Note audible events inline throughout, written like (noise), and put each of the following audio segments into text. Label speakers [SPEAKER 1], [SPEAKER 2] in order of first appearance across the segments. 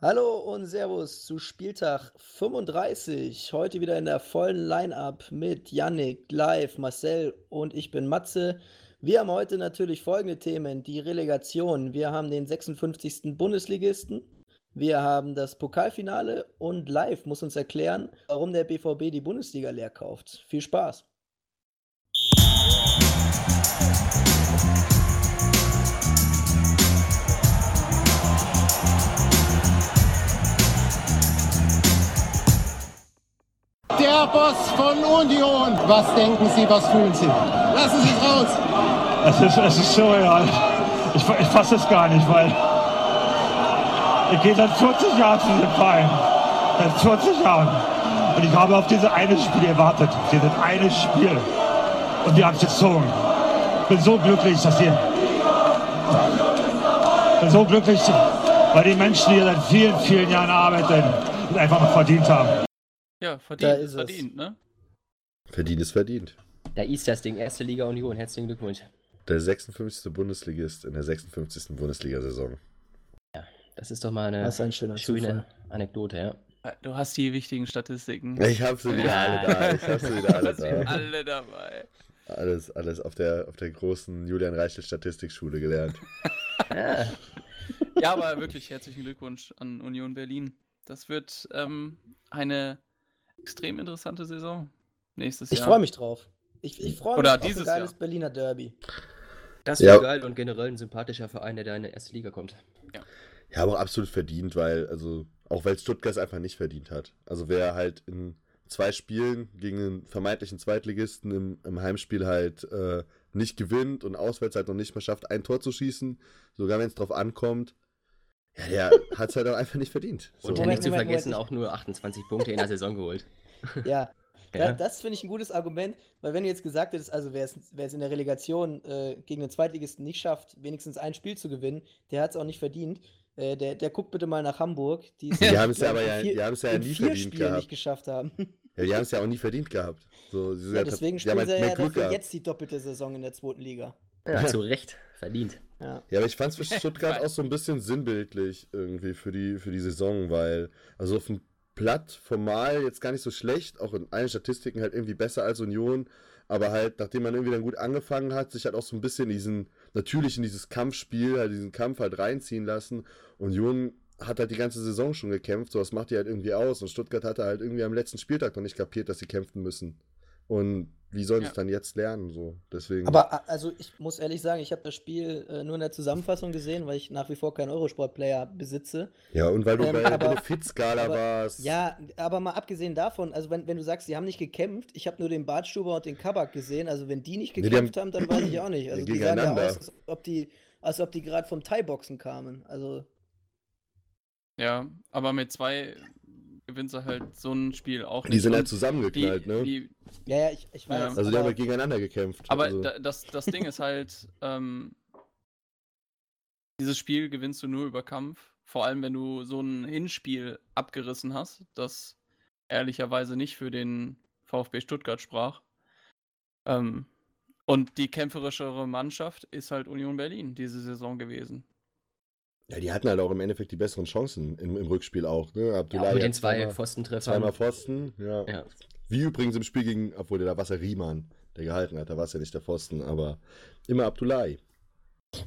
[SPEAKER 1] Hallo und Servus zu Spieltag 35. Heute wieder in der vollen Line-Up mit Yannick, Live, Marcel und ich bin Matze. Wir haben heute natürlich folgende Themen: die Relegation. Wir haben den 56. Bundesligisten. Wir haben das Pokalfinale und Live muss uns erklären, warum der BVB die Bundesliga leer kauft. Viel Spaß!
[SPEAKER 2] Boss von Union. Was denken Sie, was fühlen Sie? Lassen Sie es raus.
[SPEAKER 3] Es ist, es ist surreal. Ich, ich fasse es gar nicht, weil ich gehe seit 40 Jahren zu diesem Verein. Seit 40 Jahren. Und ich habe auf dieses eine Spiel gewartet. Auf dieses eine Spiel. Und wir haben es gezogen. Ich bin so glücklich, dass ihr. Ich bin so glücklich, weil die Menschen, die hier seit vielen, vielen Jahren arbeiten, einfach noch verdient haben.
[SPEAKER 4] Ja,
[SPEAKER 1] Da
[SPEAKER 4] verdient,
[SPEAKER 1] ist es.
[SPEAKER 4] verdient, ne?
[SPEAKER 5] Verdient ist verdient.
[SPEAKER 6] Da ist das Ding, erste Liga Union. Herzlichen Glückwunsch.
[SPEAKER 5] Der 56. Bundesligist in der 56. Bundesliga-Saison.
[SPEAKER 6] Das ist doch mal eine
[SPEAKER 1] ist ein
[SPEAKER 6] schöne
[SPEAKER 1] Zufall.
[SPEAKER 6] Anekdote, ja.
[SPEAKER 4] Äh, Du hast die wichtigen Statistiken.
[SPEAKER 5] Ich habe sie wieder
[SPEAKER 6] Ja.
[SPEAKER 5] alle da. Ich habe sie wieder (laughs) alle da.
[SPEAKER 4] alle dabei.
[SPEAKER 5] Alles, alles auf der, auf der großen Julian Reichel Statistikschule gelernt. (laughs)
[SPEAKER 6] ja.
[SPEAKER 4] Ja, aber wirklich herzlichen Glückwunsch an Union Berlin. Das wird ähm, eine extrem interessante Saison nächstes
[SPEAKER 1] Ich
[SPEAKER 4] Jahr.
[SPEAKER 1] freue mich drauf. Ich, ich freue mich
[SPEAKER 4] Oder
[SPEAKER 1] auf
[SPEAKER 4] dieses
[SPEAKER 1] ein geiles
[SPEAKER 4] Jahr.
[SPEAKER 1] Berliner Derby.
[SPEAKER 6] Das
[SPEAKER 5] Ja.
[SPEAKER 6] wäre geil und generell ein sympathischer Verein, der da in die erste Liga kommt.
[SPEAKER 5] Ja, aber auch absolut verdient, weil, also, auch weil Stuttgart es einfach nicht verdient hat. Also, wer halt in zwei Spielen gegen einen vermeintlichen Zweitligisten im, im Heimspiel halt äh, nicht gewinnt und auswärts halt noch nicht mal schafft, ein Tor zu schießen, sogar wenn es drauf ankommt, ja, der hat es halt auch einfach nicht verdient. So.
[SPEAKER 6] Und ja
[SPEAKER 1] Moment,
[SPEAKER 6] nicht zu vergessen,
[SPEAKER 1] Moment.
[SPEAKER 6] auch nur 28 Punkte in der Saison geholt.
[SPEAKER 1] Ja, (laughs)
[SPEAKER 6] Ja.
[SPEAKER 1] das finde ich ein gutes Argument, weil wenn du jetzt gesagt hättest, also wer es, wer es in der Relegation äh, gegen den Zweitligisten nicht schafft, wenigstens ein Spiel zu gewinnen, der hat es auch nicht verdient. Äh, der, der guckt bitte mal nach Hamburg, die
[SPEAKER 5] Die haben es ja aber ja,
[SPEAKER 1] vier-
[SPEAKER 5] die haben es ja
[SPEAKER 1] in
[SPEAKER 5] nie
[SPEAKER 1] vier
[SPEAKER 5] verdient
[SPEAKER 1] Spielen nicht
[SPEAKER 5] gehabt.
[SPEAKER 1] geschafft haben. (laughs)
[SPEAKER 5] Ja, die haben es ja auch nie verdient gehabt. So, sie
[SPEAKER 1] Ja, deswegen spielen sie
[SPEAKER 5] halt
[SPEAKER 1] ja
[SPEAKER 5] mehr Glück
[SPEAKER 1] dafür
[SPEAKER 5] gehabt.
[SPEAKER 1] jetzt die doppelte Saison in der zweiten Liga.
[SPEAKER 6] Ja, zu Recht. Verdient.
[SPEAKER 1] Ja.
[SPEAKER 5] Ja, aber ich fand es für Stuttgart (laughs) auch so ein bisschen sinnbildlich irgendwie für die, für die Saison, weil, also auf dem Blatt formal jetzt gar nicht so schlecht, auch in allen Statistiken halt irgendwie besser als Union, aber halt, nachdem man irgendwie dann gut angefangen hat, sich halt auch so ein bisschen in diesen, natürlich in dieses Kampfspiel, halt diesen Kampf halt reinziehen lassen. Union hat halt die ganze Saison schon gekämpft, so das macht die halt irgendwie aus und Stuttgart hatte halt irgendwie am letzten Spieltag noch nicht kapiert, dass sie kämpfen müssen. Und wie sollen sie
[SPEAKER 4] Ja.
[SPEAKER 5] es dann jetzt lernen, so, deswegen.
[SPEAKER 1] Aber also ich muss ehrlich sagen, ich habe das Spiel äh, nur in der Zusammenfassung gesehen, weil ich nach wie vor keinen Eurosport-Player besitze.
[SPEAKER 5] ja, und weil du
[SPEAKER 1] Ähm,
[SPEAKER 5] bei
[SPEAKER 1] aber-
[SPEAKER 5] der Fit-Skala
[SPEAKER 1] aber-
[SPEAKER 5] warst.
[SPEAKER 1] Ja, aber mal abgesehen davon, also wenn, wenn du sagst, sie haben nicht gekämpft, ich habe nur den Bartstuber und den Kabak gesehen, also wenn die nicht
[SPEAKER 5] Nee, die
[SPEAKER 1] gekämpft haben, dann weiß ich auch nicht. Also die sahen ja aus, als ob die, als ob die gerade vom Thai-Boxen kamen. Also
[SPEAKER 4] Ja, aber mit zwei gewinnst du halt so ein Spiel auch nicht.
[SPEAKER 5] Die sind halt zusammengeknallt,
[SPEAKER 4] wie,
[SPEAKER 5] ne?
[SPEAKER 4] wie,
[SPEAKER 1] ja, ja, ich, ich weiß.
[SPEAKER 4] Ja.
[SPEAKER 5] also die haben halt gegeneinander gekämpft.
[SPEAKER 4] Aber
[SPEAKER 5] also,
[SPEAKER 4] da, das, das Ding ist halt, (laughs) ähm, dieses Spiel gewinnst du nur über Kampf. Vor allem, wenn du so ein Hinspiel abgerissen hast, das ehrlicherweise nicht für den VfB Stuttgart sprach. Ähm, und die kämpferischere Mannschaft ist halt Union Berlin diese Saison gewesen.
[SPEAKER 5] Ja, die hatten halt auch im Endeffekt die besseren Chancen im, im Rückspiel auch, ne?
[SPEAKER 6] Ja,
[SPEAKER 5] Abdullah
[SPEAKER 6] mit den zwei Pfostentreffern.
[SPEAKER 5] zweimal Pfosten, ja.
[SPEAKER 6] Ja.
[SPEAKER 5] Wie übrigens im Spiel gegen, obwohl da war es ja Riemann, der gehalten hat, da war es ja nicht der Pfosten, aber immer Abdullahi.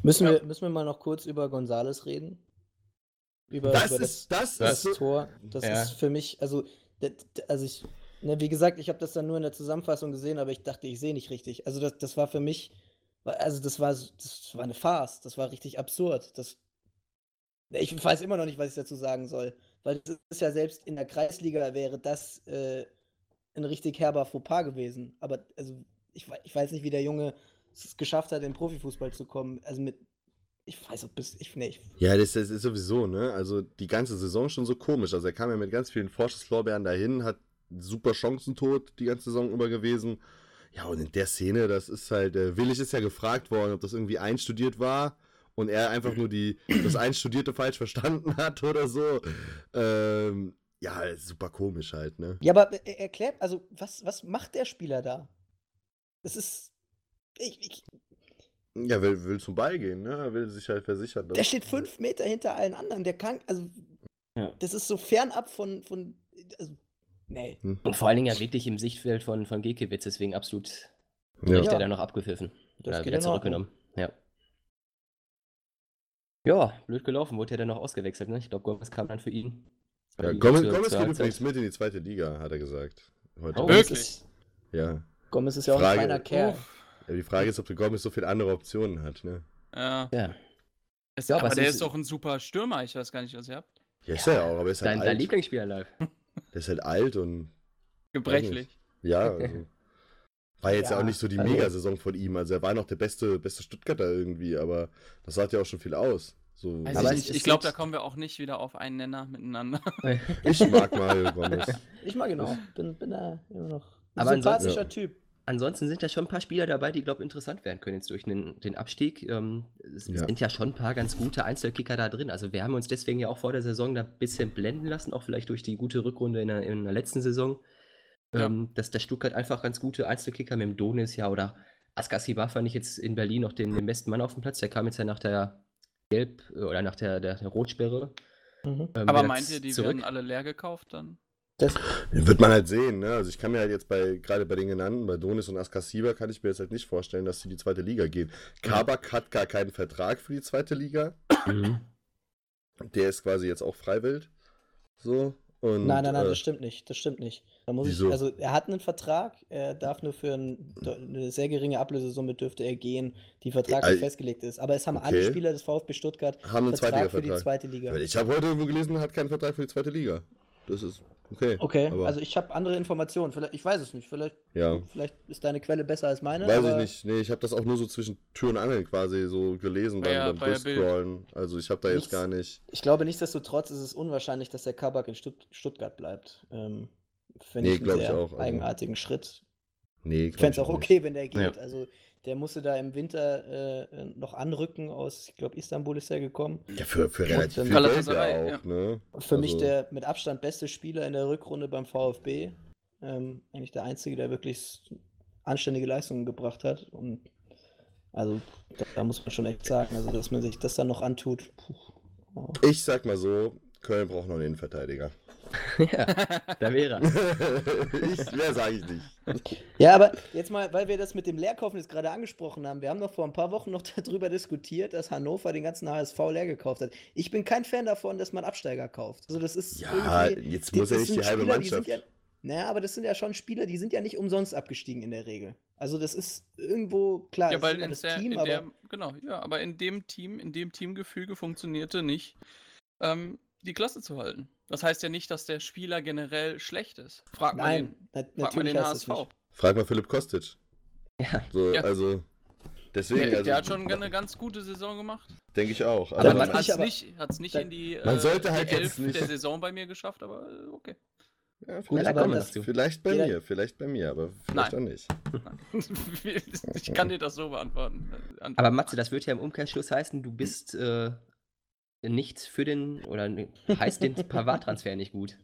[SPEAKER 1] Müssen,
[SPEAKER 4] Ja.
[SPEAKER 1] wir, müssen wir mal noch kurz über Gonzales reden? Über,
[SPEAKER 5] Das
[SPEAKER 1] über
[SPEAKER 5] ist, das
[SPEAKER 1] das,
[SPEAKER 5] ist so,
[SPEAKER 1] Tor. Das
[SPEAKER 6] Ja.
[SPEAKER 1] ist für mich, also, also ich, ne, wie gesagt, ich habe das dann nur in der Zusammenfassung gesehen, aber ich dachte, ich sehe nicht richtig. Also das, das war für mich, also das war, das war eine Farce, das war richtig absurd. Das, ich weiß immer noch nicht, was ich dazu sagen soll, weil das ist ja selbst in der Kreisliga wäre das äh, ein richtig herber Fauxpas gewesen. Aber also ich, ich weiß nicht, wie der Junge es geschafft hat, in Profifußball zu kommen. Also mit, ich weiß, ob bis, ich, nee,
[SPEAKER 5] ja, das, das ist sowieso, ne? Also die ganze Saison schon so komisch. Also er kam ja mit ganz vielen Vorschusslorbeeren dahin, hat super Chancentod die ganze Saison über gewesen. Ja, und in der Szene, das ist halt, äh, Willig ist ja gefragt worden, ob das irgendwie einstudiert war und er einfach nur die, das Einstudierte falsch verstanden hat oder so. Ähm, ja, super komisch halt, ne?
[SPEAKER 1] Ja, aber er- erklärt, also was, was macht der Spieler da? Das ist. Ich, ich,
[SPEAKER 5] Ja, will, will zum Ball gehen, ne? Er will sich halt versichern. dass-
[SPEAKER 1] der steht fünf Meter hinter allen anderen. Der kann. Also,
[SPEAKER 6] Ja.
[SPEAKER 1] Das ist so fernab von, von also, nee.
[SPEAKER 6] Und vor allen Dingen ja wirklich im Sichtfeld von, von Gekiewicz, deswegen absolut
[SPEAKER 5] Ja.
[SPEAKER 6] Recht
[SPEAKER 1] Ja.
[SPEAKER 6] er dann noch abgepfiffen.
[SPEAKER 1] Das
[SPEAKER 6] Oder wieder zurückgenommen. Ja. Ja, blöd gelaufen, wurde ja dann noch ausgewechselt, ne? Ich glaube, Gomez kam dann für ihn.
[SPEAKER 5] Ja, Gomez, Gomez geht übrigens mit in die zweite Liga, hat er gesagt. Heute.
[SPEAKER 6] Oh,
[SPEAKER 4] Wirklich?
[SPEAKER 1] Ist,
[SPEAKER 5] Ja.
[SPEAKER 1] Gomez ist ja auch
[SPEAKER 5] Frage-
[SPEAKER 1] ein feiner Kerl.
[SPEAKER 5] Ja. Die Frage ist, ob der Gomez so viele andere Optionen hat, ne?
[SPEAKER 4] Ja.
[SPEAKER 6] Ja,
[SPEAKER 4] Es,
[SPEAKER 6] Ja,
[SPEAKER 4] aber
[SPEAKER 6] was
[SPEAKER 4] der
[SPEAKER 6] ist-
[SPEAKER 4] doch ein super Stürmer. Ich weiß gar nicht, was ihr habt.
[SPEAKER 5] Ja, ist er ja auch, aber er ist halt
[SPEAKER 6] dein, dein
[SPEAKER 5] alt.
[SPEAKER 6] Lieblingsspieler live.
[SPEAKER 5] Der ist halt alt und
[SPEAKER 4] Gebrechlich.
[SPEAKER 5] ja, (laughs) also, war jetzt ja,
[SPEAKER 1] Ja,
[SPEAKER 5] auch nicht so die
[SPEAKER 6] also-
[SPEAKER 5] Mega-Saison von ihm. Also er war noch der beste, beste Stuttgarter irgendwie, aber das sagt ja auch schon viel aus. So,
[SPEAKER 4] Weiß
[SPEAKER 6] Aber
[SPEAKER 4] ich ich glaube, da kommen wir auch nicht wieder auf einen Nenner miteinander. (laughs)
[SPEAKER 5] ich mag Mario Gomez. (laughs)
[SPEAKER 1] Ich mag ihn auch. Bin, bin da immer noch ein
[SPEAKER 6] Aber ansonsten-
[SPEAKER 1] sympathischer Typ.
[SPEAKER 6] Ansonsten sind da schon ein paar Spieler dabei, die, glaube ich, interessant werden können jetzt durch den, den Abstieg. Ähm, es
[SPEAKER 5] Ja.
[SPEAKER 6] sind ja schon ein paar ganz gute Einzelkicker da drin. Also wir haben uns deswegen ja auch vor der Saison da ein bisschen blenden lassen, auch vielleicht durch die gute Rückrunde in der, in der letzten Saison.
[SPEAKER 4] Ja.
[SPEAKER 6] Ähm, dass der Stuttgart einfach ganz gute Einzelkicker mit dem Donis ja oder Askasiba fand ich jetzt in Berlin noch den, den besten Mann auf dem Platz. Der kam jetzt ja nach der Gelb- äh, oder nach der, der, der Rotsperre.
[SPEAKER 1] Mhm.
[SPEAKER 6] ähm,
[SPEAKER 4] aber meint ihr, die
[SPEAKER 6] zurück.
[SPEAKER 4] werden alle leer gekauft dann?
[SPEAKER 1] Das,
[SPEAKER 5] Wird man halt sehen, ne? Also ich kann mir halt jetzt bei, gerade bei den genannten, bei Donis und Askasiba, kann ich mir jetzt halt nicht vorstellen, dass sie die zweite Liga gehen. Kabak hat gar keinen Vertrag für die zweite Liga.
[SPEAKER 6] Mhm.
[SPEAKER 5] Der ist quasi jetzt auch freiwillig. So. Und,
[SPEAKER 1] nein, nein, nein,
[SPEAKER 5] äh,
[SPEAKER 1] das stimmt nicht. Das stimmt nicht. Da muss
[SPEAKER 5] Wieso?
[SPEAKER 1] ich, also er hat einen Vertrag, er darf nur für ein, eine sehr geringe Ablösesumme dürfte er gehen, die vertraglich
[SPEAKER 5] Äh,
[SPEAKER 1] festgelegt ist. Aber es haben alle
[SPEAKER 5] okay.
[SPEAKER 1] Spieler des VfB Stuttgart
[SPEAKER 5] Haben einen
[SPEAKER 1] Vertrag für die zweite Liga.
[SPEAKER 5] Ich habe heute irgendwo gelesen, er hat keinen Vertrag für die zweite Liga. Das ist okay.
[SPEAKER 1] Okay,
[SPEAKER 5] aber,
[SPEAKER 1] also ich habe andere Informationen. Vielleicht, ich weiß es nicht. Vielleicht,
[SPEAKER 5] ja.
[SPEAKER 1] vielleicht ist deine Quelle besser als meine.
[SPEAKER 5] Weiß
[SPEAKER 1] aber
[SPEAKER 5] ich nicht. Nee, ich habe das auch nur so zwischen Tür und Angel quasi so gelesen
[SPEAKER 4] Bei
[SPEAKER 5] beim,
[SPEAKER 4] der-
[SPEAKER 5] beim. Durchscrollen. Also ich habe da jetzt
[SPEAKER 1] Nichts.
[SPEAKER 5] gar nicht.
[SPEAKER 1] Ich glaube, nichtsdestotrotz ist es unwahrscheinlich, dass der Kabak in Stutt Stuttgart bleibt. Ähm, Finde
[SPEAKER 5] Nee,
[SPEAKER 1] ich einen
[SPEAKER 5] glaub ich
[SPEAKER 1] sehr
[SPEAKER 5] auch, also-
[SPEAKER 1] eigenartigen Schritt.
[SPEAKER 5] Nee,
[SPEAKER 1] Ich fände es auch
[SPEAKER 5] nicht.
[SPEAKER 1] okay, wenn der geht.
[SPEAKER 6] Ja.
[SPEAKER 1] Also der musste da im Winter äh, noch anrücken aus, ich glaube, Istanbul ist er gekommen.
[SPEAKER 5] Ja, für, für relativ
[SPEAKER 1] dann-
[SPEAKER 5] viel Geld ja auch, ne?
[SPEAKER 1] Für mich
[SPEAKER 5] Also-
[SPEAKER 1] der mit Abstand beste Spieler in der Rückrunde beim VfB. Ähm, eigentlich der Einzige, der wirklich anständige Leistungen gebracht hat. Und also da, da muss man schon echt sagen, also dass man sich das dann noch antut. Puh.
[SPEAKER 5] Ich sag mal so, Köln braucht noch einen Innenverteidiger. (laughs)
[SPEAKER 6] ja, da wäre er. (laughs)
[SPEAKER 5] ich, mehr sage ich nicht.
[SPEAKER 1] Ja, aber jetzt mal, weil wir das mit dem Leerkaufen jetzt gerade angesprochen haben, wir haben doch vor ein paar Wochen noch (laughs) darüber diskutiert, dass Hannover den ganzen HSV leer gekauft hat. Ich bin kein Fan davon, dass man Absteiger kauft. Also das ist
[SPEAKER 5] Ja,
[SPEAKER 1] irgendwie-
[SPEAKER 5] jetzt
[SPEAKER 1] die-
[SPEAKER 5] muss ja nicht die halbe
[SPEAKER 1] Spieler, die
[SPEAKER 5] Mannschaft.
[SPEAKER 1] Ja, naja, aber das sind ja schon Spieler, die sind ja nicht umsonst abgestiegen in der Regel. Also das ist irgendwo, klar,
[SPEAKER 4] Ja, weil in
[SPEAKER 1] das
[SPEAKER 4] der,
[SPEAKER 1] Team,
[SPEAKER 4] in
[SPEAKER 1] aber
[SPEAKER 4] der, genau, ja, aber in dem Team, in dem Teamgefüge funktionierte nicht, ähm, die Klasse zu halten. Das heißt ja nicht, dass der Spieler generell schlecht ist. Frag mal
[SPEAKER 1] nein,
[SPEAKER 4] den, frag mal den HSV.
[SPEAKER 5] Frag mal Philipp Kostic.
[SPEAKER 6] Ja.
[SPEAKER 5] So,
[SPEAKER 4] Ja.
[SPEAKER 5] also. Deswegen,
[SPEAKER 4] Der,
[SPEAKER 5] also,
[SPEAKER 4] der hat schon eine ganz gute Saison gemacht.
[SPEAKER 5] denke ich auch.
[SPEAKER 6] Aber
[SPEAKER 5] Aber
[SPEAKER 6] man
[SPEAKER 4] Hat es nicht, hat's nicht in die,
[SPEAKER 5] Man
[SPEAKER 4] äh,
[SPEAKER 5] sollte halt
[SPEAKER 4] Elf
[SPEAKER 5] nicht-
[SPEAKER 4] der Saison bei mir geschafft, aber äh, okay.
[SPEAKER 5] ja, vielleicht,
[SPEAKER 1] aber
[SPEAKER 6] wir
[SPEAKER 1] das-
[SPEAKER 5] vielleicht bei mir, vielleicht bei mir, aber vielleicht
[SPEAKER 4] Nein.
[SPEAKER 5] auch nicht. (laughs)
[SPEAKER 4] ich kann dir das so beantworten. Antworten.
[SPEAKER 6] Aber Matze, das wird ja im Umkehrschluss heißen, du bist äh, nicht für den, oder heißt den (laughs) Pavard-Transfer nicht gut.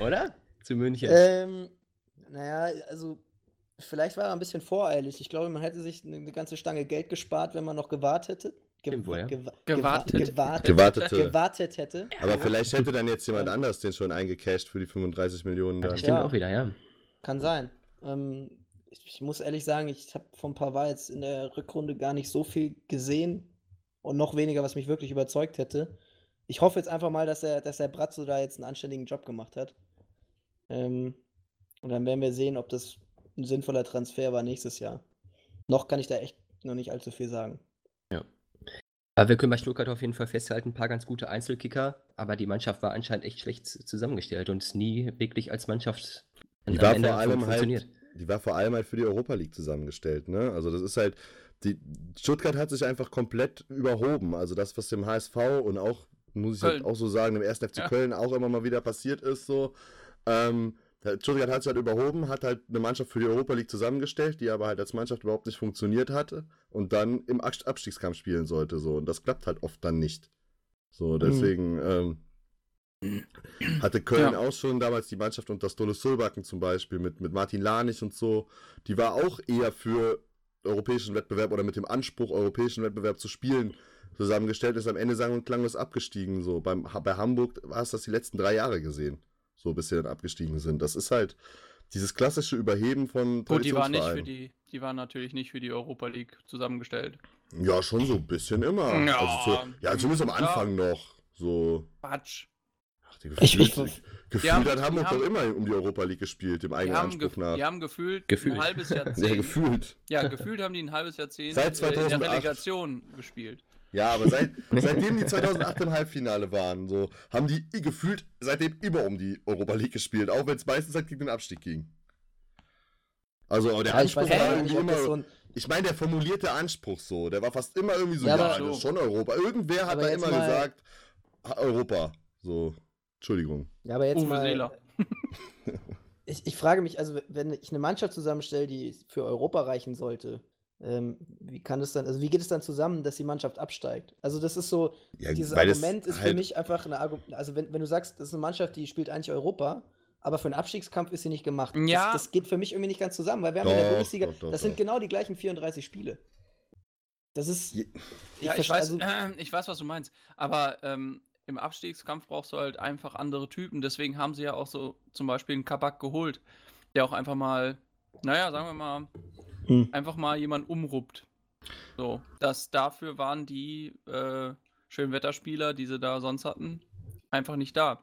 [SPEAKER 6] Oder? Zu München.
[SPEAKER 1] Ähm, naja, also vielleicht war er ein bisschen voreilig. Ich glaube, man hätte sich eine, ganze Stange Geld gespart, wenn man noch gewartet hätte. Ge
[SPEAKER 6] Stimmt wohl, ja.
[SPEAKER 1] gewa-
[SPEAKER 4] Gewartet.
[SPEAKER 1] gewa- gewartet,
[SPEAKER 5] Gewartete.
[SPEAKER 1] gewartet hätte.
[SPEAKER 5] Aber vielleicht hätte dann jetzt jemand anders den schon eingecashed für die 35 Millionen.
[SPEAKER 6] Ja,
[SPEAKER 5] Da.
[SPEAKER 6] das stimmt
[SPEAKER 1] Ja.
[SPEAKER 6] auch wieder, ja.
[SPEAKER 1] Kann sein. Ähm, ich, ich muss ehrlich sagen, ich habe von Pavard jetzt in der Rückrunde gar nicht so viel gesehen und noch weniger, was mich wirklich überzeugt hätte. Ich hoffe jetzt einfach mal, dass er, dass der Bratzo da jetzt einen anständigen Job gemacht hat. Ähm, und dann werden wir sehen, ob das ein sinnvoller Transfer war nächstes Jahr. Noch kann ich da echt noch nicht allzu viel sagen.
[SPEAKER 6] Aber wir können bei Stuttgart auf jeden Fall festhalten, ein paar ganz gute Einzelkicker, aber die Mannschaft war anscheinend echt schlecht zusammengestellt und nie wirklich als Mannschaft
[SPEAKER 5] Die war vor allem
[SPEAKER 6] fun- funktioniert.
[SPEAKER 5] halt, die war vor allem halt für die Europa League zusammengestellt, ne? Also das ist halt, die, Stuttgart hat sich einfach komplett überhoben. Also das, was dem HSV und auch, muss ich halt auch so sagen, dem 1. FC
[SPEAKER 4] Ja.
[SPEAKER 5] Köln auch immer mal wieder passiert ist, so. Ähm, Stuttgart hat sich halt überhoben, hat halt eine Mannschaft für die Europa League zusammengestellt, die aber halt als Mannschaft überhaupt nicht funktioniert hatte und dann im Abst- Abstiegskampf spielen sollte, so. Und das klappt halt oft dann nicht. So, deswegen, ähm, hatte Köln
[SPEAKER 4] Ja.
[SPEAKER 5] auch schon damals die Mannschaft unter Stole Sulbacken zum Beispiel mit, mit Martin Lanich und so. Die war auch eher für europäischen Wettbewerb oder mit dem Anspruch, europäischen Wettbewerb zu spielen, zusammengestellt, ist am Ende sang- und klanglos abgestiegen. So. Beim, bei Hamburg war es das die letzten drei Jahre gesehen. So, bis sie dann abgestiegen sind. Das ist halt dieses klassische Überheben von
[SPEAKER 4] Gut, die waren nicht für die, die waren natürlich nicht für die Europa League zusammengestellt.
[SPEAKER 5] Ja, schon so ein bisschen immer.
[SPEAKER 4] Ja,
[SPEAKER 5] also zu, ja zumindest am
[SPEAKER 4] ja.
[SPEAKER 5] Anfang noch. So.
[SPEAKER 4] Quatsch.
[SPEAKER 5] Ach, die
[SPEAKER 1] Ich- ich-
[SPEAKER 5] gefühlt, gefühlt
[SPEAKER 4] Die haben-
[SPEAKER 5] hat Hamburg doch immer um die Europa League gespielt, dem
[SPEAKER 4] Die
[SPEAKER 5] eigenen Anspruch nach.
[SPEAKER 4] die haben gefühlt,
[SPEAKER 6] Gefühlt.
[SPEAKER 4] ein halbes (laughs) Jahrzehnt.
[SPEAKER 5] Ja, gefühlt.
[SPEAKER 4] Ja, gefühlt haben die ein halbes Jahrzehnt
[SPEAKER 5] Seit
[SPEAKER 4] äh, in
[SPEAKER 5] 2008.
[SPEAKER 4] der Relegation gespielt.
[SPEAKER 5] Ja, aber seit, seitdem die 2008 im Halbfinale waren, so, haben die gefühlt seitdem immer um die Europa League gespielt, auch wenn es meistens halt gegen den Abstieg ging. Also aber der
[SPEAKER 1] Ja, ich
[SPEAKER 5] Anspruch war irgendwie immer,
[SPEAKER 1] so ein.
[SPEAKER 5] ich meine, der formulierte Anspruch so, der war fast immer irgendwie so,
[SPEAKER 1] Ja,
[SPEAKER 5] ja,
[SPEAKER 1] aber-
[SPEAKER 5] das ist schon Europa. Irgendwer hat da immer
[SPEAKER 1] mal-
[SPEAKER 5] gesagt, "Ha, Europa. So, Entschuldigung.
[SPEAKER 1] Ja, aber jetzt
[SPEAKER 4] Uwe
[SPEAKER 1] mal.
[SPEAKER 4] Seeler. (laughs)
[SPEAKER 1] Ich, ich frage mich, also wenn ich eine Mannschaft zusammenstelle, die für Europa reichen sollte, ähm, wie kann es dann, also wie geht es dann zusammen, dass die Mannschaft absteigt? Also das ist so,
[SPEAKER 5] Ja,
[SPEAKER 1] dieses
[SPEAKER 5] das
[SPEAKER 1] Argument ist für
[SPEAKER 5] halt-
[SPEAKER 1] mich einfach eine Argument, also wenn, wenn du sagst, das ist eine Mannschaft, die spielt eigentlich Europa, aber für einen Abstiegskampf ist sie nicht gemacht.
[SPEAKER 4] Ja.
[SPEAKER 1] Das, das geht für mich irgendwie nicht ganz zusammen, weil wir haben in der
[SPEAKER 5] Doch,
[SPEAKER 1] Bundesliga,
[SPEAKER 5] doch, doch,
[SPEAKER 1] das sind
[SPEAKER 5] doch.
[SPEAKER 1] genau die gleichen 34 Spiele. Das ist.
[SPEAKER 4] Ja, ich
[SPEAKER 1] verste-
[SPEAKER 4] weiß,
[SPEAKER 1] also-
[SPEAKER 4] äh, ich weiß, was du meinst. Aber ähm, im Abstiegskampf brauchst du halt einfach andere Typen. Deswegen haben sie ja auch so zum Beispiel einen Kabak geholt, der auch einfach mal, naja, sagen wir mal,
[SPEAKER 1] Hm.
[SPEAKER 4] einfach mal jemand umruppt. So, das dafür waren die äh, Schönwetterspieler, die sie da sonst hatten, einfach nicht da.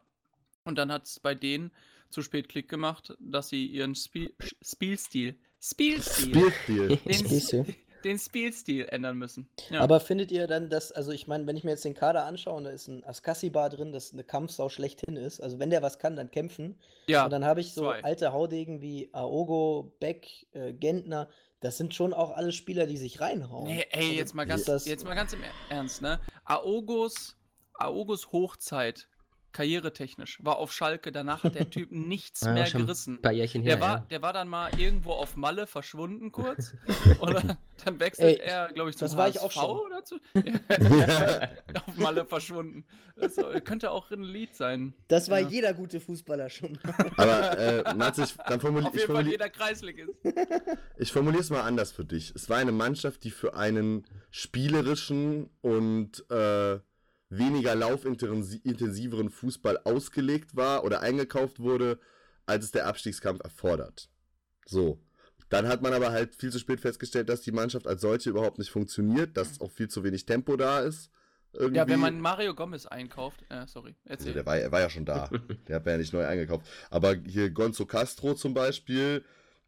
[SPEAKER 4] Und dann hat es bei denen zu spät Klick gemacht, dass sie ihren Spiel, Spielstil, Spielstil,
[SPEAKER 5] Spielstil.
[SPEAKER 4] den,
[SPEAKER 1] Spielstil.
[SPEAKER 4] Den Spielstil ändern müssen. Ja.
[SPEAKER 1] Aber findet ihr dann, dass, also ich meine, wenn ich mir jetzt den Kader anschaue und da ist ein Askassi-Bar drin, das eine Kampfsau schlechthin ist, also wenn der was kann, dann kämpfen.
[SPEAKER 4] ja,
[SPEAKER 1] Und dann habe ich so
[SPEAKER 4] zwei.
[SPEAKER 1] alte Haudegen wie Aogo, Beck, äh, Gentner. Das sind schon auch alle Spieler, die sich reinhauen.
[SPEAKER 4] Nee, ey,
[SPEAKER 1] Also,
[SPEAKER 4] jetzt mal ganz, jetzt mal ganz im Ernst, ne? Aogos, Aogos Hochzeit, karrieretechnisch, war auf Schalke. Danach hat der Typ (laughs) nichts
[SPEAKER 6] Ja,
[SPEAKER 4] mehr gerissen.
[SPEAKER 6] Jährchen her.
[SPEAKER 4] Der war,
[SPEAKER 6] ja.
[SPEAKER 4] der war dann mal irgendwo auf Malle verschwunden kurz. (laughs) oder dann wechselt
[SPEAKER 1] Ey,
[SPEAKER 4] er, glaube ich, zum
[SPEAKER 1] das war ich auch schon.
[SPEAKER 4] oder zu. (laughs) auf Malle verschwunden. Das so- könnte auch ein Lied sein.
[SPEAKER 1] Das war
[SPEAKER 4] Ja.
[SPEAKER 1] jeder gute Fußballer schon.
[SPEAKER 5] Aber äh, Mats, ich, dann formulier,
[SPEAKER 4] Auf
[SPEAKER 5] ich,
[SPEAKER 4] jeden Fall jeder Kreislig ist.
[SPEAKER 5] ich formuliere es mal anders für dich. Es war eine Mannschaft, die für einen spielerischen und äh, weniger laufintensiveren Fußball ausgelegt war oder eingekauft wurde, als es der Abstiegskampf erfordert. So. Dann hat man aber halt viel zu spät festgestellt, dass die Mannschaft als solche überhaupt nicht funktioniert, dass auch viel zu wenig Tempo da ist. Irgendwie.
[SPEAKER 4] Ja, wenn man Mario Gomez einkauft. Äh, sorry,
[SPEAKER 5] Also
[SPEAKER 4] erzähl.
[SPEAKER 5] der war, er war ja schon da. (laughs) Der hat ja nicht neu eingekauft. Aber hier Gonzo Castro zum Beispiel,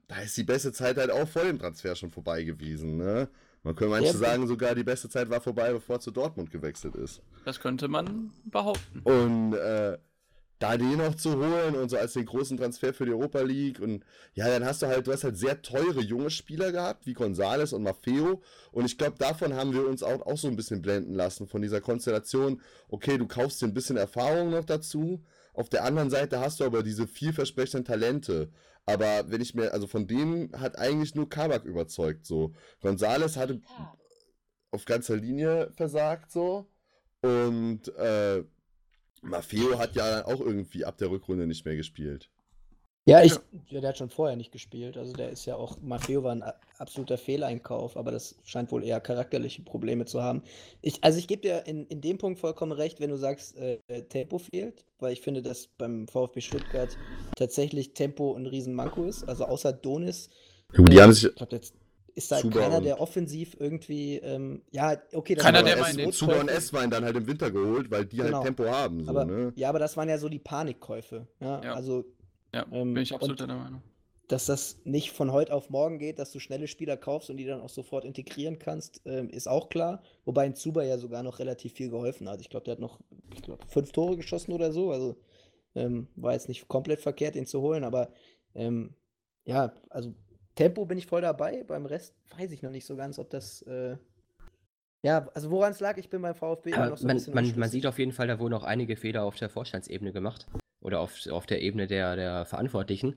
[SPEAKER 5] da ist die beste Zeit halt auch vor dem Transfer schon vorbei gewesen. Ne? Man könnte manche
[SPEAKER 1] Ja,
[SPEAKER 5] sagen, sogar die beste Zeit war vorbei, bevor er zu Dortmund gewechselt ist.
[SPEAKER 4] Das könnte man behaupten.
[SPEAKER 5] Und äh, da den noch zu holen und so als den großen Transfer für die Europa League und ja, dann hast du halt, du hast halt sehr teure junge Spieler gehabt, wie Gonzales und Maffeo und ich glaube, davon haben wir uns auch, auch so ein bisschen blenden lassen, von dieser Konstellation, okay, du kaufst dir ein bisschen Erfahrung noch dazu, auf der anderen Seite hast du aber diese vielversprechenden Talente, aber wenn ich mir, also von denen hat eigentlich nur Kabak überzeugt, so. Gonzales hatte auf ganzer Linie versagt, so und äh, Maffeo hat ja auch irgendwie ab der Rückrunde nicht mehr gespielt.
[SPEAKER 1] Ja, ich, ja, der hat schon vorher nicht gespielt. Also der ist ja auch, Maffeo war ein absoluter Fehleinkauf, aber das scheint wohl eher charakterliche Probleme zu haben. Ich, also ich gebe dir in, in dem Punkt vollkommen recht, wenn du sagst, äh, Tempo fehlt, weil ich finde, dass beim VfB Stuttgart tatsächlich Tempo ein Riesenmanko ist. Also außer Donis,
[SPEAKER 5] Die haben sich.
[SPEAKER 1] ich glaube, jetzt ist da
[SPEAKER 5] Zuber
[SPEAKER 1] keiner, der offensiv irgendwie, ähm, ja, okay, das
[SPEAKER 4] Keiner, der mal in den
[SPEAKER 5] Zuber und. S-Wein dann halt im Winter geholt, weil die
[SPEAKER 1] Genau.
[SPEAKER 5] halt Tempo haben. So,
[SPEAKER 1] Aber,
[SPEAKER 5] ne?
[SPEAKER 1] Ja, aber das waren ja so die Panikkäufe. Ja,
[SPEAKER 4] Ja.
[SPEAKER 1] also
[SPEAKER 4] Ja,
[SPEAKER 1] Ähm,
[SPEAKER 4] bin ich absolut
[SPEAKER 1] und-
[SPEAKER 4] der Meinung.
[SPEAKER 1] Dass das nicht von heute auf morgen geht, dass du schnelle Spieler kaufst und die dann auch sofort integrieren kannst, ähm, ist auch klar. Wobei ein Zuba ja sogar noch relativ viel geholfen hat. Ich glaube, der hat noch ich glaub, fünf Tore geschossen oder so. Also ähm, war jetzt nicht komplett verkehrt, ihn zu holen. Aber ähm, ja, also Tempo bin ich voll dabei. Beim Rest weiß ich noch nicht so ganz, ob das. Äh, ja, also woran es lag, ich bin beim VfB immer
[SPEAKER 6] Aber
[SPEAKER 1] noch so ein
[SPEAKER 6] man,
[SPEAKER 1] bisschen
[SPEAKER 6] man, man sieht auf jeden Fall, da wurden auch einige Fehler auf der Vorstandsebene gemacht. Oder auf, auf der Ebene der, der Verantwortlichen.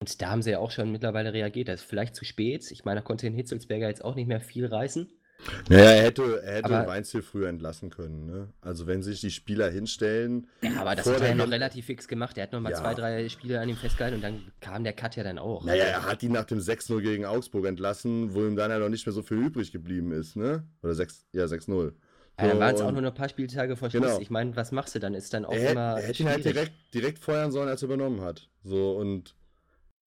[SPEAKER 6] Und da haben sie ja auch schon mittlerweile reagiert. Das ist vielleicht zu spät. Ich meine, da konnte den Hitzelsberger jetzt auch nicht mehr viel reißen.
[SPEAKER 5] Naja, er hätte, er hätte
[SPEAKER 6] Aber-
[SPEAKER 5] Weinziel früher entlassen können. Ne? Also, wenn sich die Spieler hinstellen.
[SPEAKER 6] Ja, aber das hat er ja noch relativ fix gemacht. Er hat noch mal
[SPEAKER 5] Ja.
[SPEAKER 6] zwei, drei Spiele an ihm festgehalten und dann kam der Cut ja dann auch.
[SPEAKER 5] Naja, er hat ihn nach dem 6-0 gegen Augsburg entlassen, wo ihm dann ja noch nicht mehr so viel übrig geblieben ist, ne? Oder 6, ja, 6-0.
[SPEAKER 6] Ja, dann waren es auch nur noch ein paar Spieltage vor Schluss.
[SPEAKER 5] Genau.
[SPEAKER 6] Ich meine, was machst du dann? Ist dann auch
[SPEAKER 5] er,
[SPEAKER 6] immer
[SPEAKER 5] er hätte ihn halt
[SPEAKER 6] schwierig.
[SPEAKER 5] direkt, direkt feuern sollen, als er übernommen hat. So, und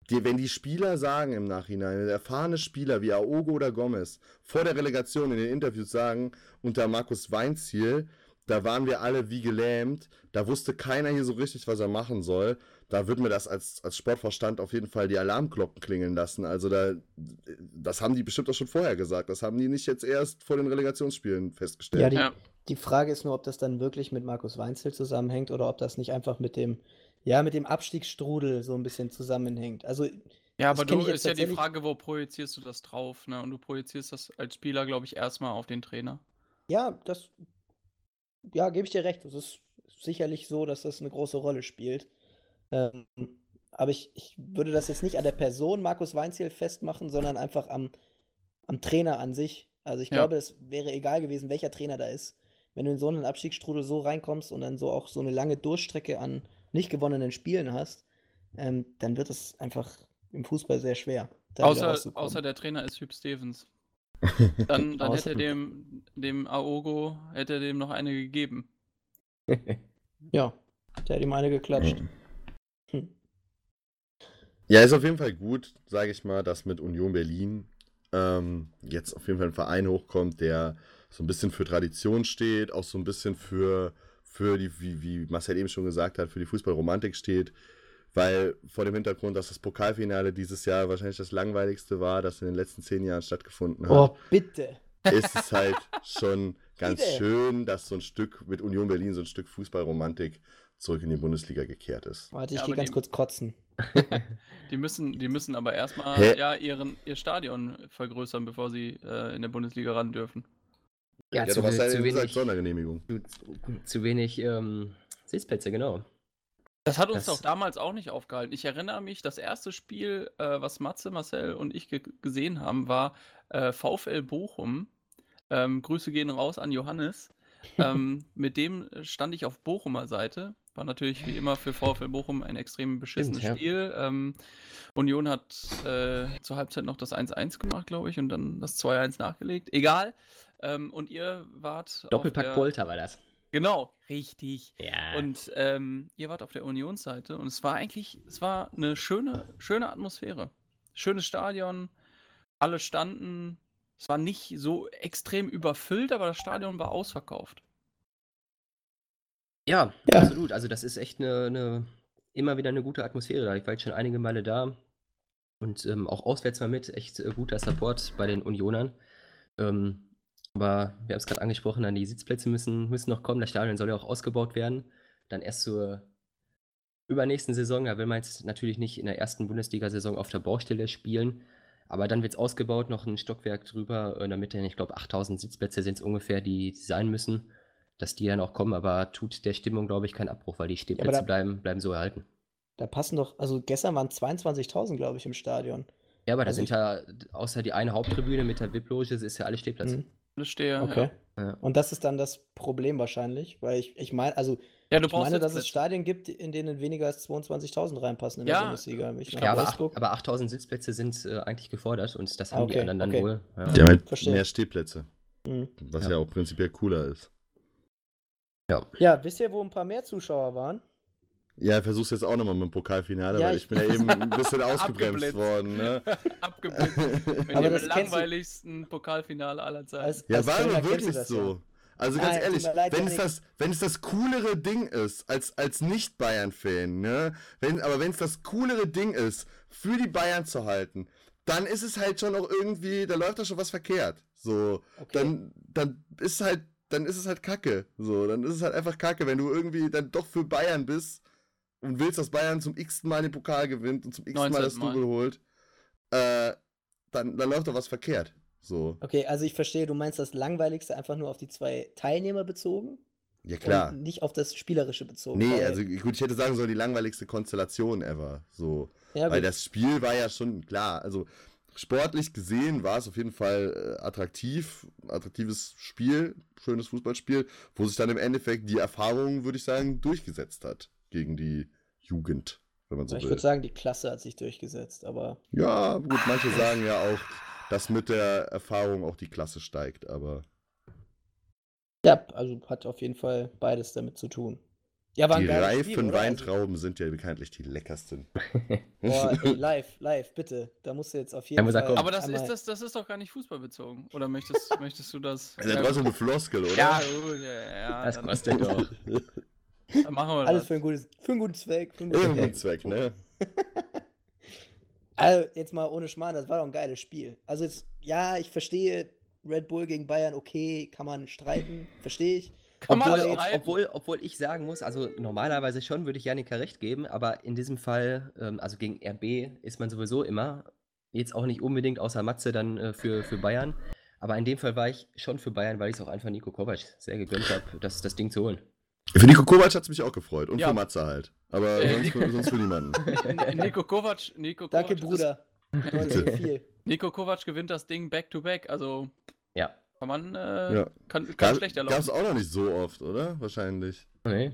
[SPEAKER 5] die, wenn die Spieler sagen im Nachhinein, erfahrene Spieler wie Aogo oder Gomez vor der Relegation in den Interviews sagen, unter Markus Weinziel, da waren wir alle wie gelähmt, da wusste keiner hier so richtig, was er machen soll. Da wird mir das als, als Sportverstand auf jeden Fall die Alarmglocken klingeln lassen. Also da, das haben die bestimmt auch schon vorher gesagt. Das haben die nicht jetzt erst vor den Relegationsspielen festgestellt.
[SPEAKER 1] Ja, die,
[SPEAKER 4] Ja.
[SPEAKER 1] die Frage ist nur, ob das dann wirklich mit Markus Weinzel zusammenhängt oder ob das nicht einfach mit dem, ja, mit dem Abstiegsstrudel so ein bisschen zusammenhängt. Also,
[SPEAKER 4] Ja, aber du ist ja die Frage, wo projizierst du das drauf, ne? Und du projizierst das als Spieler, glaube ich, erstmal auf den Trainer.
[SPEAKER 1] ja, das, ja, gebe ich dir recht. Es ist sicherlich so, dass das eine große Rolle spielt. Ähm, aber ich, ich würde das jetzt nicht an der Person Markus Weinziel festmachen, sondern einfach am, am Trainer an sich. Also ich
[SPEAKER 4] Ja.
[SPEAKER 1] glaube, es wäre egal gewesen, welcher Trainer da ist. Wenn du in so einen Abstiegsstrudel so reinkommst und dann so auch so eine lange Durchstrecke an nicht gewonnenen Spielen hast, ähm, dann wird es einfach im Fußball sehr schwer.
[SPEAKER 4] Außer, außer der Trainer ist Hüb Stevens. (laughs) Dann, dann hätte dem, dem Aogo, hätte er dem noch eine gegeben. (laughs)
[SPEAKER 1] Ja, der hat ihm eine geklatscht. Hm.
[SPEAKER 5] Ja, ist auf jeden Fall gut, sage ich mal, dass mit Union Berlin ähm, jetzt auf jeden Fall ein Verein hochkommt, der so ein bisschen für Tradition steht, auch so ein bisschen für, für die, wie, wie Marcel eben schon gesagt hat, für die Fußballromantik steht. Weil vor dem Hintergrund, dass das Pokalfinale dieses Jahr wahrscheinlich das langweiligste war, das in den letzten zehn Jahren stattgefunden hat,
[SPEAKER 1] Oh, bitte.
[SPEAKER 5] ist es halt (laughs) schon ganz
[SPEAKER 1] Bitte.
[SPEAKER 5] schön, dass so ein Stück mit Union Berlin so ein Stück Fußballromantik zurück in die Bundesliga gekehrt ist.
[SPEAKER 1] Warte, ich
[SPEAKER 4] Ja,
[SPEAKER 1] gehe ganz
[SPEAKER 4] die-
[SPEAKER 1] kurz kotzen. (laughs)
[SPEAKER 4] Die müssen, die müssen aber erstmal
[SPEAKER 5] Hä?
[SPEAKER 4] ja ihren, ihr Stadion vergrößern, bevor sie äh, in der Bundesliga ran dürfen.
[SPEAKER 6] Ja,
[SPEAKER 5] Ja,
[SPEAKER 6] zu,
[SPEAKER 5] du hast ja
[SPEAKER 6] zu
[SPEAKER 5] gesagt,
[SPEAKER 6] wenig,
[SPEAKER 5] Sondergenehmigung.
[SPEAKER 6] zu, zu wenig ähm, Sitzplätze, genau.
[SPEAKER 4] Das hat uns
[SPEAKER 6] Das-
[SPEAKER 4] doch damals auch nicht aufgehalten. Ich erinnere mich, das erste Spiel, äh, was Matze, Marcel und ich ge gesehen haben, war äh, VfL Bochum. Ähm, Grüße gehen raus an Johannes. (laughs) Ähm, mit dem stand ich auf Bochumer Seite. War natürlich wie immer für VfL Bochum ein extrem beschissenes
[SPEAKER 6] Stimmt,
[SPEAKER 4] Spiel. Ähm, Union hat äh, zur Halbzeit noch das 1-1 gemacht, glaube ich, und dann das 2-1 nachgelegt. Egal. Ähm, und ihr wart.
[SPEAKER 6] Doppelpack
[SPEAKER 4] der-
[SPEAKER 6] Polter war das.
[SPEAKER 4] Genau, richtig.
[SPEAKER 6] Ja.
[SPEAKER 4] Und ähm, ihr wart auf der Unionsseite und es war eigentlich, es war eine schöne, schöne Atmosphäre. Schönes Stadion, alle standen. Es war nicht so extrem überfüllt, aber das Stadion war ausverkauft.
[SPEAKER 6] Ja,
[SPEAKER 1] Ja.
[SPEAKER 6] absolut. Also das ist echt eine, eine immer wieder eine gute Atmosphäre da. Ich war jetzt schon einige Male da und ähm, auch auswärts mal mit. Echt äh, guter Support bei den Unionern. Ähm, aber wir haben es gerade angesprochen, dann die Sitzplätze müssen, müssen noch kommen. Das Stadion soll ja auch ausgebaut werden. Dann erst zur übernächsten Saison. Da will man jetzt natürlich nicht in der ersten Bundesliga-Saison auf der Baustelle spielen. Aber dann wird es ausgebaut, noch ein Stockwerk drüber, äh, damit dann, ich glaube, 8000 Sitzplätze sind es ungefähr, die, sein müssen, dass die dann auch kommen. Aber tut der Stimmung, glaube ich, keinen Abbruch, weil die Stehplätze
[SPEAKER 1] da-
[SPEAKER 6] bleiben, bleiben so erhalten.
[SPEAKER 1] Da passen doch, also gestern waren 22.000, glaube ich, im Stadion.
[SPEAKER 6] Ja, aber da
[SPEAKER 1] Also
[SPEAKER 6] sind
[SPEAKER 1] ich-
[SPEAKER 6] ja, außer die eine Haupttribüne mit der VIP-Loge, ist ja alles Stehplatz.
[SPEAKER 1] Mhm.
[SPEAKER 4] Stehe.
[SPEAKER 1] Okay.
[SPEAKER 6] Ja.
[SPEAKER 1] Und das ist dann das Problem wahrscheinlich, weil ich, ich meine, also
[SPEAKER 4] Ja, du
[SPEAKER 1] ich meine, dass es. Stadien gibt, in denen weniger als 22.000 reinpassen in der
[SPEAKER 4] Ja,
[SPEAKER 1] Bundesliga. Ich
[SPEAKER 4] Ja,
[SPEAKER 6] Ja, aber, aber 8000 Sitzplätze sind äh, eigentlich gefordert und das haben die
[SPEAKER 1] okay,
[SPEAKER 6] anderen dann
[SPEAKER 1] okay.
[SPEAKER 6] wohl. Ja.
[SPEAKER 5] Die haben halt
[SPEAKER 1] Verstehe.
[SPEAKER 5] mehr Stehplätze,
[SPEAKER 1] Mhm.
[SPEAKER 5] was
[SPEAKER 6] Ja.
[SPEAKER 5] ja. auch prinzipiell cooler ist.
[SPEAKER 1] Ja, wisst ihr, wo ein paar mehr Zuschauer waren?
[SPEAKER 5] Ja, versuch's jetzt auch nochmal mit dem Pokalfinale,
[SPEAKER 1] Ja,
[SPEAKER 5] weil
[SPEAKER 1] ich-
[SPEAKER 5] ich bin ja eben (laughs) ein bisschen ausgebremst worden. Ne? (laughs)
[SPEAKER 4] Abgeblitzt. Mit
[SPEAKER 1] Aber
[SPEAKER 4] dem langweiligsten Pokalfinale aller Zeiten.
[SPEAKER 1] Als,
[SPEAKER 5] Ja,
[SPEAKER 1] als
[SPEAKER 5] war aber wirklich
[SPEAKER 1] das
[SPEAKER 5] so.
[SPEAKER 1] ja.
[SPEAKER 5] Also ganz
[SPEAKER 1] Nein,
[SPEAKER 5] ehrlich, wenn es, das, wenn es das coolere Ding ist, als, als Nicht-Bayern-Fan, ne? Wenn, aber wenn es das coolere Ding ist, für die Bayern zu halten, dann ist es halt schon auch irgendwie, da läuft doch schon was verkehrt. So,
[SPEAKER 1] Okay.
[SPEAKER 5] dann, dann ist halt, dann ist es halt Kacke. So, dann ist es halt einfach Kacke, wenn du irgendwie dann doch für Bayern bist und willst, dass Bayern zum x-ten Mal den Pokal gewinnt und zum x-ten Mal das
[SPEAKER 4] 19. Mal.
[SPEAKER 5] Double holt, äh, dann, dann läuft doch was verkehrt. So,
[SPEAKER 1] Okay, also ich verstehe, du meinst das Langweiligste einfach nur auf die zwei Teilnehmer bezogen
[SPEAKER 5] ja klar.
[SPEAKER 1] und nicht auf das Spielerische bezogen.
[SPEAKER 5] Nee, also gut, ich hätte sagen sollen, die langweiligste Konstellation ever. So.
[SPEAKER 1] ja,
[SPEAKER 5] Weil
[SPEAKER 1] gut.
[SPEAKER 5] das Spiel war ja schon klar. Also sportlich gesehen war es auf jeden Fall äh, attraktiv. Attraktives Spiel, schönes Fußballspiel, wo sich dann im Endeffekt die Erfahrung, würde ich sagen, durchgesetzt hat gegen die Jugend, wenn man so
[SPEAKER 1] ich
[SPEAKER 5] will.
[SPEAKER 1] würde sagen, die Klasse hat sich durchgesetzt, aber
[SPEAKER 5] Ja, gut, manche sagen ja auch, dass mit der Erfahrung auch die Klasse steigt, aber
[SPEAKER 1] Ja, also hat auf jeden Fall beides damit zu tun. Ja,
[SPEAKER 5] Die
[SPEAKER 1] Spiel,
[SPEAKER 5] reifen
[SPEAKER 1] oder? Also,
[SPEAKER 5] Weintrauben sind ja bekanntlich die leckersten. (laughs)
[SPEAKER 1] boah, ey, (laughs) live, live, bitte. Da musst du jetzt auf jeden Fall.
[SPEAKER 4] Aber das ist, das, das ist doch gar nicht fußballbezogen. Oder möchtest, möchtest du das? (laughs)
[SPEAKER 5] Das war so eine Floskel, oder?
[SPEAKER 4] ja, ja, ja,
[SPEAKER 6] Das kostet doch.
[SPEAKER 4] Dann machen wir
[SPEAKER 1] Alles
[SPEAKER 4] das.
[SPEAKER 1] für einen, gutes, für einen guten Zweck. Für einen guten Zweck.
[SPEAKER 5] Ne? (laughs)
[SPEAKER 1] Also, jetzt mal ohne Schmarrn, das war doch ein geiles Spiel. Also, jetzt, ja, ich verstehe, Red Bull gegen Bayern, okay, kann man streiten, verstehe ich.
[SPEAKER 4] Kann man
[SPEAKER 1] Obwohl-
[SPEAKER 6] Obwohl,
[SPEAKER 4] streiten.
[SPEAKER 6] obwohl, obwohl ich sagen muss, also normalerweise schon würde ich Janika recht geben, aber in diesem Fall, ähm, also gegen RB ist man sowieso immer, jetzt auch nicht unbedingt außer Matze dann äh, für, für Bayern, aber in dem Fall war ich schon für Bayern, weil ich es auch einfach Nico Kovac sehr gegönnt habe, das, das Ding zu holen.
[SPEAKER 5] Für Nico Kovac hat es mich auch gefreut. Und
[SPEAKER 4] Ja.
[SPEAKER 5] für Matze halt. Aber
[SPEAKER 4] Äh,
[SPEAKER 5] sonst, für, sonst für niemanden. (laughs)
[SPEAKER 4] Nico Kovac, Nico
[SPEAKER 1] Danke,
[SPEAKER 4] Kovac
[SPEAKER 1] Bruder. Viel.
[SPEAKER 4] Ist, Nico Kovac gewinnt das Ding back to back. Also
[SPEAKER 6] Ja.
[SPEAKER 4] kann man äh,
[SPEAKER 5] Ja.
[SPEAKER 4] kann, kann
[SPEAKER 5] Gab
[SPEAKER 4] schlechter
[SPEAKER 5] es
[SPEAKER 4] laufen.
[SPEAKER 5] auch noch nicht so oft, oder? Wahrscheinlich.
[SPEAKER 6] Nee.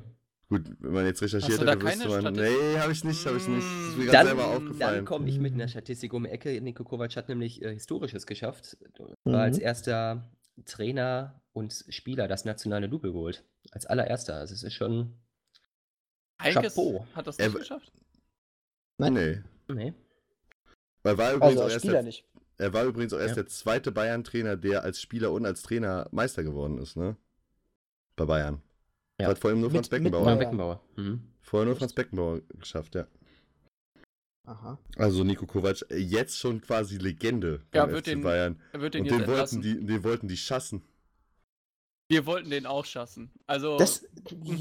[SPEAKER 5] Gut, wenn man jetzt recherchiert hätte, wüsste man.
[SPEAKER 4] Statistik?
[SPEAKER 5] Nee, habe ich nicht, habe ich nicht. Das ist mir gerade
[SPEAKER 6] Dann,
[SPEAKER 5] selber
[SPEAKER 6] dann
[SPEAKER 5] aufgefallen.
[SPEAKER 6] komme ich mit einer Statistik um die Ecke. Nico Kovac hat nämlich äh, Historisches geschafft. War als
[SPEAKER 1] Mhm.
[SPEAKER 6] erster Trainer und Spieler das nationale Double geholt. Als allererster. Also es ist schon.
[SPEAKER 4] Heinkes
[SPEAKER 6] Chapeau.
[SPEAKER 4] hat das
[SPEAKER 5] Er-
[SPEAKER 4] nicht geschafft.
[SPEAKER 5] Nee.
[SPEAKER 6] Nee.
[SPEAKER 5] Weil war übrigens
[SPEAKER 1] Also, als Spieler
[SPEAKER 5] der,
[SPEAKER 1] nicht.
[SPEAKER 5] er war übrigens auch erst
[SPEAKER 6] Ja.
[SPEAKER 5] der zweite Bayern-Trainer, der als Spieler und als Trainer Meister geworden ist, ne? Bei Bayern.
[SPEAKER 6] Ja.
[SPEAKER 5] Hat vor ihm nur
[SPEAKER 1] Mit-
[SPEAKER 5] Franz
[SPEAKER 1] mit
[SPEAKER 5] Beckenbauer.
[SPEAKER 1] Bayern.
[SPEAKER 6] Beckenbauer. Mhm.
[SPEAKER 5] Vorher nur? Franz Beckenbauer geschafft, ja.
[SPEAKER 1] Aha.
[SPEAKER 5] Also Nico Kovac, äh, jetzt schon quasi Legende
[SPEAKER 4] Ja,
[SPEAKER 5] beim
[SPEAKER 4] wird
[SPEAKER 5] FC
[SPEAKER 4] den-
[SPEAKER 5] Bayern.
[SPEAKER 4] Er wird den
[SPEAKER 5] Und den wollten, die, den wollten die schassen.
[SPEAKER 4] Wir wollten den auch schassen. Also
[SPEAKER 1] Das,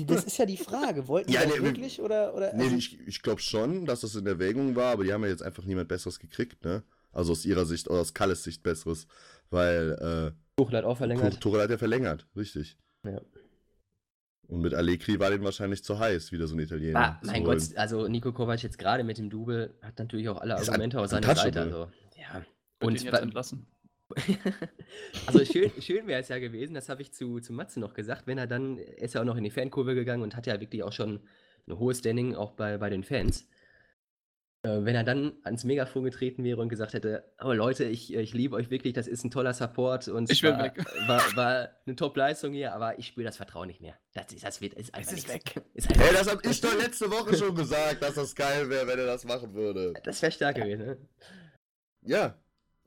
[SPEAKER 1] das ist ja die Frage. Wollten (laughs)
[SPEAKER 5] Ja,
[SPEAKER 1] die
[SPEAKER 5] nee,
[SPEAKER 1] wirklich oder. oder
[SPEAKER 5] Nee,
[SPEAKER 1] also,
[SPEAKER 5] ich, ich glaube schon, dass das in Erwägung war, aber die haben ja jetzt einfach niemand Besseres gekriegt, ne? Also aus ihrer Sicht, oder aus Kalles Sicht Besseres, weil
[SPEAKER 6] Tuchel hat auch
[SPEAKER 5] äh,
[SPEAKER 6] verlängert.
[SPEAKER 5] Tuchel hat ja verlängert, richtig.
[SPEAKER 6] Ja.
[SPEAKER 5] Und mit Allegri war den wahrscheinlich zu heiß, wieder so ein Italiener.
[SPEAKER 6] Ah,
[SPEAKER 5] zu
[SPEAKER 6] mein
[SPEAKER 5] holen.
[SPEAKER 6] Gott, also Nico Kovac jetzt gerade mit dem Double hat natürlich auch alle Argumente auf seiner Seite. Also, ja. Und
[SPEAKER 4] ihn jetzt entlassen. (laughs)
[SPEAKER 6] also schön, schön wäre es ja gewesen, das habe ich zu, zu Matze noch gesagt, wenn er dann, er ist ja auch noch in die Fankurve gegangen und hat ja wirklich auch schon ein hohes Standing auch bei, bei den Fans. Äh, wenn er dann ans Megafon getreten wäre und gesagt hätte, oh Leute, ich, ich liebe euch wirklich, das ist ein toller Support und
[SPEAKER 4] Ich
[SPEAKER 6] war,
[SPEAKER 4] weg. (laughs)
[SPEAKER 6] War, war eine Top-Leistung hier, aber ich spüre das Vertrauen nicht mehr. Das, ist, das wird, ist einfach
[SPEAKER 4] ist
[SPEAKER 6] nichts.
[SPEAKER 4] weg.
[SPEAKER 6] Ist einfach
[SPEAKER 5] Ey, das hab ich doch letzte Woche schon gesagt, dass das geil wäre, wenn er das machen würde.
[SPEAKER 6] das wäre stark gewesen, ne?
[SPEAKER 5] Ja,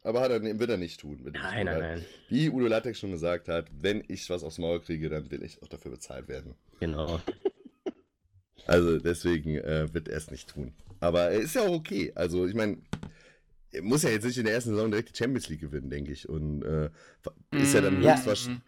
[SPEAKER 5] aber hat er, wird er nicht tun.
[SPEAKER 6] Nein, nein, nein.
[SPEAKER 5] Wie Udo Lattek schon gesagt hat, wenn ich was aufs Maul kriege, dann will ich auch dafür bezahlt werden.
[SPEAKER 6] Genau.
[SPEAKER 5] Also deswegen äh, wird er es nicht tun. Aber er ist ja auch okay. Also ich meine, er muss ja jetzt nicht in der ersten Saison direkt die Champions League gewinnen, denke ich. Und äh, ist ja dann
[SPEAKER 4] Mm,
[SPEAKER 1] Ja.
[SPEAKER 5] höchstwahrscheinlich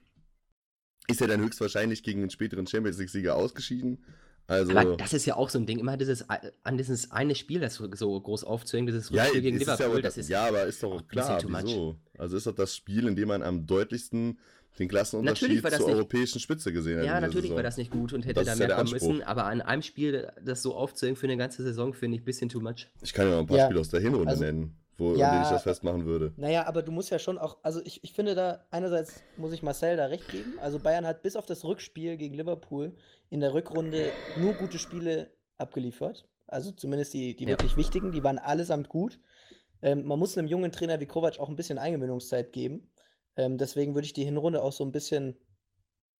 [SPEAKER 5] ist ja dann höchstwahrscheinlich gegen den späteren Champions League-Sieger ausgeschieden. Also
[SPEAKER 6] Aber das ist ja auch so ein Ding, immer dieses, an dieses eine Spiel, das so, groß aufzuhängen, dieses
[SPEAKER 5] ja,
[SPEAKER 6] Rückspiel gegen
[SPEAKER 5] es ist ja,
[SPEAKER 6] Liverpool,
[SPEAKER 5] aber,
[SPEAKER 6] das ist
[SPEAKER 5] ja, aber ist doch
[SPEAKER 6] auch
[SPEAKER 5] klar, wieso. Also ist doch das Spiel, in dem man am deutlichsten den Klassenunterschied
[SPEAKER 6] Natürlich war das
[SPEAKER 5] zur
[SPEAKER 6] nicht-
[SPEAKER 5] europäischen Spitze gesehen hat.
[SPEAKER 6] Ja, natürlich war das nicht gut und hätte
[SPEAKER 5] Das
[SPEAKER 6] da
[SPEAKER 5] ja
[SPEAKER 6] mehr
[SPEAKER 5] der
[SPEAKER 6] kommen
[SPEAKER 5] Anspruch.
[SPEAKER 6] müssen, aber an einem Spiel das so aufzuhängen für eine ganze Saison, finde ich ein bisschen too much.
[SPEAKER 5] Ich kann ja noch ein paar
[SPEAKER 1] Ja,
[SPEAKER 5] Spiele aus der Hinrunde
[SPEAKER 1] also-
[SPEAKER 5] nennen, wo
[SPEAKER 1] Ja,
[SPEAKER 5] an denen ich das festmachen würde.
[SPEAKER 1] Naja, aber du musst ja schon auch, also ich, ich finde da, einerseits muss ich Marcel da recht geben. Also Bayern hat bis auf das Rückspiel gegen Liverpool in der Rückrunde nur gute Spiele abgeliefert. Also zumindest die, die
[SPEAKER 6] Ja.
[SPEAKER 1] wirklich wichtigen, die waren allesamt gut. Ähm, man muss einem jungen Trainer wie Kovac auch ein bisschen Eingewöhnungszeit geben. Ähm, deswegen würde ich die Hinrunde auch so ein bisschen,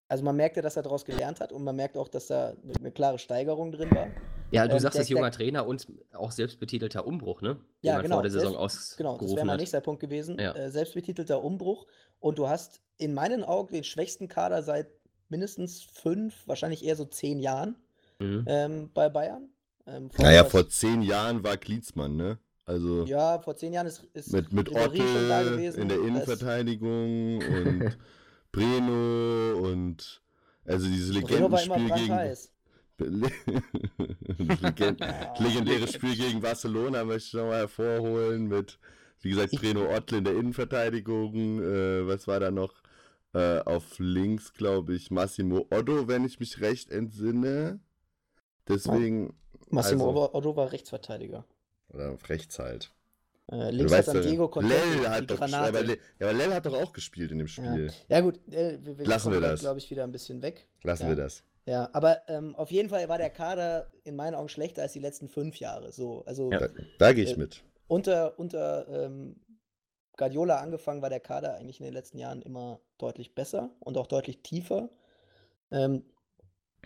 [SPEAKER 1] also man merkt ja, dass er daraus gelernt hat und man merkt auch, dass da eine, eine klare Steigerung drin war.
[SPEAKER 6] Ja, du
[SPEAKER 1] Ähm,
[SPEAKER 6] sagst es junger Trainer und auch selbstbetitelter Umbruch, ne? Den
[SPEAKER 1] Ja,
[SPEAKER 6] man
[SPEAKER 1] genau,
[SPEAKER 6] vor der Saison
[SPEAKER 1] selbst- Genau, das wäre mein nächster Punkt gewesen.
[SPEAKER 6] Ja.
[SPEAKER 1] Äh, selbstbetitelter Umbruch. Und du hast in meinen Augen den schwächsten Kader seit mindestens fünf, wahrscheinlich eher so zehn Jahren
[SPEAKER 6] Mhm.
[SPEAKER 1] ähm, bei Bayern. Ähm, vor
[SPEAKER 5] Naja, vor zehn Jahren war Klinsmann, ne? Also
[SPEAKER 1] Ja, vor zehn Jahren ist, ist
[SPEAKER 5] mit, mit
[SPEAKER 1] gewesen.
[SPEAKER 5] in der Innenverteidigung und (laughs) Breno und also dieses Legendenspiel gegen (laughs) Legend (laughs) legendäre Spiel gegen Barcelona möchte ich nochmal hervorholen mit, wie gesagt, Breno Ottel in der Innenverteidigung. Äh, was war da noch? Äh, auf links, glaube ich, Massimo Otto, wenn ich mich recht entsinne. Deswegen,
[SPEAKER 1] Massimo
[SPEAKER 5] also-
[SPEAKER 1] Otto war Rechtsverteidiger.
[SPEAKER 5] Oder auf rechts halt.
[SPEAKER 1] Äh, links hat
[SPEAKER 5] ja,
[SPEAKER 1] Diego
[SPEAKER 5] Lell
[SPEAKER 1] die
[SPEAKER 5] hat doch,
[SPEAKER 1] Granate.
[SPEAKER 5] aber Lell, ja, aber Lell hat doch auch gespielt in dem
[SPEAKER 1] ja.
[SPEAKER 5] Spiel.
[SPEAKER 1] ja gut, äh, wir, wir
[SPEAKER 5] Lassen wir das.
[SPEAKER 1] glaube ich, wieder ein bisschen weg.
[SPEAKER 5] Lassen
[SPEAKER 1] Ja.
[SPEAKER 5] wir das.
[SPEAKER 1] Ja, aber ähm, auf jeden Fall war der Kader in meinen Augen schlechter als die letzten fünf Jahre. So, also
[SPEAKER 6] Ja.
[SPEAKER 5] Da, da gehe ich
[SPEAKER 1] Äh,
[SPEAKER 5] mit.
[SPEAKER 1] unter, unter ähm, Guardiola angefangen war der Kader eigentlich in den letzten Jahren immer deutlich besser und auch deutlich tiefer. Ähm,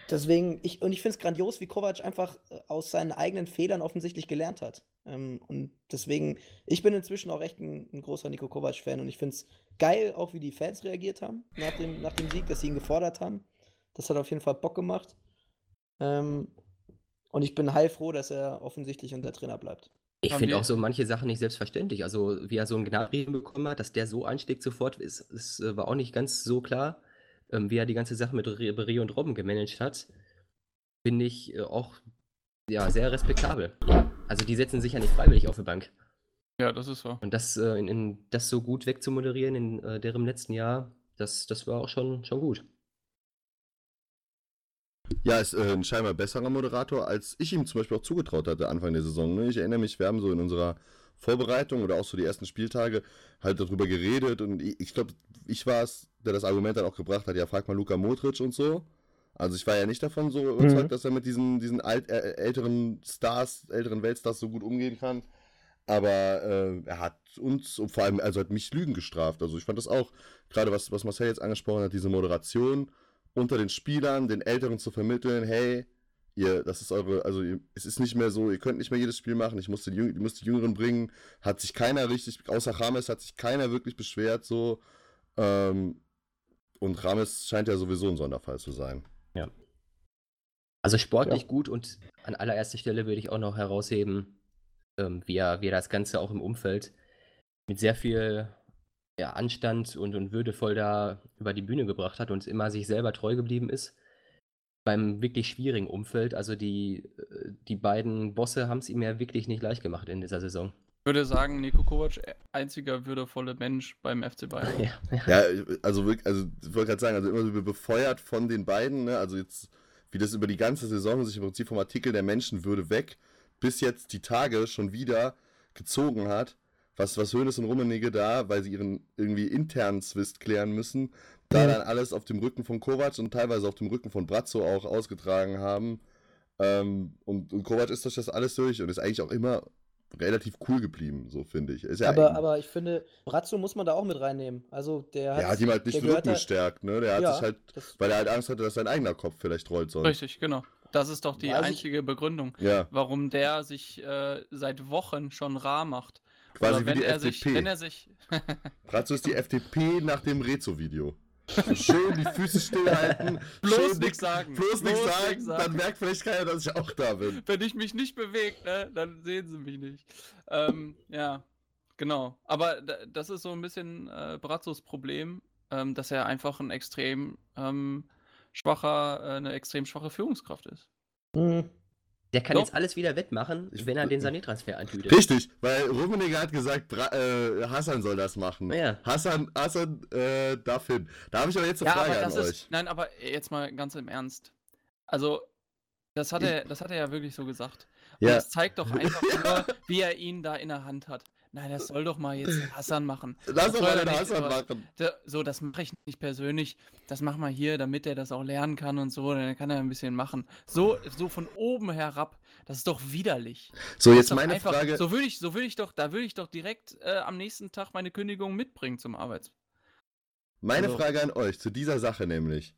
[SPEAKER 1] deswegen, ich, und ich finde es grandios, wie Kovac einfach äh, aus seinen eigenen Fehlern offensichtlich gelernt hat. Ähm, und deswegen, ich bin inzwischen auch echt ein, ein großer Nico Kovac-Fan und ich finde es geil, auch wie die Fans reagiert haben nach dem, nach dem Sieg, dass sie ihn gefordert haben. Das hat auf jeden Fall Bock gemacht. Ähm, und ich bin heilfroh, dass er offensichtlich unser Trainer bleibt.
[SPEAKER 6] Ich finde auch so manche Sachen nicht selbstverständlich. Also, wie er so einen Gnadbriefen bekommen hat, dass der so einschlägt sofort, ist, ist, äh, war auch nicht ganz so klar. Ähm, wie er die ganze Sache mit Ribéry und Robben gemanagt hat, finde ich äh, auch ja, sehr respektabel. Also, die setzen sich ja nicht freiwillig auf die Bank.
[SPEAKER 4] Ja, das ist so.
[SPEAKER 6] Und das, äh, in, in, das so gut wegzumoderieren in äh, deren letzten Jahr, das, das war auch schon, schon gut.
[SPEAKER 5] Ja, ist äh, ein scheinbar besserer Moderator, als ich ihm zum Beispiel auch zugetraut hatte Anfang der Saison. Ne? Ich erinnere mich, wir haben so in unserer Vorbereitung oder auch so die ersten Spieltage halt darüber geredet und ich, ich glaube, ich war es, der das Argument dann auch gebracht hat, ja, frag mal Luka Modric und so. Also ich war ja nicht davon so überzeugt,
[SPEAKER 1] Mhm.
[SPEAKER 5] dass er mit diesen, diesen alt, äh, älteren Stars, älteren Weltstars so gut umgehen kann. Aber äh, er hat uns und vor allem, also hat mich Lügen gestraft. Also ich fand das auch, gerade was, was Marcel jetzt angesprochen hat, diese Moderation unter den Spielern, den Älteren zu vermitteln, hey, ihr, das ist eure, also ihr, es ist nicht mehr so, ihr könnt nicht mehr jedes Spiel machen, ich muss, den, Jüng- muss die Jüngeren bringen, hat sich keiner richtig, außer Rames hat sich keiner wirklich beschwert, so. Ähm, und Rames scheint ja sowieso ein Sonderfall zu sein.
[SPEAKER 6] Also sportlich gut und an allererster Stelle würde ich auch noch herausheben, ähm, wie, er, wie er das Ganze auch im Umfeld mit sehr viel ja, Anstand und, und würdevoll da über die Bühne gebracht hat und immer sich selber treu geblieben ist. Beim wirklich schwierigen Umfeld, also die, äh, die beiden Bosse haben es ihm ja wirklich nicht leicht gemacht in dieser Saison.
[SPEAKER 4] Ich würde sagen, Nico Kovac, äh, einziger würdevolle Mensch beim FC Bayern.
[SPEAKER 6] Ja, ja.
[SPEAKER 5] Ja, also wirklich, also ich wollte gerade sagen, also immer so befeuert von den beiden, ne? Also jetzt, wie das über die ganze Saison sich im Prinzip vom Artikel der Menschenwürde weg bis jetzt die Tage schon wieder gezogen hat, was, was Hoeneß und Rummenigge da, weil sie ihren irgendwie internen Zwist klären müssen, da dann alles auf dem Rücken von Kovac und teilweise auf dem Rücken von Brazzo auch ausgetragen haben. Ähm, und, und Kovac ist durch das alles durch und ist eigentlich auch immer relativ cool geblieben, so finde ich. Ist ja
[SPEAKER 1] aber,
[SPEAKER 5] ein-
[SPEAKER 1] aber ich finde, Brazzo muss man da auch mit reinnehmen. Also der hat,
[SPEAKER 5] der hat ihm halt nicht den Rücken gestärkt, ne? Der hat
[SPEAKER 1] Ja,
[SPEAKER 5] sich halt, weil er halt Angst hatte, dass sein eigener Kopf vielleicht rollt sonst.
[SPEAKER 4] Richtig, genau. Das ist doch die
[SPEAKER 1] Weiß ich-
[SPEAKER 4] einzige Begründung,
[SPEAKER 5] Ja,
[SPEAKER 4] warum der sich äh, seit Wochen schon rar macht.
[SPEAKER 5] quasi
[SPEAKER 4] Oder
[SPEAKER 5] wie
[SPEAKER 4] wenn
[SPEAKER 5] die
[SPEAKER 4] er
[SPEAKER 5] FDP.
[SPEAKER 4] sich, wenn er sich,
[SPEAKER 5] Brazzo ist die FDP nach dem Rezo-Video. So schön die Füße stillhalten, (laughs)
[SPEAKER 4] Bloß nix- sagen.
[SPEAKER 5] Bloß nichts
[SPEAKER 4] Bloß
[SPEAKER 5] sagen,
[SPEAKER 4] nix sagen.
[SPEAKER 5] dann merkt vielleicht keiner, dass ich auch da bin.
[SPEAKER 4] wenn ich mich nicht bewege, ne, dann sehen sie mich nicht. Ähm, ja, genau. Aber da- das ist so ein bisschen äh, Brazzos Problem, ähm, dass er einfach ein extrem ähm, schwacher, äh, eine extrem schwache Führungskraft ist.
[SPEAKER 1] Mhm.
[SPEAKER 6] Der kann
[SPEAKER 4] Doch.
[SPEAKER 6] jetzt alles wieder wettmachen, wenn er den Sané-Transfer antütet.
[SPEAKER 5] Richtig, weil Rummenigge hat gesagt, Bra äh, Hassan soll das machen.
[SPEAKER 6] Ja.
[SPEAKER 5] Hassan, Hassan äh, darf hin. Da habe ich aber jetzt eine
[SPEAKER 4] Ja,
[SPEAKER 5] Frage
[SPEAKER 4] aber
[SPEAKER 5] an euch.
[SPEAKER 4] ist, nein, aber jetzt mal ganz im Ernst. Also, das hat
[SPEAKER 5] Ich-
[SPEAKER 4] er, das hat er ja wirklich so gesagt. Und
[SPEAKER 5] Ja.
[SPEAKER 4] das zeigt doch einfach nur, wie er ihn da in der Hand hat. Nein, das soll doch mal jetzt (laughs) Hassan machen.
[SPEAKER 5] Lass doch mal den Hassan machen.
[SPEAKER 4] Da, so, das mache ich nicht persönlich. Das machen wir hier, damit er das auch lernen kann und so. Dann kann er ein bisschen machen. So, so von oben herab, das ist doch widerlich.
[SPEAKER 5] So, jetzt meine
[SPEAKER 4] einfach,
[SPEAKER 5] Frage.
[SPEAKER 4] So würde ich, so würde ich doch, da würde ich doch direkt äh, am nächsten Tag meine Kündigung mitbringen zum Arbeits.
[SPEAKER 5] Meine
[SPEAKER 4] Also-
[SPEAKER 5] Frage an euch zu dieser Sache nämlich.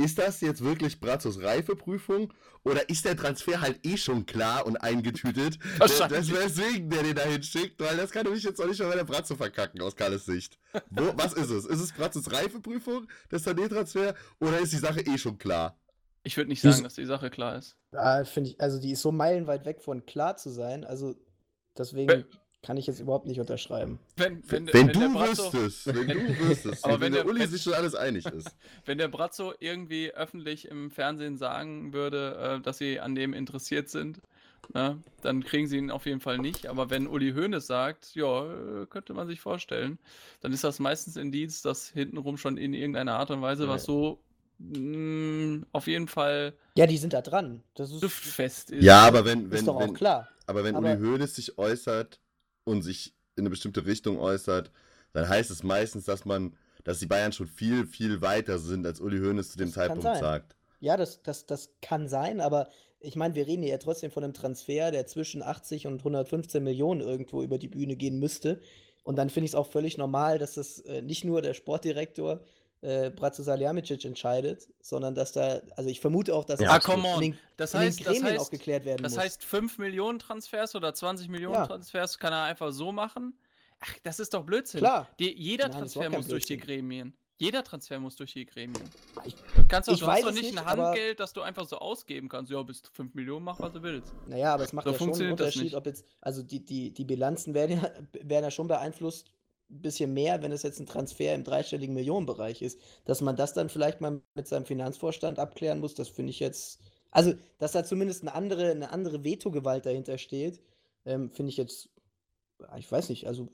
[SPEAKER 5] Ist das jetzt wirklich Brazzos Reifeprüfung oder ist der Transfer halt eh schon klar und eingetütet? (laughs)
[SPEAKER 4] Wahrscheinlich.
[SPEAKER 5] Das wäre deswegen, der den da hinschickt, weil das kann nämlich jetzt auch nicht mal bei der Bratzo verkacken, aus Karles Sicht. Wo, (laughs) was ist es? Ist es Brazzos Reifeprüfung, der Sané-Transfer, oder ist die Sache eh schon klar?
[SPEAKER 4] Ich würde nicht sagen, dass die Sache klar ist.
[SPEAKER 1] Ja, finde ich, also die ist so meilenweit weg von klar zu sein. Also deswegen
[SPEAKER 4] Wenn-
[SPEAKER 1] kann ich jetzt überhaupt nicht unterschreiben.
[SPEAKER 4] Wenn, wenn,
[SPEAKER 5] Wenn,
[SPEAKER 4] der
[SPEAKER 5] du
[SPEAKER 4] Brazzo-
[SPEAKER 5] wüsstest, (laughs) wenn du wüsstest,
[SPEAKER 4] Aber
[SPEAKER 5] wenn,
[SPEAKER 4] wenn
[SPEAKER 5] der
[SPEAKER 4] der-
[SPEAKER 5] Uli
[SPEAKER 4] wenn-
[SPEAKER 5] sich schon alles einig ist. (laughs)
[SPEAKER 4] Wenn der Brazzo irgendwie öffentlich im Fernsehen sagen würde, äh, dass sie an dem interessiert sind, ne, dann kriegen sie ihn auf jeden Fall nicht. Aber wenn Uli Hoeneß sagt, ja, äh, könnte man sich vorstellen, dann ist das meistens Indiz, dass hintenrum schon in irgendeiner Art und Weise was so mh, auf jeden Fall
[SPEAKER 1] Ja, die sind da dran. Das ist,
[SPEAKER 4] duftfest ist.
[SPEAKER 5] Ja, aber wenn,
[SPEAKER 1] ist
[SPEAKER 5] wenn,
[SPEAKER 1] doch auch
[SPEAKER 5] wenn,
[SPEAKER 1] klar.
[SPEAKER 5] Aber wenn
[SPEAKER 1] Aber-
[SPEAKER 5] Uli Hoeneß sich äußert und sich in eine bestimmte Richtung äußert, dann heißt es meistens, dass man, dass die Bayern schon viel, viel weiter sind, als Uli Hoeneß zu dem
[SPEAKER 1] Das
[SPEAKER 5] Zeitpunkt sagt.
[SPEAKER 1] Ja, das, das, das kann sein, aber ich meine, wir reden hier ja trotzdem von einem Transfer, der zwischen 80 und 115 Millionen irgendwo über die Bühne gehen müsste. Und dann finde ich es auch völlig normal, dass das äh, nicht nur der Sportdirektor äh, Bratzo Salihamidzic entscheidet, sondern dass da, also ich vermute auch, dass
[SPEAKER 4] Ja,
[SPEAKER 1] das
[SPEAKER 4] come
[SPEAKER 1] in
[SPEAKER 4] on.
[SPEAKER 1] den,
[SPEAKER 4] Das
[SPEAKER 1] in
[SPEAKER 4] heißt,
[SPEAKER 1] den
[SPEAKER 4] das
[SPEAKER 1] Gremien
[SPEAKER 4] heißt,
[SPEAKER 1] auch geklärt werden
[SPEAKER 4] das
[SPEAKER 1] muss.
[SPEAKER 4] heißt 5 Millionen Transfers oder 20 Millionen
[SPEAKER 1] Ja.
[SPEAKER 4] Transfers kann er einfach so machen. Ach, das ist doch Blödsinn.
[SPEAKER 1] Klar.
[SPEAKER 4] Die, jeder
[SPEAKER 1] Nein, das
[SPEAKER 4] Transfer muss durch die. Gremien. Jeder Transfer muss durch die Gremien.
[SPEAKER 1] Ich-
[SPEAKER 4] Du kannst doch,
[SPEAKER 1] ich
[SPEAKER 4] du hast
[SPEAKER 1] weiß
[SPEAKER 4] doch nicht ein
[SPEAKER 1] nicht, aber-
[SPEAKER 4] Handgeld, das du einfach so ausgeben kannst. Ja, bis 5 Millionen, mach was du willst.
[SPEAKER 1] Naja, aber es macht
[SPEAKER 4] So
[SPEAKER 1] ja schon einen
[SPEAKER 4] das
[SPEAKER 1] Unterschied, ob jetzt, also die, die, die Bilanzen werden ja, werden ja schon beeinflusst, ein bisschen mehr, wenn es jetzt ein Transfer im dreistelligen Millionenbereich ist. Dass man das dann vielleicht mal mit seinem Finanzvorstand abklären muss, das finde ich jetzt, also, dass da zumindest eine andere, eine andere Vetogewalt dahinter steht, ähm, finde ich jetzt, ich weiß nicht, also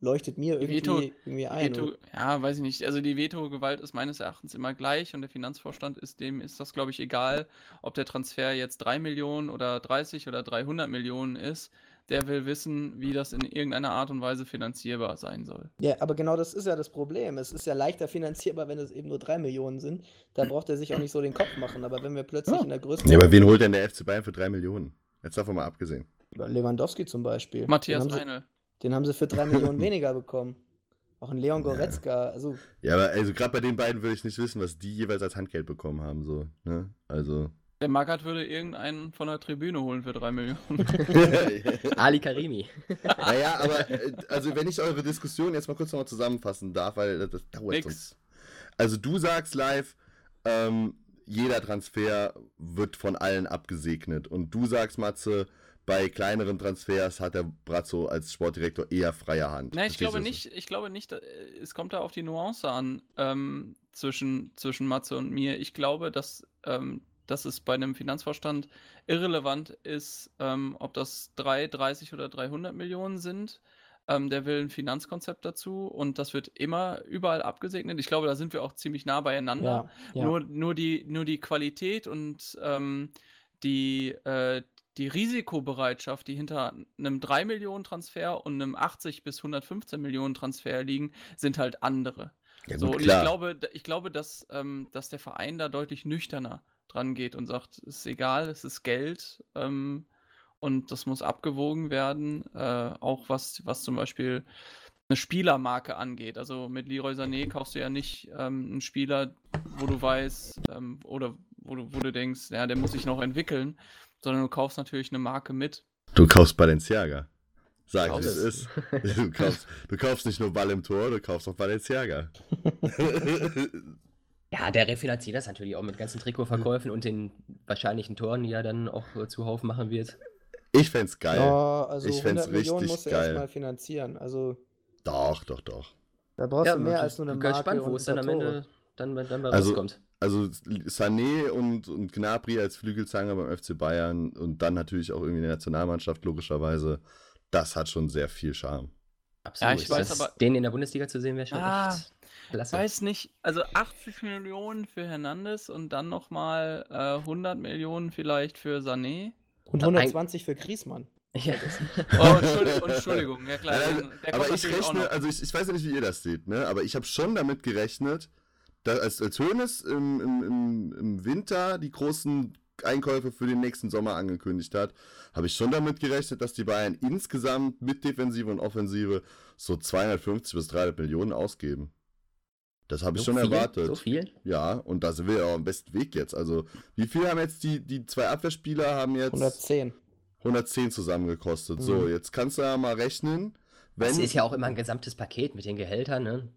[SPEAKER 1] leuchtet mir irgendwie,
[SPEAKER 4] Veto-
[SPEAKER 1] irgendwie ein.
[SPEAKER 4] Veto, ja, weiß ich nicht. Also die Veto-Gewalt ist meines Erachtens immer gleich und der Finanzvorstand ist dem ist das, glaube ich, egal, ob der Transfer jetzt 3 Millionen oder 30 oder 300 Millionen ist. Der will wissen, wie das in irgendeiner Art und Weise finanzierbar sein soll.
[SPEAKER 1] Ja, aber genau das ist ja das Problem. Es ist ja leichter finanzierbar, wenn es eben nur drei Millionen sind. Da braucht er sich auch nicht so den Kopf machen. Aber wenn wir plötzlich
[SPEAKER 5] Ja.
[SPEAKER 1] in der größten.
[SPEAKER 5] Ja, aber wen holt denn der FC Bayern für 3 Millionen? Jetzt davon mal abgesehen.
[SPEAKER 1] Lewandowski zum Beispiel.
[SPEAKER 4] Matthias
[SPEAKER 1] den haben, sie,
[SPEAKER 4] Reinl.
[SPEAKER 1] den haben sie für drei Millionen (laughs) weniger bekommen. Auch ein Leon Goretzka. Also,
[SPEAKER 5] Ja, aber also gerade bei den beiden würde ich nicht wissen, was die jeweils als Handgeld bekommen haben, so, ne? Also.
[SPEAKER 4] Der Magath würde irgendeinen von der Tribüne holen für 3 Millionen. (laughs)
[SPEAKER 6] Ali Karimi.
[SPEAKER 5] naja, aber äh, also wenn ich eure Diskussion jetzt mal kurz nochmal zusammenfassen darf, weil das, dauert
[SPEAKER 4] Nix.
[SPEAKER 5] sonst. Also du sagst live, ähm, jeder Transfer wird von allen abgesegnet. Und du sagst, Matze, bei kleineren Transfers hat der Brazzo als Sportdirektor eher freie Hand.
[SPEAKER 4] Nein, ich
[SPEAKER 5] Verstehst
[SPEAKER 4] glaube nicht, ich glaube nicht, äh, es kommt da auf die Nuance an ähm, zwischen, zwischen Matze und mir. Ich glaube, dass, ähm, dass es bei einem Finanzvorstand irrelevant ist, ähm, ob das 3, 30 oder 300 Millionen sind. Ähm, der will ein Finanzkonzept dazu und das wird immer überall abgesegnet. Ich glaube, da sind wir auch ziemlich nah beieinander.
[SPEAKER 1] ja. ja.
[SPEAKER 4] Nur, nur, die, nur die Qualität und ähm, die, äh, die Risikobereitschaft, die hinter einem 3 Millionen Transfer und einem 80 bis 115 Millionen Transfer liegen, sind halt andere.
[SPEAKER 5] Ja,
[SPEAKER 4] so,
[SPEAKER 5] gut,
[SPEAKER 4] und
[SPEAKER 5] klar.
[SPEAKER 4] ich glaube, ich glaube dass, ähm, dass der Verein da deutlich nüchterner dran geht und sagt, es ist egal, es ist Geld ähm, und das muss abgewogen werden, äh, auch was, was zum Beispiel eine Spielermarke angeht. Also mit Leroy Sané kaufst du ja nicht ähm, einen Spieler, wo du weißt, ähm, oder wo du, wo du denkst, ja, der muss sich noch entwickeln, sondern du kaufst natürlich eine Marke mit.
[SPEAKER 5] Du kaufst Balenciaga. Sag, wie es
[SPEAKER 6] es.
[SPEAKER 5] ist. (laughs) Du kaufst, du kaufst nicht nur Ball im Tor, du kaufst auch Balenciaga. (laughs)
[SPEAKER 6] Ja, der refinanziert das natürlich auch mit ganzen Trikotverkäufen und den wahrscheinlichen Toren, die er dann auch äh, zuhauf machen wird.
[SPEAKER 5] ich fänd's geil.
[SPEAKER 1] Ja, also
[SPEAKER 5] Ich fänd's
[SPEAKER 1] 100 Millionen
[SPEAKER 5] richtig
[SPEAKER 1] musst du
[SPEAKER 5] geil.
[SPEAKER 1] erstmal finanzieren. Also,
[SPEAKER 5] Doch, doch, doch.
[SPEAKER 1] da brauchst du mehr als nur eine
[SPEAKER 6] bin
[SPEAKER 1] Marke
[SPEAKER 6] gespannt, wo
[SPEAKER 1] und
[SPEAKER 6] es dann am Ende dann, dann bei
[SPEAKER 5] Also-
[SPEAKER 6] rauskommt.
[SPEAKER 5] Also Sané und, und Gnabry als Flügelzanger beim FC Bayern und dann natürlich auch irgendwie die Nationalmannschaft, logischerweise. Das hat schon sehr viel Charme.
[SPEAKER 6] Absolut.
[SPEAKER 4] ich weiß
[SPEAKER 6] Das-
[SPEAKER 4] aber-
[SPEAKER 6] Den in der Bundesliga zu sehen wäre schon
[SPEAKER 4] Ah,
[SPEAKER 6] echt klasse.
[SPEAKER 4] Weiß nicht, also 80 Millionen für Hernandez und dann nochmal äh, 100 Millionen vielleicht für Sané.
[SPEAKER 1] Und
[SPEAKER 6] Ein-
[SPEAKER 1] 120 für Griesmann.
[SPEAKER 6] Ja. (laughs)
[SPEAKER 4] Oh, Entschuldigung, Entschuldigung, ja klar. Der
[SPEAKER 5] aber ich rechne, also ich, ich weiß ja nicht, wie ihr das seht, ne? aber ich habe schon damit gerechnet, dass als, als Hoeneß im, im, im, im Winter die großen Einkäufe für den nächsten Sommer angekündigt hat, habe ich schon damit gerechnet, dass die Bayern insgesamt mit Defensive und Offensive so 250 bis 300 Millionen ausgeben. Das habe ich
[SPEAKER 6] So
[SPEAKER 5] schon
[SPEAKER 6] viel?
[SPEAKER 5] erwartet.
[SPEAKER 6] So viel?
[SPEAKER 5] Ja, und da sind wir ja am besten Weg jetzt. Also, wie viel haben jetzt die, die zwei Abwehrspieler haben jetzt
[SPEAKER 1] 110.
[SPEAKER 5] 110 zusammen gekostet. So,
[SPEAKER 1] Mhm.
[SPEAKER 5] jetzt kannst du ja mal rechnen. Wenn,
[SPEAKER 6] Das ist ja auch immer ein gesamtes Paket mit den Gehältern, ne?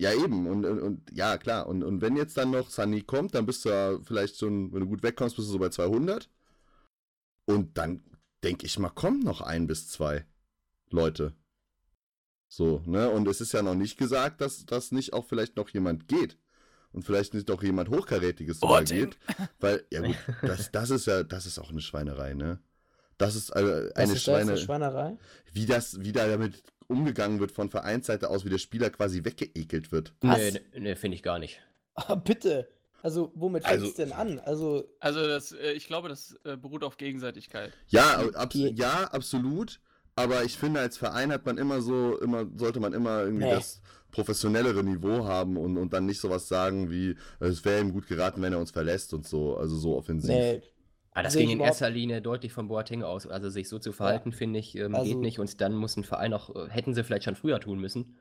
[SPEAKER 5] Ja, eben. Und, und, und ja, klar. Und, und wenn jetzt dann noch Sunny kommt, dann bist du ja vielleicht schon, wenn du gut wegkommst, bist du so bei 200. Und dann denke ich mal, kommen noch ein bis zwei Leute. So, ne? Und es ist ja noch nicht gesagt, dass das nicht auch vielleicht noch jemand geht. Und vielleicht nicht auch jemand Hochkarätiges
[SPEAKER 4] Boateng.
[SPEAKER 5] geht. Weil, ja gut, das, das ist ja, das ist auch eine Schweinerei, ne? Das ist äh,
[SPEAKER 1] Was
[SPEAKER 5] eine
[SPEAKER 1] ist das,
[SPEAKER 5] Schweine
[SPEAKER 1] eine Schweinerei?
[SPEAKER 5] wie das, wie da damit umgegangen wird von Vereinsseite aus, wie der Spieler quasi weggeekelt wird.
[SPEAKER 1] Was?
[SPEAKER 6] Nee, nee, nee finde ich gar nicht.
[SPEAKER 1] Ah, bitte. Also, womit fängt
[SPEAKER 5] Also-
[SPEAKER 1] es denn an? Also,
[SPEAKER 4] Also das, äh, ich glaube, das äh, beruht auf Gegenseitigkeit.
[SPEAKER 5] Ja,
[SPEAKER 1] Die-
[SPEAKER 5] ja, absolut. Aber ich finde, als Verein hat man immer so, immer, sollte man immer irgendwie
[SPEAKER 1] Nee.
[SPEAKER 5] das professionellere Niveau haben und, und dann nicht sowas sagen wie, es wäre ihm gut geraten, wenn er uns verlässt und so, also so offensiv.
[SPEAKER 1] nee.
[SPEAKER 6] Aber das
[SPEAKER 1] Sehe
[SPEAKER 6] ging in erster Linie deutlich von Boateng aus. Also sich so zu verhalten, finde ich, ähm, geht
[SPEAKER 1] Also-
[SPEAKER 6] nicht. Und dann muss ein Verein auch, äh, hätten sie vielleicht schon früher tun müssen,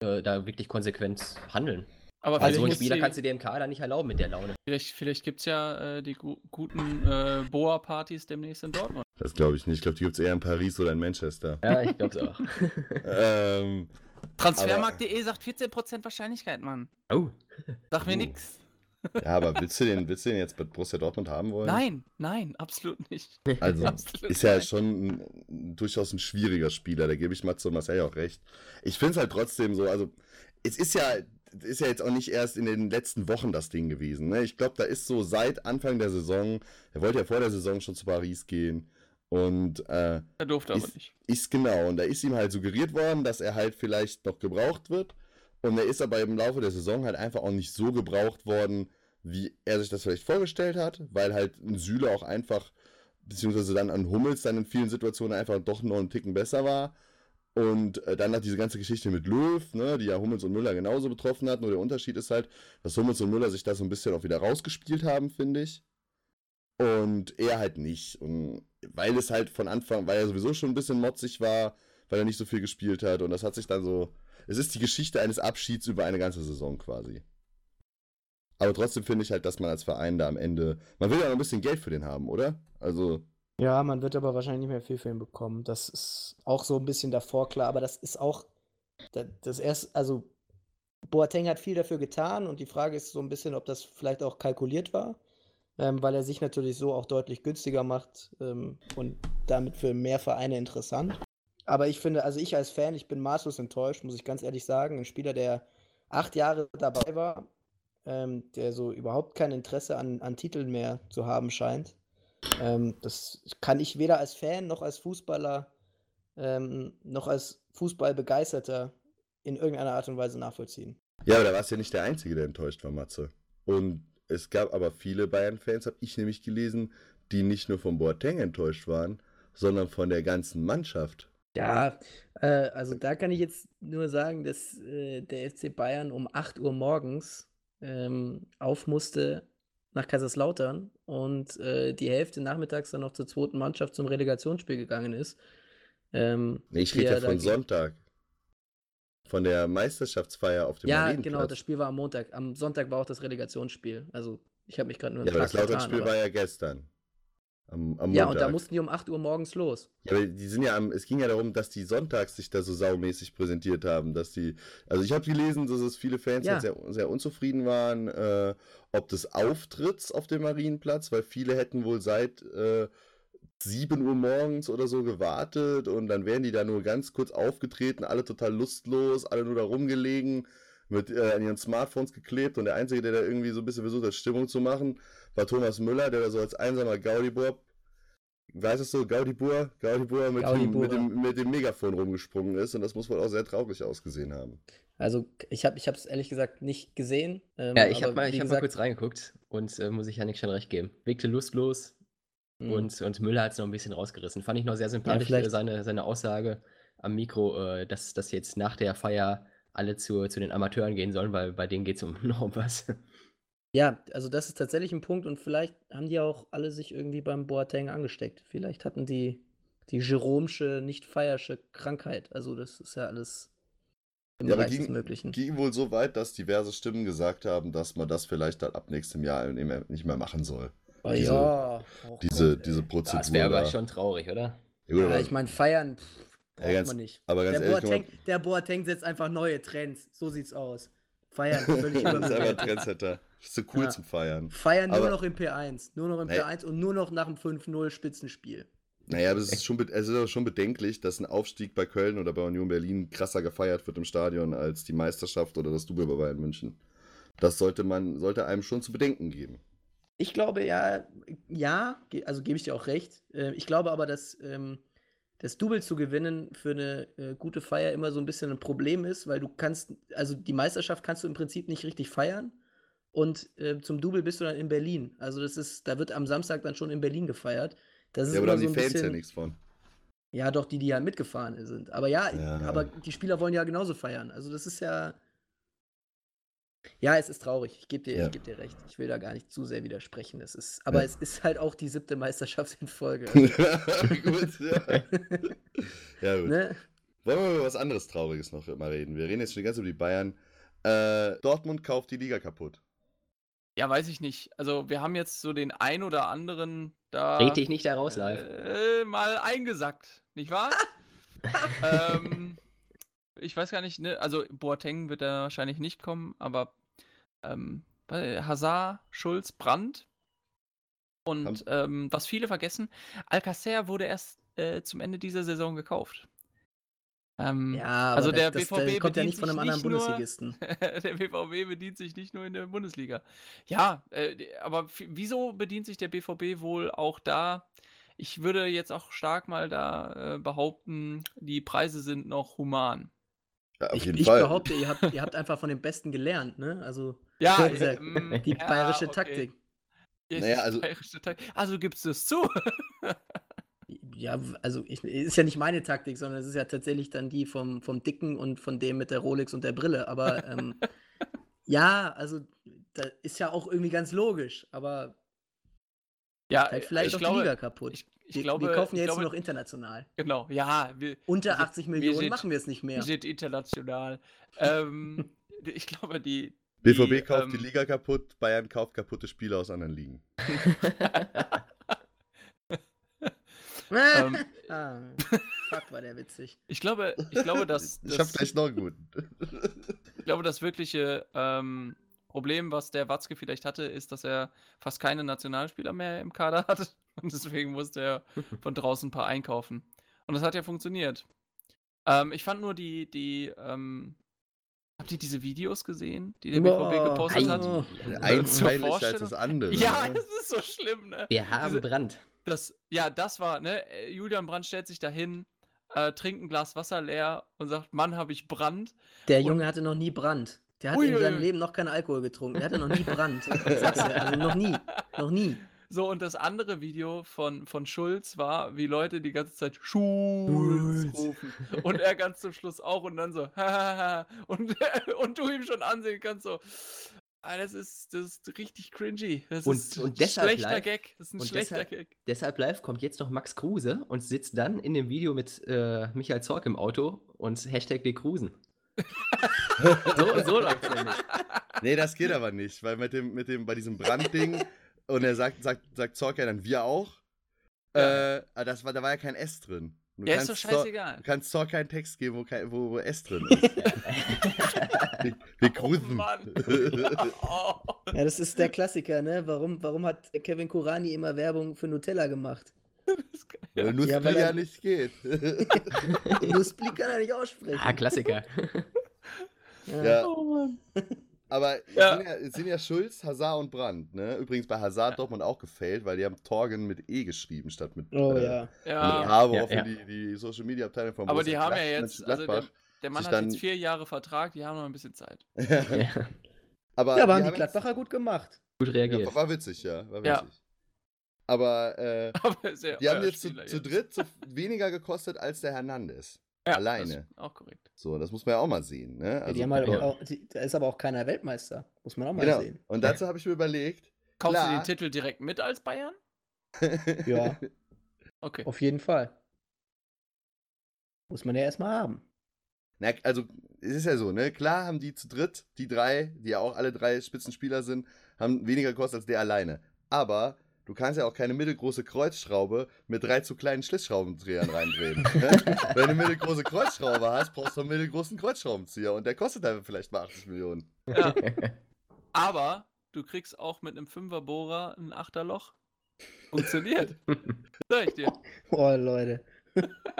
[SPEAKER 6] äh, da wirklich konsequent handeln.
[SPEAKER 4] Aber
[SPEAKER 6] Also so einen Spieler kannst du dir im Kader nicht erlauben mit der Laune.
[SPEAKER 4] vielleicht, vielleicht gibt es ja äh, die gu guten äh, Boa-Partys demnächst in Dortmund.
[SPEAKER 5] Das glaube ich nicht. Ich glaube, die gibt es eher in Paris oder in Manchester.
[SPEAKER 6] Ja, ich glaube es auch. (laughs)
[SPEAKER 5] ähm,
[SPEAKER 4] Transfermarkt.de sagt 14% Wahrscheinlichkeit, Mann.
[SPEAKER 6] oh,
[SPEAKER 4] Sag mir
[SPEAKER 5] Uh.
[SPEAKER 4] nix.
[SPEAKER 5] ja, aber willst du, den, willst du den jetzt bei Borussia Dortmund haben wollen?
[SPEAKER 4] Nein, nein, absolut nicht. (laughs)
[SPEAKER 5] Also
[SPEAKER 4] Absolut
[SPEAKER 5] ist ja
[SPEAKER 4] nein.
[SPEAKER 5] schon ein, durchaus ein schwieriger Spieler, da gebe ich Matze und Marcel auch recht. Ich finde es halt trotzdem so, also es ist ja, ist ja jetzt auch nicht erst in den letzten Wochen das Ding gewesen. Ne? Ich glaube, da ist so seit Anfang der Saison, er wollte ja vor der Saison schon zu Paris gehen und äh,
[SPEAKER 4] Er durfte aber
[SPEAKER 5] ist-
[SPEAKER 4] nicht.
[SPEAKER 5] ist genau, und da ist ihm halt suggeriert worden, dass er halt vielleicht noch gebraucht wird. Und er ist aber im Laufe der Saison halt einfach auch nicht so gebraucht worden, wie er sich das vielleicht vorgestellt hat, weil halt ein Süle auch einfach, beziehungsweise dann an Hummels dann in vielen Situationen einfach doch noch einen Ticken besser war. Und äh, dann hat diese ganze Geschichte mit Löw, ne, die ja Hummels und Müller genauso betroffen hat. Nur der Unterschied ist halt, dass Hummels und Müller sich da so ein bisschen auch wieder rausgespielt haben, finde ich. Und er halt nicht. Und weil es halt von Anfang, weil er sowieso schon ein bisschen motzig war, weil er nicht so viel gespielt hat. Und das hat sich dann so. Es ist die Geschichte eines Abschieds über eine ganze Saison quasi. Aber trotzdem finde ich halt, dass man als Verein da am Ende. Man will ja noch ein bisschen Geld für den haben, oder? Also.
[SPEAKER 1] Ja, man wird aber wahrscheinlich nicht mehr viel für ihn bekommen. Das ist auch so ein bisschen davor klar, aber das ist auch da- das erste, also Boateng hat viel dafür getan und die Frage ist so ein bisschen, ob das vielleicht auch kalkuliert war, ähm, weil er sich natürlich so auch deutlich günstiger macht ähm, und damit für mehr Vereine interessant. Aber ich finde, also ich als Fan, ich bin maßlos enttäuscht, muss ich ganz ehrlich sagen. Ein Spieler, der acht Jahre dabei war, ähm, der so überhaupt kein Interesse an, an Titeln mehr zu haben scheint. Ähm, das kann ich weder als Fan noch als Fußballer ähm, noch als Fußballbegeisterter in irgendeiner Art und Weise nachvollziehen.
[SPEAKER 5] Ja, aber da warst ja nicht der Einzige, der enttäuscht war, Matze. Und es gab aber viele Bayern-Fans, habe ich nämlich gelesen, die nicht nur von Boateng enttäuscht waren, sondern von der ganzen Mannschaft.
[SPEAKER 1] Ja, äh, also da kann ich jetzt nur sagen, dass äh, der FC Bayern um 8 Uhr morgens ähm, auf musste nach Kaiserslautern und äh, die Hälfte nachmittags dann noch zur zweiten Mannschaft zum Relegationsspiel gegangen ist. Ähm,
[SPEAKER 5] ich rede ja von Sonntag. Von der Meisterschaftsfeier auf dem
[SPEAKER 1] Ja, genau, das Spiel war am Montag. Am Sonntag war auch das Relegationsspiel. Also ich habe mich gerade nur
[SPEAKER 5] Ja, aber das Lautern-Spiel war ja gestern. Am, am
[SPEAKER 1] Ja, und da mussten die um 8 Uhr morgens los.
[SPEAKER 5] Ja, aber die sind ja am, es ging ja darum, dass die sonntags sich da so saumäßig präsentiert haben, dass die, also ich habe gelesen, dass es viele Fans
[SPEAKER 1] Ja.
[SPEAKER 5] sehr, sehr unzufrieden waren, äh, ob des Auftritts auf dem Marienplatz, weil viele hätten wohl seit äh, 7 Uhr morgens oder so gewartet und dann wären die da nur ganz kurz aufgetreten, alle total lustlos, alle nur da rumgelegen, mit äh, an ihren Smartphones geklebt und der Einzige, der da irgendwie so ein bisschen versucht hat, Stimmung zu machen, war Thomas Müller, der da so als einsamer Gaudi-Bob Weißt du so, Gaudibur, Gaudibur mit, dem,
[SPEAKER 1] Gaudibur.
[SPEAKER 5] mit, dem, mit dem Megafon rumgesprungen ist und das muss wohl auch sehr traurig ausgesehen haben.
[SPEAKER 1] Also ich habe ich es ehrlich gesagt nicht gesehen. Ähm,
[SPEAKER 6] Ja, ich habe mal, ich hab mal kurz reingeguckt und äh, muss ich Janik schon recht geben. Wirkte lustlos
[SPEAKER 1] mh,
[SPEAKER 6] und, und Müller hat es noch ein bisschen rausgerissen. Fand ich noch sehr sympathisch,
[SPEAKER 1] vielleicht-
[SPEAKER 6] äh, seine, seine Aussage am Mikro, äh, dass, dass jetzt nach der Feier alle zu, zu den Amateuren gehen sollen, weil bei denen geht es um (laughs) noch was.
[SPEAKER 1] Ja, also das ist tatsächlich ein Punkt und vielleicht haben die auch alle sich irgendwie beim Boateng angesteckt. Vielleicht hatten die die Jeromsche, nicht feiersche Krankheit. Also das ist ja alles im
[SPEAKER 5] Ja, aber
[SPEAKER 1] Bereich des
[SPEAKER 5] ging,
[SPEAKER 1] Möglichen.
[SPEAKER 5] ging wohl so weit, dass diverse Stimmen gesagt haben, dass man das vielleicht dann ab nächstem Jahr nicht mehr, nicht mehr machen soll.
[SPEAKER 1] Oh
[SPEAKER 5] diese-
[SPEAKER 1] ja, oh
[SPEAKER 5] Diese,
[SPEAKER 1] Gott,
[SPEAKER 5] diese. Prozedur.
[SPEAKER 6] Das wäre aber schon traurig, oder?
[SPEAKER 5] Ja,
[SPEAKER 1] ich meine, feiern pff,
[SPEAKER 5] Ja, ganz-
[SPEAKER 1] man nicht.
[SPEAKER 5] aber ganz
[SPEAKER 1] der,
[SPEAKER 5] ehrlich,
[SPEAKER 1] Boateng,
[SPEAKER 5] guck
[SPEAKER 1] der Boateng setzt einfach neue Trends. So sieht's aus. Feiern, (laughs) völlig
[SPEAKER 5] das ist einfach. Trendsetter. Ist so cool
[SPEAKER 1] Ja.
[SPEAKER 5] zum Feiern.
[SPEAKER 1] Feiern nur
[SPEAKER 5] Aber-
[SPEAKER 1] noch im P1. Nur noch im
[SPEAKER 5] Nee.
[SPEAKER 1] P1 und nur noch nach dem 5-0 Spitzenspiel.
[SPEAKER 5] Naja, aber es ist, schon, es ist aber schon bedenklich, dass ein Aufstieg bei Köln oder bei Union Berlin krasser gefeiert wird im Stadion als die Meisterschaft oder das Double bei Bayern München. Das sollte man, sollte einem schon zu bedenken geben.
[SPEAKER 1] Ich glaube ja, ja, also gebe ich dir auch recht. Äh, Ich glaube aber, dass ähm, das Double zu gewinnen für eine äh, gute Feier immer so ein bisschen ein Problem ist, weil du kannst, also die Meisterschaft kannst du im Prinzip nicht richtig feiern. Und äh, zum Double bist du dann in Berlin. Also das ist, da wird am Samstag dann schon in Berlin gefeiert. Das ist
[SPEAKER 5] Ja, aber da haben
[SPEAKER 1] so
[SPEAKER 5] die Fans ja
[SPEAKER 1] bisschen,
[SPEAKER 5] nichts von.
[SPEAKER 1] ja doch, die, die ja mitgefahren sind. Aber ja,
[SPEAKER 5] Ja.
[SPEAKER 1] aber die Spieler wollen ja genauso feiern. Also das ist ja, Ja, es ist traurig. Ich gebe dir,
[SPEAKER 5] Ja.
[SPEAKER 1] ich geb dir recht. Ich will da gar nicht zu sehr widersprechen. Es ist, aber
[SPEAKER 5] Ja.
[SPEAKER 1] es ist halt auch die siebte Meisterschaft in Folge. (laughs)
[SPEAKER 5] gut, ja. (laughs) ja, gut.
[SPEAKER 1] ne?
[SPEAKER 5] Wollen wir über was anderes Trauriges noch mal reden? Wir reden jetzt schon die ganze Zeit über die Bayern. Äh, Dortmund kauft die Liga kaputt.
[SPEAKER 4] Ja, weiß ich nicht. Also wir haben jetzt so den ein oder anderen da
[SPEAKER 6] Red dich nicht da raus live.
[SPEAKER 4] äh, mal eingesackt, nicht wahr? (laughs) ähm, ich weiß gar nicht, ne? Also Boateng wird da wahrscheinlich nicht kommen, aber ähm, Hazard, Schulz, Brandt und ähm, was viele vergessen, Alcacer wurde erst äh, zum Ende dieser Saison gekauft. Ähm,
[SPEAKER 1] Ja, aber
[SPEAKER 4] Also der
[SPEAKER 1] das,
[SPEAKER 4] BVB
[SPEAKER 1] das kommt ja
[SPEAKER 4] bedient
[SPEAKER 1] nicht von
[SPEAKER 4] sich
[SPEAKER 1] einem anderen
[SPEAKER 4] nicht nur- (laughs)
[SPEAKER 1] Bundesligisten.
[SPEAKER 4] der BVB bedient sich nicht nur in der Bundesliga. Ja, äh, aber wieso bedient sich der BVB wohl auch da? Ich würde jetzt auch stark mal da äh, behaupten, die Preise sind noch human.
[SPEAKER 5] Ja, auf
[SPEAKER 1] Ich,
[SPEAKER 5] jeden
[SPEAKER 1] ich
[SPEAKER 5] Fall.
[SPEAKER 1] behaupte, ihr habt, ihr habt (laughs) einfach von den Besten gelernt, ne? Also
[SPEAKER 4] Ja,
[SPEAKER 1] Diese-
[SPEAKER 4] ähm,
[SPEAKER 1] die
[SPEAKER 4] ja,
[SPEAKER 1] bayerische
[SPEAKER 4] okay.
[SPEAKER 1] Taktik.
[SPEAKER 4] Ja,
[SPEAKER 5] Naja,
[SPEAKER 4] die
[SPEAKER 5] also-
[SPEAKER 4] bayerische Taktik. Also gibst du es zu. (laughs)
[SPEAKER 1] Ja, also ich, ist ja nicht meine Taktik, sondern es ist ja tatsächlich dann die vom, vom Dicken und von dem mit der Rolex und der Brille. Aber ähm, (laughs) ja, also da ist ja auch irgendwie ganz logisch, aber
[SPEAKER 4] ja,
[SPEAKER 1] halt
[SPEAKER 4] äh,
[SPEAKER 1] vielleicht
[SPEAKER 4] ich
[SPEAKER 1] auch
[SPEAKER 4] glaube,
[SPEAKER 1] die Liga kaputt.
[SPEAKER 4] Ich, ich
[SPEAKER 1] wir,
[SPEAKER 4] glaube,
[SPEAKER 1] wir kaufen ja jetzt
[SPEAKER 4] glaube,
[SPEAKER 1] nur noch international.
[SPEAKER 4] Genau, ja, wir,
[SPEAKER 1] Unter
[SPEAKER 4] wir sind-
[SPEAKER 1] 80
[SPEAKER 4] wir
[SPEAKER 1] Millionen
[SPEAKER 4] sind-
[SPEAKER 1] machen wir es nicht mehr.
[SPEAKER 4] wir sind international. ähm, (laughs) ich glaube, die.
[SPEAKER 5] BVB
[SPEAKER 4] die,
[SPEAKER 5] kauft die
[SPEAKER 4] ähm,
[SPEAKER 5] Liga kaputt, Bayern kauft kaputte Spieler aus anderen Ligen. (laughs) (laughs)
[SPEAKER 4] Ähm,
[SPEAKER 1] ah, fuck, war der witzig.
[SPEAKER 4] Ich glaube, ich glaube, dass
[SPEAKER 5] Ich hab
[SPEAKER 4] das,
[SPEAKER 5] gleich noch einen guten.
[SPEAKER 4] ich glaube, das wirkliche ähm, Problem, was der Watzke vielleicht hatte, ist, dass er fast keine Nationalspieler mehr im Kader hat. (laughs) Und deswegen musste er (laughs) von draußen ein paar einkaufen. Und das hat ja funktioniert. Ähm, ich fand nur die, die, ähm, habt ihr diese Videos gesehen, die der BVB
[SPEAKER 1] Boah,
[SPEAKER 4] gepostet hat?
[SPEAKER 1] ei.
[SPEAKER 5] Einteiliger als das andere.
[SPEAKER 4] Ja,
[SPEAKER 5] ne? (laughs)
[SPEAKER 4] das ist so schlimm, ne?
[SPEAKER 6] Wir haben
[SPEAKER 4] Diese-
[SPEAKER 6] Brand.
[SPEAKER 4] Das, ja, das war, ne? Julian Brandt stellt sich dahin, äh, trinkt ein Glas Wasser leer und sagt, Mann, habe ich Brand.
[SPEAKER 1] Der
[SPEAKER 4] Und-
[SPEAKER 1] Junge hatte noch nie Brand. Der hat
[SPEAKER 4] Ui,
[SPEAKER 1] in seinem
[SPEAKER 4] ui.
[SPEAKER 1] Leben noch keinen Alkohol getrunken. Der hatte noch nie Brand. Also noch nie. Noch nie.
[SPEAKER 4] So, und das andere Video von, von Schulz war, wie Leute die ganze Zeit Schulz
[SPEAKER 1] Schulz.
[SPEAKER 4] rufen. Und er ganz zum Schluss auch und dann so, (laughs) hahaha. und, (laughs) und du ihm schon ansehen kannst, so, ah, das ist, das ist richtig cringy. Das
[SPEAKER 6] Und-
[SPEAKER 4] ist
[SPEAKER 6] und
[SPEAKER 4] ein schlechter
[SPEAKER 6] live-
[SPEAKER 4] Gag. Das ist ein
[SPEAKER 6] und
[SPEAKER 4] schlechter
[SPEAKER 6] deshalb-
[SPEAKER 4] Gag.
[SPEAKER 6] Deshalb live kommt jetzt noch Max Kruse und sitzt dann in dem Video mit äh, Michael Zorc im Auto und Hashtag wir cruisen. (laughs) so, so läuft's nämlich.
[SPEAKER 5] Nee, das geht aber nicht, weil mit dem, mit dem, bei diesem Brandding und er sagt, sagt, sagt Zorc ja dann wir auch.
[SPEAKER 4] Ja.
[SPEAKER 5] Äh, ah, das war, da war ja kein S drin. Du
[SPEAKER 4] Ja, ist doch scheißegal.
[SPEAKER 5] Du kannst Zorc keinen Text geben, wo, kein, wo, wo S drin ist. (laughs) wir wir
[SPEAKER 4] Oh,
[SPEAKER 5] cruisen.
[SPEAKER 4] Mann. Oh. (laughs)
[SPEAKER 1] Ja, das ist der Klassiker, ne? Warum, warum hat Kevin Kurani immer Werbung für Nutella gemacht? Ja, weil er-
[SPEAKER 5] ja nicht geht. (laughs)
[SPEAKER 1] Nussbli kann er nicht aussprechen.
[SPEAKER 6] Ah, Klassiker.
[SPEAKER 5] ja.
[SPEAKER 4] Oh Mann.
[SPEAKER 5] Aber es
[SPEAKER 4] Ja.
[SPEAKER 5] sind, ja, es sind ja Schulz, Hazard und Brandt. Ne? Übrigens bei Hazard
[SPEAKER 4] Ja.
[SPEAKER 5] Dortmund auch gefailt, weil die haben Torgen mit E geschrieben statt mit,
[SPEAKER 1] Oh
[SPEAKER 5] äh,
[SPEAKER 1] ja.
[SPEAKER 5] mit
[SPEAKER 4] Ja,
[SPEAKER 5] worauf
[SPEAKER 6] ja, ja.
[SPEAKER 5] die, die Social Media Abteilung von
[SPEAKER 4] aber die haben ja jetzt, also der, der Mann hat
[SPEAKER 5] dann-
[SPEAKER 4] jetzt vier Jahre Vertrag, die haben noch ein bisschen Zeit.
[SPEAKER 6] ja, (laughs)
[SPEAKER 5] aber
[SPEAKER 1] Ja, aber haben die
[SPEAKER 5] jetzt-
[SPEAKER 1] Gladbacher gut gemacht.
[SPEAKER 6] gut reagiert.
[SPEAKER 5] Ja, war witzig, ja. War
[SPEAKER 4] Ja.
[SPEAKER 5] witzig. Aber äh, (laughs)
[SPEAKER 4] Aber
[SPEAKER 5] die haben jetzt zu,
[SPEAKER 4] Spieler
[SPEAKER 5] zu
[SPEAKER 4] jetzt.
[SPEAKER 5] dritt so weniger gekostet als der Hernandez.
[SPEAKER 4] Ja,
[SPEAKER 5] alleine.
[SPEAKER 4] Das ist auch korrekt.
[SPEAKER 5] So, das muss man ja auch mal sehen. Ne?
[SPEAKER 1] Ja,
[SPEAKER 5] Also,
[SPEAKER 1] die haben halt
[SPEAKER 6] ja.
[SPEAKER 1] auch, die, da ist aber auch keiner Weltmeister. Muss man auch mal
[SPEAKER 5] genau.
[SPEAKER 1] sehen.
[SPEAKER 5] Und dazu habe ich mir überlegt,
[SPEAKER 4] Kaufst du
[SPEAKER 5] Klar.
[SPEAKER 4] den Titel direkt mit als Bayern? (laughs)
[SPEAKER 1] Ja,
[SPEAKER 4] Okay.
[SPEAKER 1] auf jeden Fall. Muss man ja erstmal haben.
[SPEAKER 5] Na, also, es ist ja so, ne? Klar haben die zu dritt, die drei, die ja auch alle drei Spitzenspieler sind, haben weniger gekostet als der alleine. Aber du kannst ja auch keine mittelgroße Kreuzschraube mit drei zu kleinen Schlitschraubendrehern reindrehen. (laughs) ne? Wenn du eine mittelgroße Kreuzschraube hast, brauchst du einen mittelgroßen Kreuzschraubenzieher und der kostet dann vielleicht mal 80 Millionen.
[SPEAKER 4] Ja. (laughs) Aber du kriegst auch mit einem Fünferbohrer ein Achterloch. Funktioniert. (laughs) Sag ich dir.
[SPEAKER 1] Oh, Leute.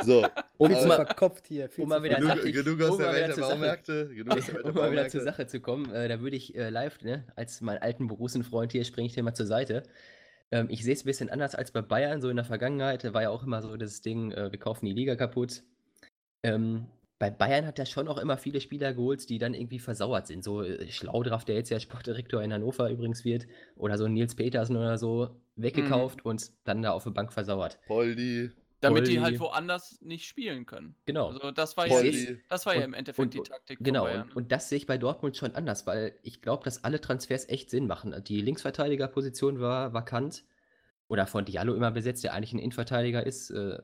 [SPEAKER 5] So,
[SPEAKER 1] Viel
[SPEAKER 5] Aber-
[SPEAKER 1] zu verkopft hier. Viel
[SPEAKER 6] um mal wieder
[SPEAKER 5] genug,
[SPEAKER 6] sachlich-
[SPEAKER 5] genug aus
[SPEAKER 6] um
[SPEAKER 5] der
[SPEAKER 6] mal
[SPEAKER 5] Welt der
[SPEAKER 6] zur Sache-
[SPEAKER 5] Baumärkte. Genug aus der Welt der
[SPEAKER 6] Um mal wieder zur. Sache zu kommen, äh, da würde ich äh, live, ne, als meinen alten Borussen-Freund hier, springe ich dir mal zur Seite. Ähm, ich sehe es ein bisschen anders als bei Bayern, so in der Vergangenheit. Da war ja auch immer so das Ding, äh, wir kaufen die Liga kaputt. Ähm, bei Bayern hat er schon auch immer viele Spieler geholt, die dann irgendwie versauert sind. So äh, Schlaudraff, der jetzt ja Sportdirektor in Hannover übrigens wird, oder so Nils Petersen oder so, weggekauft und dann da auf der Bank versauert.
[SPEAKER 5] Poldi.
[SPEAKER 4] Damit die halt woanders nicht spielen können.
[SPEAKER 6] Genau.
[SPEAKER 4] Also das war ja, das war ja
[SPEAKER 6] Und-
[SPEAKER 4] im Endeffekt
[SPEAKER 6] und-
[SPEAKER 4] die Taktik.
[SPEAKER 6] Genau,
[SPEAKER 4] Bayern.
[SPEAKER 6] und, und das sehe ich bei Dortmund schon anders, weil ich glaube, dass alle Transfers echt Sinn machen. Die Linksverteidigerposition war vakant oder von Diallo immer besetzt, der eigentlich ein Innenverteidiger ist. Äh,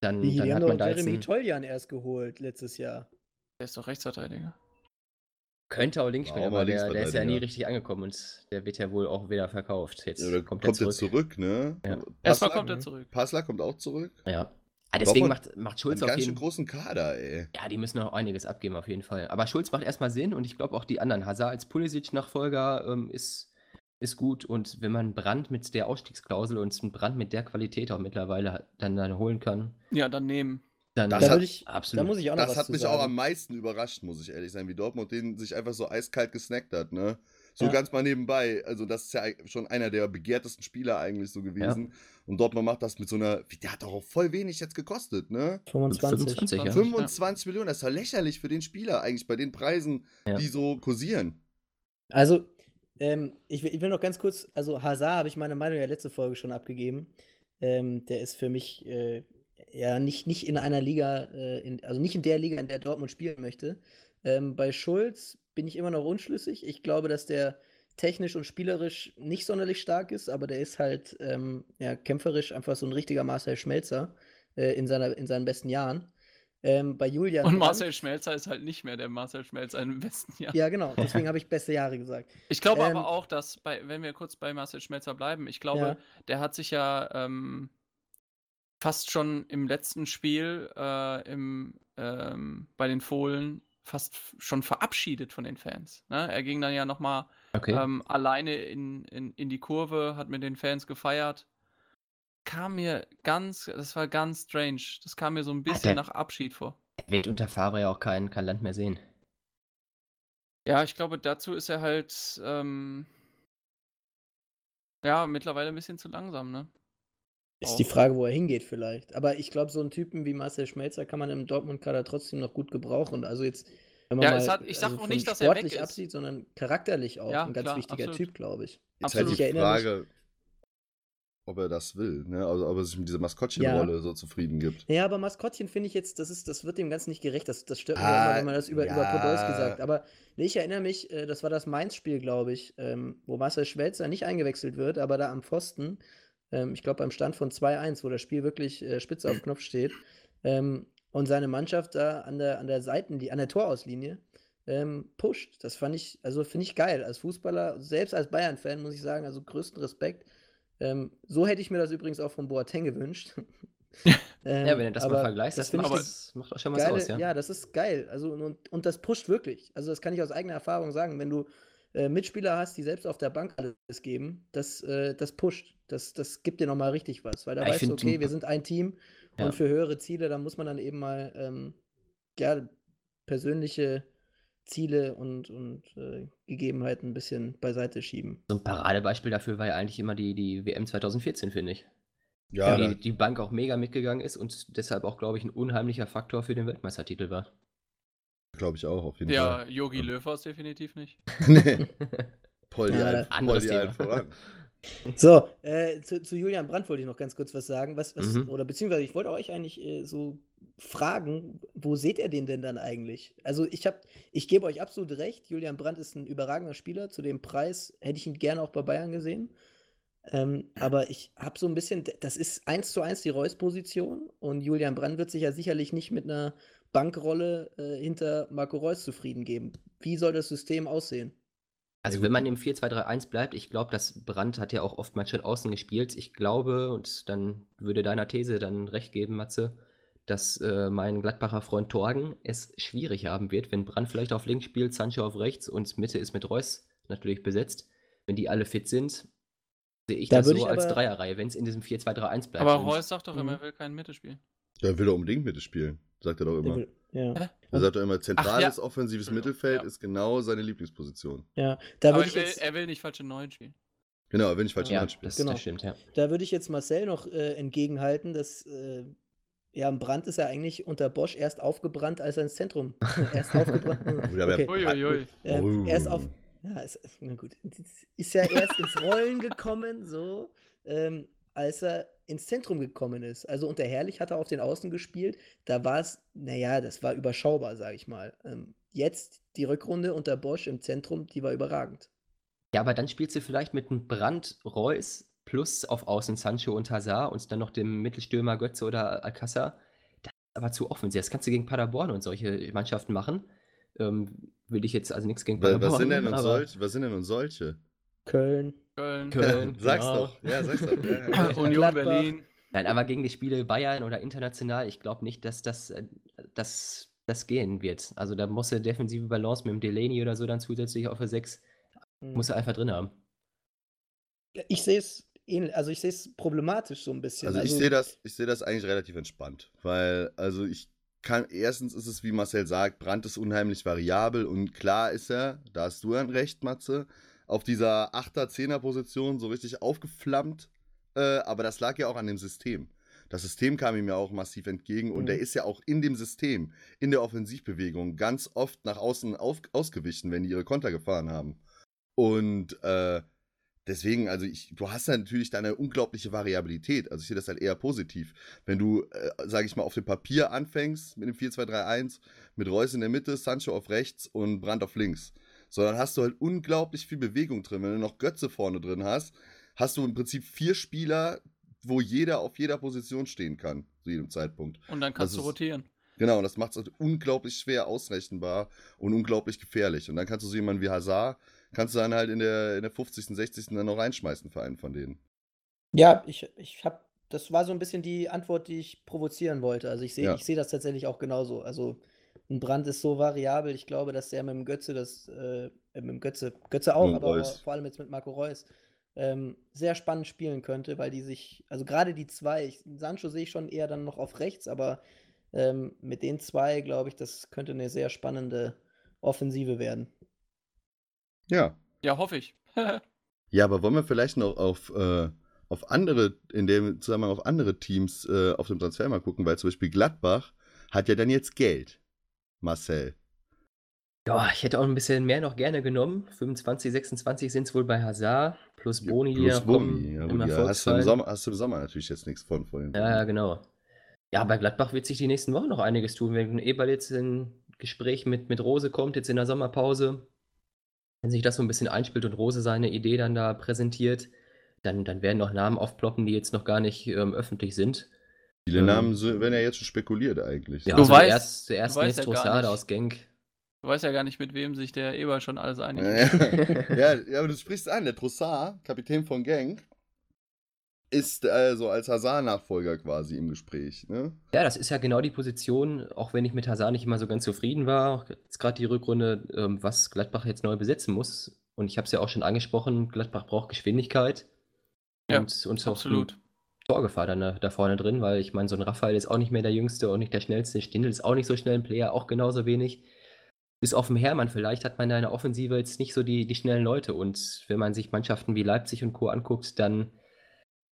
[SPEAKER 6] dann,
[SPEAKER 1] Die,
[SPEAKER 6] dann
[SPEAKER 1] die
[SPEAKER 6] hat man da
[SPEAKER 1] Jeremy Toljan erst geholt letztes Jahr.
[SPEAKER 4] Der ist doch Rechtsverteidiger.
[SPEAKER 6] Könnte auch links spielen, aber der, der ist ja nie richtig angekommen und der wird ja wohl auch wieder verkauft. Jetzt
[SPEAKER 5] Ja,
[SPEAKER 6] kommt,
[SPEAKER 5] kommt,
[SPEAKER 6] er zurück.
[SPEAKER 5] zurück, ne?
[SPEAKER 6] Ja.
[SPEAKER 4] Erstmal kommt er zurück.
[SPEAKER 5] Passler kommt auch zurück.
[SPEAKER 6] Ja. Ah, deswegen macht, macht
[SPEAKER 5] Einen
[SPEAKER 6] Schulz auf
[SPEAKER 5] ganz schön
[SPEAKER 6] jeden
[SPEAKER 5] großen Kader, ey.
[SPEAKER 6] Ja, die müssen noch einiges abgeben, auf jeden Fall. Aber Schulz macht erstmal Sinn und ich glaube auch die anderen. Hazard als Pulisic-Nachfolger ähm, ist, ist gut und wenn man Brand mit der Ausstiegsklausel und einen Brand mit der Qualität auch mittlerweile hat- dann, dann holen kann,
[SPEAKER 4] Ja, dann nehmen.
[SPEAKER 6] Dann
[SPEAKER 5] Das
[SPEAKER 1] Da,
[SPEAKER 5] hat-
[SPEAKER 1] ich,
[SPEAKER 6] absolut.
[SPEAKER 1] da muss ich auch noch
[SPEAKER 5] Das
[SPEAKER 1] was
[SPEAKER 5] hat
[SPEAKER 1] zu
[SPEAKER 5] mich
[SPEAKER 1] sagen.
[SPEAKER 5] auch am meisten überrascht, muss ich ehrlich sein, wie Dortmund den sich einfach so eiskalt gesnackt hat, ne? So
[SPEAKER 1] Ja.
[SPEAKER 5] ganz mal nebenbei. Also, das ist ja schon einer der begehrtesten Spieler eigentlich so gewesen. Und Dortmund macht das mit so einer. wie- Der hat doch auch voll wenig jetzt gekostet, ne?
[SPEAKER 1] 25.
[SPEAKER 6] 25, ja.
[SPEAKER 5] 25 Millionen, das ist doch lächerlich für den Spieler eigentlich bei den Preisen,
[SPEAKER 6] Ja.
[SPEAKER 5] die so kursieren.
[SPEAKER 1] Also, ähm, ich, will, ich will noch ganz kurz, also Hazard habe ich meine Meinung ja letzte Folge schon abgegeben. Ähm, der ist für mich äh, ja nicht, nicht in einer Liga, äh, in, also nicht in der Liga, in der Dortmund spielen möchte. Ähm, bei Schulz bin ich immer noch unschlüssig. Ich glaube, dass der technisch und spielerisch nicht sonderlich stark ist, aber der ist halt ähm, ja, kämpferisch einfach so ein richtiger Marcel Schmelzer äh, in, seiner, in seinen besten Jahren. Ähm, bei Julian
[SPEAKER 4] Und
[SPEAKER 1] Brandt-
[SPEAKER 4] Marcel Schmelzer ist halt nicht mehr der Marcel Schmelzer im besten Jahr.
[SPEAKER 1] Ja, genau, deswegen habe ich beste Jahre gesagt. (laughs)
[SPEAKER 4] Ich glaube
[SPEAKER 1] Ähm,
[SPEAKER 4] aber auch, dass bei, wenn wir kurz bei Marcel Schmelzer bleiben, ich glaube,
[SPEAKER 1] Ja.
[SPEAKER 4] der hat sich ja ähm, fast schon im letzten Spiel äh, im, ähm, bei den Fohlen fast schon verabschiedet von den Fans. Ne? Er ging dann ja nochmal
[SPEAKER 6] okay.
[SPEAKER 4] ähm, alleine in, in, in die Kurve, hat mit den Fans gefeiert. Kam mir ganz, das war ganz strange. Das kam mir so ein bisschen
[SPEAKER 6] der-
[SPEAKER 4] nach Abschied vor.
[SPEAKER 6] er wird unter Favre ja auch kein, kein Land mehr sehen.
[SPEAKER 4] Ja, ich glaube, dazu ist er halt ähm, ja mittlerweile ein bisschen zu langsam, ne?
[SPEAKER 1] Ist die Frage, wo er hingeht vielleicht. Aber ich glaube, so einen Typen wie Marcel Schmelzer kann man im Dortmund-Kader trotzdem noch gut gebrauchen. Also jetzt, wenn man
[SPEAKER 4] Ja,
[SPEAKER 1] mal
[SPEAKER 4] hat- ich sag
[SPEAKER 1] also
[SPEAKER 4] auch nicht, dass er weg ist.
[SPEAKER 1] absieht, sondern charakterlich auch
[SPEAKER 4] Ja,
[SPEAKER 1] ein ganz
[SPEAKER 4] klar,
[SPEAKER 1] wichtiger
[SPEAKER 4] absolut.
[SPEAKER 1] Typ, glaube ich.
[SPEAKER 5] Jetzt halt die
[SPEAKER 1] mich-
[SPEAKER 5] Frage, ob er das will, ne? Also, ob er sich mit dieser Maskottchenrolle so zufrieden gibt.
[SPEAKER 1] Ja, aber Maskottchen finde ich jetzt, das, ist, das wird dem Ganzen nicht gerecht. Das, das stört mich ja
[SPEAKER 5] Ah,
[SPEAKER 1] immer, wenn man das über, über
[SPEAKER 5] ja.
[SPEAKER 1] Podolski sagt. Aber nee, ich erinnere mich, äh, das war das Mainz-Spiel, glaube ich, ähm, wo Marcel Schmelzer nicht eingewechselt wird, aber da am Pfosten, ich glaube beim Stand von 2-1, wo das Spiel wirklich äh, spitze auf Knopf steht, ähm, und seine Mannschaft da an der, an der Seitenlinie, an der Torauslinie ähm, pusht. Das fand ich, also finde ich geil. Als Fußballer, selbst als Bayern-Fan, muss ich sagen, also größten Respekt. Ähm, so hätte ich mir das übrigens auch von Boateng gewünscht. (laughs) (laughs) Ähm,
[SPEAKER 6] ja, wenn du das mal vergleichst, das, macht,
[SPEAKER 1] das
[SPEAKER 6] macht auch schon was
[SPEAKER 1] geile,
[SPEAKER 6] aus, ja.
[SPEAKER 1] das ist geil. Also und, und das pusht wirklich. Also das kann ich aus eigener Erfahrung sagen. Wenn du äh, Mitspieler hast, die selbst auf der Bank alles geben, das, äh, das pusht. Das, das gibt dir nochmal richtig was. Weil da
[SPEAKER 6] Ja, ich
[SPEAKER 1] weißt du, okay, wir sind ein Team
[SPEAKER 6] Ja.
[SPEAKER 1] und für höhere Ziele, da muss man dann eben mal ähm, ja, persönliche Ziele und, und äh, Gegebenheiten ein bisschen beiseite schieben.
[SPEAKER 6] So ein Paradebeispiel dafür war ja eigentlich immer die, die WM 2014, finde ich.
[SPEAKER 5] Ja,
[SPEAKER 6] die, die Bank auch mega mitgegangen ist und deshalb auch, glaube ich, ein unheimlicher Faktor für den Weltmeistertitel war.
[SPEAKER 5] Glaube ich auch, auf jeden
[SPEAKER 4] Ja,
[SPEAKER 5] Fall.
[SPEAKER 4] Yogi Löw war es definitiv nicht. (laughs)
[SPEAKER 5] nee. (laughs) Poldi
[SPEAKER 1] Ja,
[SPEAKER 5] ein, voran. (laughs)
[SPEAKER 1] So, äh, zu, zu Julian Brandt wollte ich noch ganz kurz was sagen. Was, was,
[SPEAKER 6] Mhm.
[SPEAKER 1] Oder beziehungsweise ich wollte euch eigentlich äh, so fragen, wo seht ihr den denn dann eigentlich? Also ich habe, ich gebe euch absolut recht, Julian Brandt ist ein überragender Spieler. Zu dem Preis hätte ich ihn gerne auch bei Bayern gesehen. Ähm, aber ich habe so ein bisschen, das ist eins zu eins die Reus-Position und Julian Brandt wird sich ja sicherlich nicht mit einer Bankrolle äh, hinter Marco Reus zufrieden geben. Wie soll das System aussehen?
[SPEAKER 6] Also wenn man im 4-2-3-1 bleibt, ich glaube, dass Brandt hat ja auch oftmals schon außen gespielt. Ich glaube, und dann würde deiner These dann recht geben, Matze, dass äh, mein Gladbacher Freund Torgen es schwierig haben wird, wenn Brandt vielleicht auf links spielt, Sancho auf rechts und Mitte ist mit Reus natürlich besetzt. Wenn die alle fit sind, sehe ich
[SPEAKER 1] Da
[SPEAKER 6] das so
[SPEAKER 1] ich
[SPEAKER 6] als
[SPEAKER 1] aber-
[SPEAKER 6] Dreierreihe, wenn es in diesem 4-2-3-1 bleibt.
[SPEAKER 4] Aber Reus sagt doch immer,
[SPEAKER 1] Mhm.
[SPEAKER 4] er will kein Mittelspiel.
[SPEAKER 5] Ja, will er unbedingt mitspielen, sagt er doch immer.
[SPEAKER 1] will- Ja.
[SPEAKER 5] Er sagt doch immer, zentrales
[SPEAKER 4] ja.
[SPEAKER 5] offensives
[SPEAKER 4] Entschuldigung,
[SPEAKER 5] Mittelfeld
[SPEAKER 4] ja.
[SPEAKER 5] ist genau seine Lieblingsposition.
[SPEAKER 1] ja, da
[SPEAKER 4] Aber
[SPEAKER 1] würde
[SPEAKER 4] er
[SPEAKER 1] ich
[SPEAKER 4] will,
[SPEAKER 1] jetzt.
[SPEAKER 4] er will nicht falsche Neuen spielen.
[SPEAKER 5] Genau, wenn ich falsch
[SPEAKER 6] ja,
[SPEAKER 5] ja,
[SPEAKER 6] das,
[SPEAKER 1] Genau.
[SPEAKER 6] das stimmt, ja.
[SPEAKER 1] Da würde ich jetzt Marcel noch äh, entgegenhalten, dass äh, ja, Brand ist ja eigentlich unter Bosch erst aufgebrannt, als er ins Zentrum (laughs) erst aufgebrannt. (laughs)
[SPEAKER 5] Er-
[SPEAKER 1] okay.
[SPEAKER 4] Uiuiui.
[SPEAKER 1] Ähm,
[SPEAKER 5] Oh.
[SPEAKER 1] erst auf. Ja, ist, na gut. Ist ja erst ins Rollen gekommen, so, ähm, als er ins Zentrum gekommen ist. Also unter Herrlich hat er auf den Außen gespielt. Da war es, naja, das war überschaubar, sage ich mal. Ähm, jetzt die Rückrunde unter Bosch im Zentrum, die war überragend.
[SPEAKER 6] Ja, aber dann spielst du vielleicht mit einem Brand Reus plus auf Außen Sancho und Hazard und dann noch dem Mittelstürmer Götze oder Alcázar. Das ist aber zu offensiv. Das kannst du gegen Paderborn und solche Mannschaften machen. Ähm, will ich jetzt also nichts gegen Paderborn.
[SPEAKER 5] was, sind denn und solche, was sind denn und solche?
[SPEAKER 1] Köln.
[SPEAKER 4] Köln,
[SPEAKER 6] Köln, (laughs)
[SPEAKER 5] sag's
[SPEAKER 6] genau.
[SPEAKER 5] doch. Ja, sag's doch. (laughs) Ja, ja.
[SPEAKER 4] Union
[SPEAKER 1] Gladbach.
[SPEAKER 4] Berlin.
[SPEAKER 6] Nein, aber gegen die Spiele Bayern oder international, ich glaube nicht, dass das, äh, das, das gehen wird. Also da muss er defensive Balance mit dem Delaney oder so dann zusätzlich auf der 6,
[SPEAKER 1] Hm.
[SPEAKER 6] muss er einfach drin haben.
[SPEAKER 1] Ich sehe es ähnlich, also ich sehe es problematisch so ein bisschen.
[SPEAKER 5] Also ich sehe das, ich sehe das eigentlich relativ entspannt, weil also ich kann erstens ist es wie Marcel sagt, Brand ist unheimlich variabel und klar ist er, da hast du dann recht, Matze, auf dieser 8er 10er Position so richtig aufgeflammt, äh, aber das lag ja auch an dem System. Das System kam ihm ja auch massiv entgegen und
[SPEAKER 1] Mhm.
[SPEAKER 5] er ist ja auch in dem System, in der Offensivbewegung ganz oft nach außen auf, ausgewichen, wenn die ihre Konter gefahren haben. Und äh, deswegen, also ich, du hast ja natürlich da eine unglaubliche Variabilität. Also ich sehe das halt eher positiv. Wenn du, äh, sage ich mal, auf dem Papier anfängst mit dem 4-2-3-1, mit Reus in der Mitte, Sancho auf rechts und Brandt auf links. So, dann hast du halt unglaublich viel Bewegung drin. Wenn du noch Götze vorne drin hast, hast du im Prinzip vier Spieler, wo jeder auf jeder Position stehen kann, zu jedem Zeitpunkt.
[SPEAKER 4] Und dann kannst
[SPEAKER 5] Das
[SPEAKER 4] du
[SPEAKER 5] ist-
[SPEAKER 4] rotieren.
[SPEAKER 5] Genau, und das macht es halt unglaublich schwer ausrechenbar und unglaublich gefährlich. Und dann kannst du so jemanden wie Hazard, kannst du dann halt in der, in der 50., 60. dann noch reinschmeißen für einen von denen.
[SPEAKER 1] Ja, ich, ich habe, das war so ein bisschen die Antwort, die ich provozieren wollte. Also ich sehe,
[SPEAKER 5] Ja.
[SPEAKER 1] ich sehe das tatsächlich auch genauso. Also ein Brand ist so variabel. Ich glaube, dass der mit dem Götze das, äh, mit dem Götze, Götze auch, aber
[SPEAKER 5] Reus.
[SPEAKER 1] vor allem jetzt mit Marco Reus, ähm, sehr spannend spielen könnte, weil die sich, also gerade die zwei, ich, Sancho sehe ich schon eher dann noch auf rechts, aber ähm, mit den zwei, glaube ich, das könnte eine sehr spannende Offensive werden.
[SPEAKER 5] Ja.
[SPEAKER 4] Ja, hoffe ich. (laughs)
[SPEAKER 5] Ja, aber wollen wir vielleicht noch auf, äh, auf andere, in dem Zusammenhang auf andere Teams äh, auf dem Transfer mal gucken, weil zum Beispiel Gladbach hat ja dann jetzt Geld. Marcel.
[SPEAKER 6] Ja, ich hätte auch ein bisschen mehr noch gerne genommen. 25, 26 sind es wohl bei Hazard, plus Boni, die
[SPEAKER 5] Plus Boni. Ja, gut, ja, hast, du im. Sommer, hast du im Sommer natürlich jetzt nichts von vorhin.
[SPEAKER 6] Ja, ja, genau. Ja, bei Gladbach wird sich die nächsten Wochen noch einiges tun. Wenn Eberl jetzt in Gespräch mit, mit Rose kommt, jetzt in der Sommerpause, wenn sich das so ein bisschen einspielt und Rose seine Idee dann da präsentiert, dann, dann werden noch Namen aufploppen, die jetzt noch gar nicht ähm, öffentlich sind.
[SPEAKER 5] Viele
[SPEAKER 6] ähm,
[SPEAKER 5] Namen so- werden ja jetzt schon spekuliert eigentlich.
[SPEAKER 6] Ja,
[SPEAKER 4] Du
[SPEAKER 6] also
[SPEAKER 4] weißt-
[SPEAKER 6] zuerst, zuerst
[SPEAKER 4] du weißt ja gar
[SPEAKER 6] Trossard
[SPEAKER 4] nicht.
[SPEAKER 6] aus Genk.
[SPEAKER 4] Du weißt ja gar nicht, mit wem sich der Eber schon alles einigt.
[SPEAKER 5] Ja, (laughs) ja, ja, aber du sprichst an, der Trossard, Kapitän von Genk, ist also als Hazard-Nachfolger quasi im Gespräch. Ne?
[SPEAKER 6] Ja, das ist ja genau die Position, auch wenn ich mit Hazard nicht immer so ganz zufrieden war, jetzt gerade die Rückrunde, ähm, was Gladbach jetzt neu besetzen muss. Und ich habe es ja auch schon angesprochen, Gladbach braucht Geschwindigkeit
[SPEAKER 4] Ja,
[SPEAKER 6] und, und auch
[SPEAKER 4] Absolut.
[SPEAKER 6] Torgefahr dann da, da vorne drin, weil ich meine, so ein Raphael ist auch nicht mehr der Jüngste und nicht der Schnellste, Stindl ist auch nicht so schnell ein Player, auch genauso wenig. Bis auf dem Hermann vielleicht hat man da in der Offensive jetzt nicht so die, die schnellen Leute und wenn man sich Mannschaften wie Leipzig und Co. anguckt, dann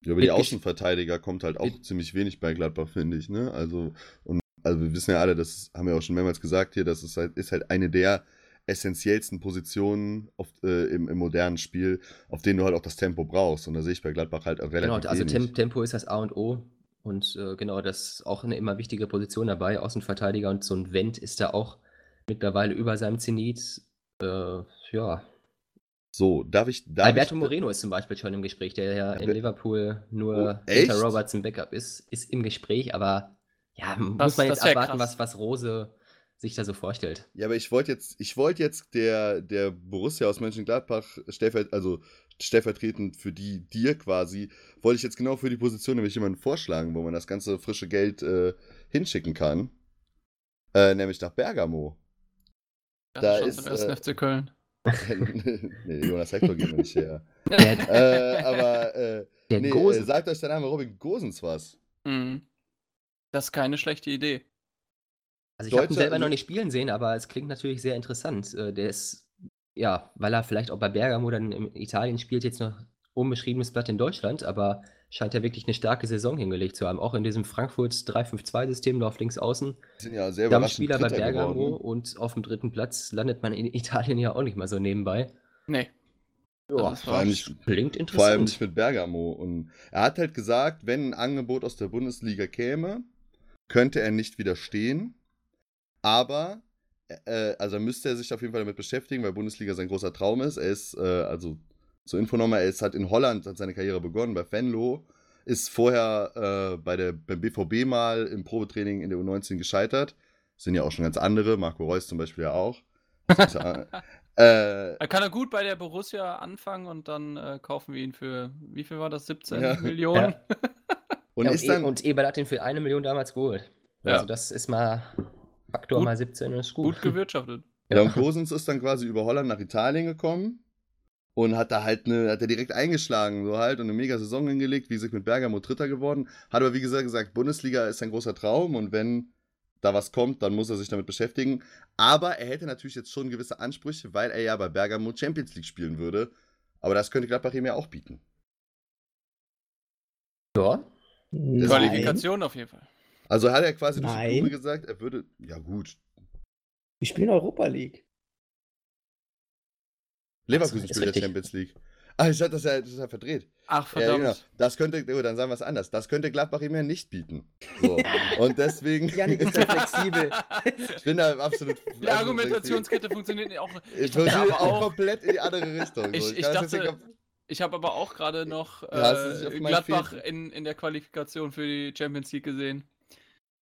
[SPEAKER 5] Ja, aber die Außenverteidiger kommt halt auch ziemlich wenig bei Gladbach, finde ich. Ne? Also, und, also wir wissen ja alle, das haben wir auch schon mehrmals gesagt hier, das ist halt, ist halt eine der essentiellsten Positionen auf, äh, im, im modernen Spiel, auf denen du halt auch das Tempo brauchst. Und da sehe ich bei Gladbach halt auch relativ
[SPEAKER 6] Genau, also
[SPEAKER 5] wenig.
[SPEAKER 6] Tem Tempo ist das A und O. Und äh, genau, das ist auch eine immer wichtige Position dabei. Außenverteidiger und so ein Wendt ist da auch mittlerweile über seinem Zenit. Äh, ja.
[SPEAKER 5] So, darf ich. Darf
[SPEAKER 6] Alberto
[SPEAKER 5] ich,
[SPEAKER 6] Moreno ist zum Beispiel schon im Gespräch, der ja in Liverpool
[SPEAKER 5] Oh,
[SPEAKER 6] nur
[SPEAKER 5] echt?
[SPEAKER 6] hinter Roberts im Backup ist, ist im Gespräch, aber ja, muss
[SPEAKER 4] Das-
[SPEAKER 6] man
[SPEAKER 4] das
[SPEAKER 6] jetzt
[SPEAKER 4] krass.
[SPEAKER 6] was, was Rose sich da so vorstellt.
[SPEAKER 5] Ja, aber ich wollte jetzt, ich wollte jetzt der, der Borussia aus Mönchengladbach stellvert, also stellvertretend für die dir quasi, wollte ich jetzt genau für die Position nämlich jemanden vorschlagen, wo man das ganze frische Geld äh, hinschicken kann. Äh, nämlich nach Bergamo.
[SPEAKER 4] Das
[SPEAKER 5] Da
[SPEAKER 4] schon
[SPEAKER 5] ist,
[SPEAKER 4] zum ersten
[SPEAKER 5] äh,
[SPEAKER 4] FC Köln. (laughs)
[SPEAKER 5] nee, Jonas Hector geht mir nicht her. (laughs)
[SPEAKER 6] Der,
[SPEAKER 5] äh, aber äh, nee, äh,
[SPEAKER 6] Gose.
[SPEAKER 5] sagt euch der Name Robin Gosens was?
[SPEAKER 4] Mhm. Das ist keine schlechte Idee.
[SPEAKER 6] Also ich habe ihn selber noch nicht spielen sehen, aber es klingt natürlich sehr interessant. Äh, Der ist, ja, weil er vielleicht auch bei Bergamo dann in Italien spielt, jetzt noch unbeschriebenes Blatt in Deutschland, aber scheint er wirklich eine starke Saison hingelegt zu haben. Auch in diesem Frankfurt 3-5-2-System, da auf links außen.
[SPEAKER 5] Sind ja sehr
[SPEAKER 6] Stammspieler bei Bergamo
[SPEAKER 5] geworden. ne?
[SPEAKER 6] und auf dem dritten Platz landet man in Italien ja auch nicht mal so nebenbei.
[SPEAKER 4] Nee.
[SPEAKER 6] Ja,
[SPEAKER 4] das
[SPEAKER 5] vor allem nicht,
[SPEAKER 6] Klingt
[SPEAKER 5] vor allem
[SPEAKER 6] interessant.
[SPEAKER 5] nicht mit Bergamo. Und er hat halt gesagt, wenn ein Angebot aus der Bundesliga käme, könnte er nicht widerstehen. Aber, äh, also müsste er sich auf jeden Fall damit beschäftigen, weil Bundesliga sein großer Traum ist. Er ist, äh, also zur Info nochmal, er ist halt in Holland, hat seine Karriere begonnen, bei Venlo. Ist vorher äh, bei der, beim BVB mal im Probetraining in der U19 gescheitert. Sind ja auch schon ganz andere, Marco Reus zum Beispiel ja auch. (laughs) Ja, äh,
[SPEAKER 4] Da kann er gut bei der Borussia anfangen und dann äh, kaufen wir ihn für, wie viel war das? 17
[SPEAKER 5] Ja.
[SPEAKER 4] Millionen? (laughs)
[SPEAKER 5] und
[SPEAKER 6] ja,
[SPEAKER 5] ist
[SPEAKER 6] und,
[SPEAKER 5] dann,
[SPEAKER 6] e und Eberl hat ihn für eine Million damals geholt.
[SPEAKER 4] Ja.
[SPEAKER 6] Also das ist mal Faktor
[SPEAKER 4] Gut-
[SPEAKER 6] mal 17 und ist gut.
[SPEAKER 4] Gut gewirtschaftet. (laughs)
[SPEAKER 5] Ja, und Gosens ist dann quasi über Holland nach Italien gekommen und hat da halt eine, hat er direkt eingeschlagen, so halt, und eine mega Saison hingelegt, wie gesagt, mit Bergamo Dritter geworden. Hat aber wie gesagt gesagt, Bundesliga ist ein großer Traum und wenn da was kommt, dann muss er sich damit beschäftigen. Aber er hätte natürlich jetzt schon gewisse Ansprüche, weil er ja bei Bergamo Champions League spielen würde. Aber das könnte Gladbach ihm ja auch bieten.
[SPEAKER 6] Ja.
[SPEAKER 4] Qualifikation auf jeden Fall.
[SPEAKER 5] Also hat er quasi durch die. Blume gesagt, er würde, ja gut,
[SPEAKER 1] Wir spielen Europa League.
[SPEAKER 5] Leverkusen
[SPEAKER 6] ist
[SPEAKER 5] spielt ja. Champions League. Ah, ich hatte das ja, das ist ja verdreht.
[SPEAKER 4] Ach,
[SPEAKER 5] Ja,
[SPEAKER 4] verdammt.
[SPEAKER 5] genau. Das könnte, oh, dann sagen wir es anders. Das könnte Gladbach ihm ja nicht bieten. So. (laughs) Und deswegen.
[SPEAKER 1] Janik ist da flexibel. (laughs)
[SPEAKER 5] ich bin da absolut.
[SPEAKER 4] Die Argumentationskette funktioniert auch.
[SPEAKER 5] Ich funktioniert auch
[SPEAKER 4] auch-
[SPEAKER 5] komplett in die andere Richtung. so.
[SPEAKER 4] Ich, ich dachte, ich habe aber auch gerade noch
[SPEAKER 5] Ja,
[SPEAKER 4] äh,
[SPEAKER 5] meinen
[SPEAKER 4] Gladbach in, in der Qualifikation für die Champions League gesehen.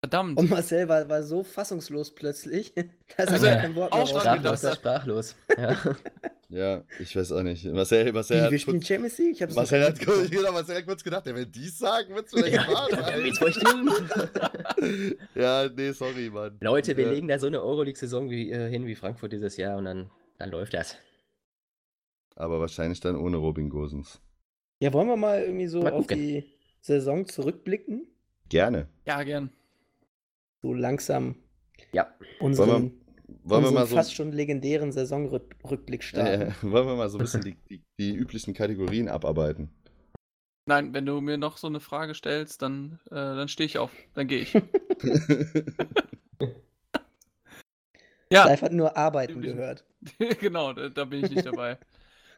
[SPEAKER 4] Verdammt.
[SPEAKER 1] Und Marcel war, war so fassungslos plötzlich, (laughs) dass
[SPEAKER 4] Also,
[SPEAKER 1] er kein Wort mehr
[SPEAKER 6] sprachlos,
[SPEAKER 1] hat.
[SPEAKER 6] sprachlos. Ja. (laughs)
[SPEAKER 5] Ja, ich weiß auch nicht. Marcel, Marcel,
[SPEAKER 1] Wie,
[SPEAKER 5] hat,
[SPEAKER 1] wir spielen Champions League? Ich hab's
[SPEAKER 5] Marcel, hat, kurz- genau, Marcel hat kurz gedacht, er will dies sagen, wird's vielleicht wahr sein?
[SPEAKER 6] Jetzt voll stimmen.
[SPEAKER 5] Ja, nee, sorry, Mann.
[SPEAKER 6] Leute, wir
[SPEAKER 5] ja.
[SPEAKER 6] legen da so eine Euroleague-Saison wie, äh, hin wie Frankfurt dieses Jahr und dann, dann läuft das.
[SPEAKER 5] Aber wahrscheinlich dann ohne Robin Gosens.
[SPEAKER 1] Ja, wollen wir mal irgendwie so
[SPEAKER 6] Mal
[SPEAKER 1] auf die Saison zurückblicken?
[SPEAKER 5] Gerne.
[SPEAKER 4] Ja, gern.
[SPEAKER 1] So langsam
[SPEAKER 6] Ja.
[SPEAKER 1] unseren,
[SPEAKER 5] Wollen Wollen wir
[SPEAKER 1] unseren
[SPEAKER 5] mal so.
[SPEAKER 1] fast schon legendären Saisonrückblick starten.
[SPEAKER 5] Äh, wollen wir mal so ein bisschen (laughs) die, die, die üblichen Kategorien abarbeiten?
[SPEAKER 4] Nein, wenn du mir noch so eine Frage stellst, dann, äh, dann stehe ich auf. Dann gehe ich. (laughs) ja,
[SPEAKER 1] Live hat nur Arbeiten gehört. (laughs)
[SPEAKER 4] genau, da, da bin ich nicht dabei.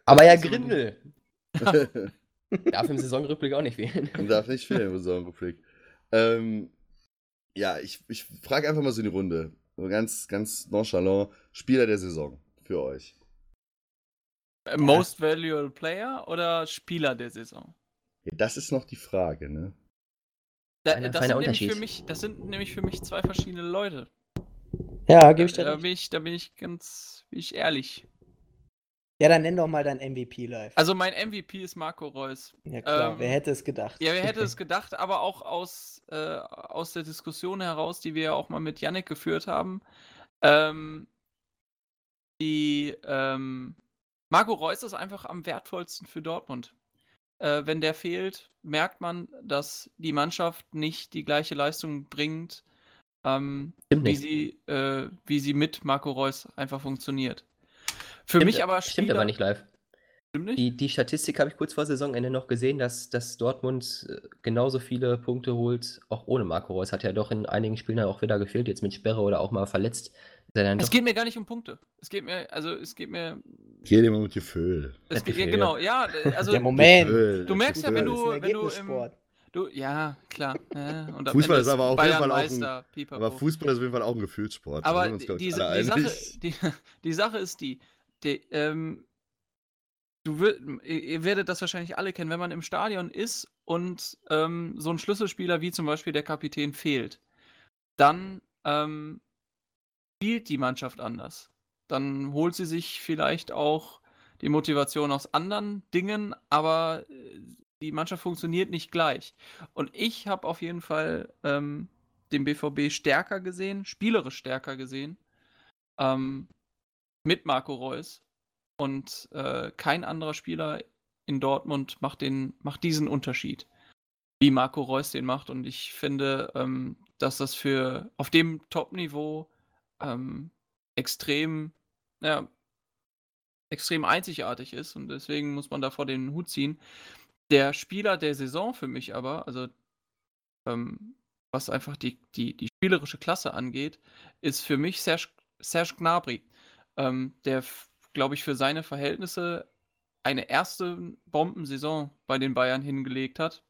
[SPEAKER 6] Aber ja. Grindel. Darf im Saisonrückblick auch nicht fehlen.
[SPEAKER 5] Darf nicht fehlen im Saisonrückblick. Ähm, ja, ich, ich frage einfach mal so in die Runde. So ganz, ganz nonchalant. Spieler der Saison für euch.
[SPEAKER 4] Äh, Most Valuable Player oder Spieler der Saison?
[SPEAKER 5] Ja, das ist noch die Frage, ne?
[SPEAKER 4] Da,
[SPEAKER 6] Feiner-
[SPEAKER 4] das,
[SPEAKER 6] feiner
[SPEAKER 4] sind nämlich für
[SPEAKER 6] Unterschied.
[SPEAKER 4] mich, das sind nämlich für mich zwei verschiedene Leute.
[SPEAKER 1] Ja, gebe ich dir
[SPEAKER 4] Da
[SPEAKER 1] recht.
[SPEAKER 4] bin ich, da bin ich ganz bin ich ehrlich.
[SPEAKER 1] Ja, dann nenn doch mal dein MVP live.
[SPEAKER 4] Also mein MVP ist Marco Reus.
[SPEAKER 1] ja klar,
[SPEAKER 4] ähm,
[SPEAKER 1] wer hätte es gedacht?
[SPEAKER 4] Ja, wer (laughs) hätte es gedacht, aber auch aus, äh, aus der Diskussion heraus, die wir ja auch mal mit Yannick geführt haben. Ähm, die ähm, Marco Reus ist einfach am wertvollsten für Dortmund. Äh, wenn der fehlt, merkt man, dass die Mannschaft nicht die gleiche Leistung bringt, ähm, wie, sie, äh, wie sie mit Marco Reus einfach funktioniert. Für
[SPEAKER 6] Stimmt,
[SPEAKER 4] mich aber
[SPEAKER 6] Stimmt
[SPEAKER 4] Spieler-
[SPEAKER 6] aber nicht live.
[SPEAKER 4] Stimmt nicht?
[SPEAKER 6] Die, die Statistik habe ich kurz vor Saisonende noch gesehen, dass, dass Dortmund äh, genauso viele Punkte holt, auch ohne Marco Reus. Hat ja doch in einigen Spielen auch wieder gefehlt, jetzt mit Sperre oder auch mal verletzt. Er
[SPEAKER 4] Es geht mir gar nicht um Punkte. Es geht mir, also es geht mir
[SPEAKER 5] Hier immer mit Gefühl.
[SPEAKER 4] Es geht, ja, genau, ja, äh, (laughs) also
[SPEAKER 1] ja, Moment.
[SPEAKER 5] Gefühl.
[SPEAKER 4] du merkst ja, wenn du, wenn du im, du, ja, klar, ja,
[SPEAKER 5] Fußball
[SPEAKER 4] Ende
[SPEAKER 5] ist aber auf jeden Fall auch ein-. Aber Fußball ist auf jeden Fall auch ein Gefühlssport.
[SPEAKER 4] Aber die, die,
[SPEAKER 5] alle
[SPEAKER 4] Sache, die, (laughs) die Sache ist die, die ähm, du ihr werdet das wahrscheinlich alle kennen, wenn man im Stadion ist und ähm, so ein Schlüsselspieler wie zum Beispiel der Kapitän fehlt, dann ähm, spielt die Mannschaft anders. Dann holt sie sich vielleicht auch die Motivation aus anderen Dingen, aber äh, die Mannschaft funktioniert nicht gleich. Und ich habe auf jeden Fall ähm, den BVB stärker gesehen, spielerisch stärker gesehen, ähm, mit Marco Reus. Und äh, kein anderer Spieler in Dortmund macht, den, macht diesen Unterschied, wie Marco Reus den macht. Und ich finde, ähm, dass das für auf dem Top-Niveau ähm, extrem, ja, extrem einzigartig ist. Und deswegen muss man davor den Hut ziehen. Der Spieler der Saison für mich aber, also ähm, was einfach die, die, die spielerische Klasse angeht, ist für mich Serge, Serge Gnabry, ähm, der, glaube ich, für seine Verhältnisse eine erste Bombensaison bei den Bayern hingelegt hat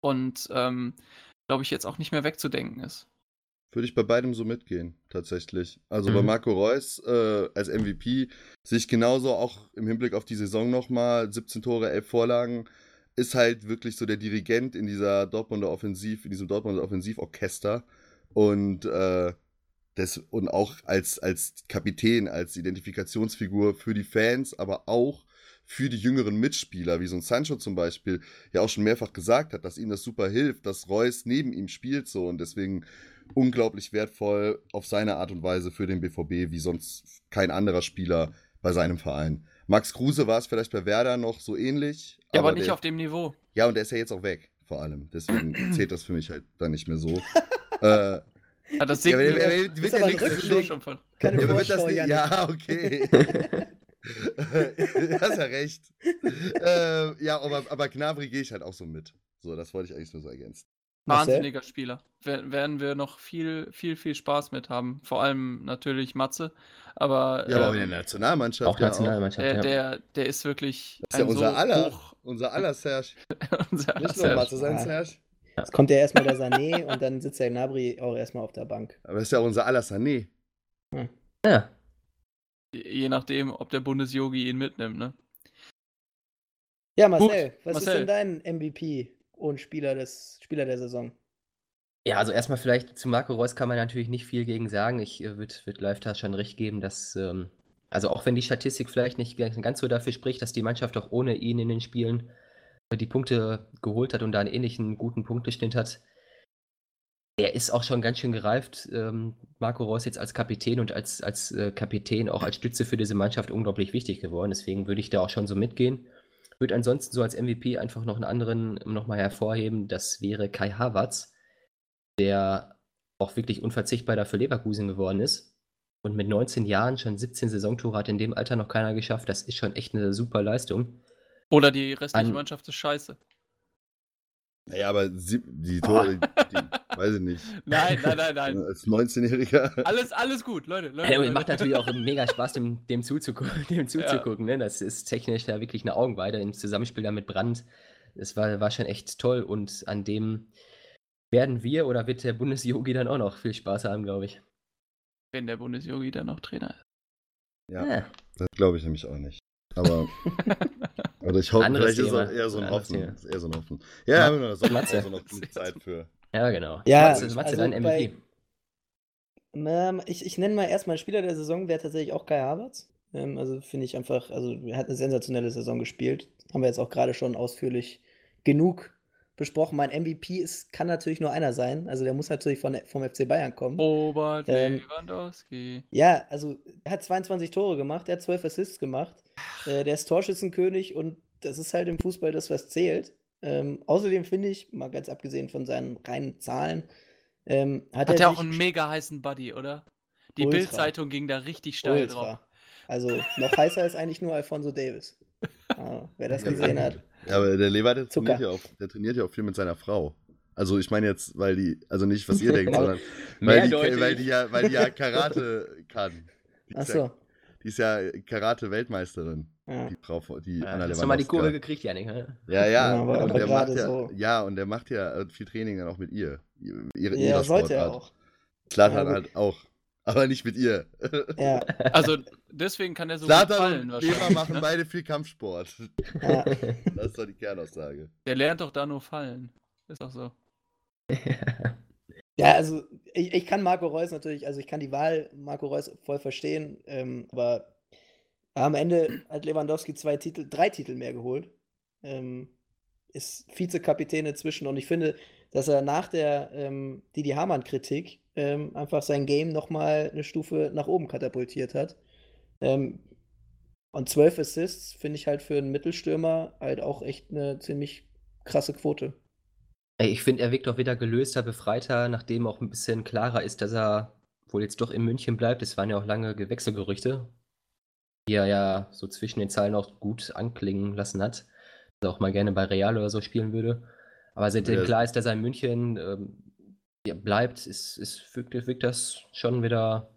[SPEAKER 4] und ähm, glaube ich jetzt auch nicht mehr wegzudenken ist.
[SPEAKER 5] Würde ich bei beidem so mitgehen, tatsächlich. Also mhm. bei Marco Reus äh, als MVP sehe ich genauso auch im Hinblick auf die Saison nochmal, 17 Tore, 11 Vorlagen, ist halt wirklich so der Dirigent in dieser Dortmunder Offensiv, in diesem Dortmunder Offensivorchester und äh, das, und auch als, als Kapitän, als Identifikationsfigur für die Fans, aber auch für die jüngeren Mitspieler, wie so ein Sancho zum Beispiel, ja auch schon mehrfach gesagt hat, dass ihm das super hilft, dass Reus neben ihm spielt so und deswegen unglaublich wertvoll auf seine Art und Weise für den BVB, wie sonst kein anderer Spieler bei seinem Verein. Max Kruse war es vielleicht bei Werder noch so ähnlich.
[SPEAKER 4] Ja, aber, aber nicht der, auf dem Niveau.
[SPEAKER 5] Ja, und der ist ja jetzt auch weg, vor allem. Deswegen zählt das für mich halt dann nicht mehr so. (laughs) äh,
[SPEAKER 4] ja, das ja,
[SPEAKER 5] er, er, er wird ja nichts schon von. Keine ja, wird das nicht, ja, okay. du (laughs) hast ja recht. äh, ja, aber, aber Gnabry gehe ich halt auch so mit. So, das wollte ich eigentlich nur so ergänzen.
[SPEAKER 4] Wahnsinniger Spieler. werden wir noch viel, viel, viel Spaß mit haben. Vor allem natürlich Matze. Aber,
[SPEAKER 5] ja, aber ähm, in der Nationalmannschaft.
[SPEAKER 6] Auch ja Nationalmannschaft.
[SPEAKER 4] Der, ja. der, der, ist wirklich.
[SPEAKER 5] Das ist ja unser so aller. Hoch... Unser aller Serge. (laughs) unser aller Nicht nur Matze sein Serge.
[SPEAKER 1] Jetzt kommt ja erstmal der Sané (laughs) und dann sitzt der Gnabry auch erstmal auf der Bank.
[SPEAKER 5] Aber das ist ja unser aller Sané.
[SPEAKER 6] Hm. Ja.
[SPEAKER 4] Je nachdem, ob der Bundesjogi ihn mitnimmt, ne?
[SPEAKER 1] Ja, Marcel, Gut, was Marcel. ist denn dein MVP und Spieler, des, Spieler der Saison?
[SPEAKER 6] Ja, also erstmal vielleicht zu Marco Reus kann man natürlich nicht viel gegen sagen. Ich äh, würde würd Live schon recht geben, dass, ähm, also auch wenn die Statistik vielleicht nicht ganz so dafür spricht, dass die Mannschaft auch ohne ihn in den Spielen äh, die Punkte geholt hat und da einen ähnlichen guten Punkteschnitt hat, der ist auch schon ganz schön gereift. Ähm, Marco Reus jetzt als Kapitän und als, als äh, Kapitän auch als Stütze für diese Mannschaft unglaublich wichtig geworden. Deswegen würde ich da auch schon so mitgehen. Würde ansonsten so als MVP einfach noch einen anderen nochmal hervorheben. Das wäre Kai Havertz, der auch wirklich unverzichtbar dafür Leverkusen geworden ist. Und mit 19 Jahren schon 17 Saisontore hat in dem Alter noch keiner geschafft. Das ist schon echt eine super Leistung.
[SPEAKER 4] Oder die restliche An Mannschaft ist scheiße.
[SPEAKER 5] Naja, aber sie, die (laughs) Tore, die, weiß ich nicht.
[SPEAKER 4] Nein, nein, nein, nein. (laughs)
[SPEAKER 5] Als 19-Jähriger.
[SPEAKER 4] Alles, alles gut, Leute. Leute,
[SPEAKER 6] ja, Leute. Macht natürlich auch (laughs) mega Spaß, dem, dem zuzugucken. Dem zuzugucken ja. ne? Das ist technisch ja wirklich eine Augenweide im Zusammenspiel da mit Brand. Das war, war schon echt toll und an dem werden wir oder wird der Bundesjogi dann auch noch viel Spaß haben, glaube ich.
[SPEAKER 4] Wenn der Bundesjogi dann noch Trainer ist.
[SPEAKER 5] Ja, ja. das glaube ich nämlich auch nicht. Aber also ich hoffe, vielleicht Thema. ist es eher so ein Hoffen. Eher so ein Hoffen. Ja, ja. haben wir noch, so also noch Zeit für.
[SPEAKER 6] Ja, genau.
[SPEAKER 1] Ja, Matze, Matze also dein MVP. ähm, ich, ich nenne mal erstmal Spieler der Saison, wäre tatsächlich auch Kai Havertz. Ähm, also finde ich einfach, also er hat eine sensationelle Saison gespielt. Haben wir jetzt auch gerade schon ausführlich genug besprochen. Mein MVP ist, kann natürlich nur einer sein. Also der muss natürlich von, vom FC Bayern kommen.
[SPEAKER 4] Robert ähm, Lewandowski.
[SPEAKER 1] Ja, also er hat 22 Tore gemacht, er hat 12 Assists gemacht. Äh, der ist Torschützenkönig und das ist halt im Fußball das, was zählt. Ähm, außerdem finde ich, mal ganz abgesehen von seinen reinen Zahlen, ähm, hat,
[SPEAKER 4] hat er, er auch einen mega heißen Buddy, oder? Die Bildzeitung ging da richtig steil Ultra. drauf.
[SPEAKER 1] Also noch heißer ist eigentlich nur Alfonso Davis. (laughs) Ah, wer das gesehen hat.
[SPEAKER 5] Ja, aber der Lever, der trainiert, ja auch, der trainiert ja auch viel mit seiner Frau. Also ich meine jetzt, weil die, also nicht, was ihr (laughs) denkt, sondern weil die, weil die, ja, weil die ja (laughs) Karate kann. Die
[SPEAKER 1] Ach so. Ja,
[SPEAKER 5] die ist ja Karate-Weltmeisterin. Ja. Die Frau, die
[SPEAKER 6] ja, Anna Hast du mal die Kurve gekriegt, Janik?
[SPEAKER 5] Ja, ja. aber, und der macht ja, so. ja, und der macht ja viel Training dann auch mit ihr.
[SPEAKER 1] Ihre, ja, sollte er auch.
[SPEAKER 5] Slatan ja, halt auch. Aber nicht mit ihr.
[SPEAKER 1] Ja. (laughs)
[SPEAKER 4] Also deswegen kann er so
[SPEAKER 5] Slatan fallen und Eva machen ne? beide viel Kampfsport. Ja. (laughs) Das ist doch die Kernaussage.
[SPEAKER 4] Der lernt doch da nur fallen. Ist doch so. (laughs)
[SPEAKER 1] Ja, also ich, ich kann Marco Reus natürlich, also ich kann die Wahl Marco Reus voll verstehen, ähm, aber am Ende hat Lewandowski zwei Titel, drei Titel mehr geholt. Ähm, ist Vizekapitän inzwischen und ich finde, dass er nach der ähm, Didi Hamann-Kritik ähm, einfach sein Game nochmal eine Stufe nach oben katapultiert hat. Ähm, und zwölf Assists finde ich halt für einen Mittelstürmer halt auch echt eine ziemlich krasse Quote.
[SPEAKER 6] Ich finde, er wirkt auch wieder gelöster, befreiter, nachdem auch ein bisschen klarer ist, dass er wohl jetzt doch in München bleibt. Es waren ja auch lange Gewechselgerüchte, die er ja so zwischen den Zeilen auch gut anklingen lassen hat. Dass er auch mal gerne bei Real oder so spielen würde. Aber seitdem ja. klar ist, dass er in München ähm, ja, bleibt, ist, ist, wirkt, wirkt das schon wieder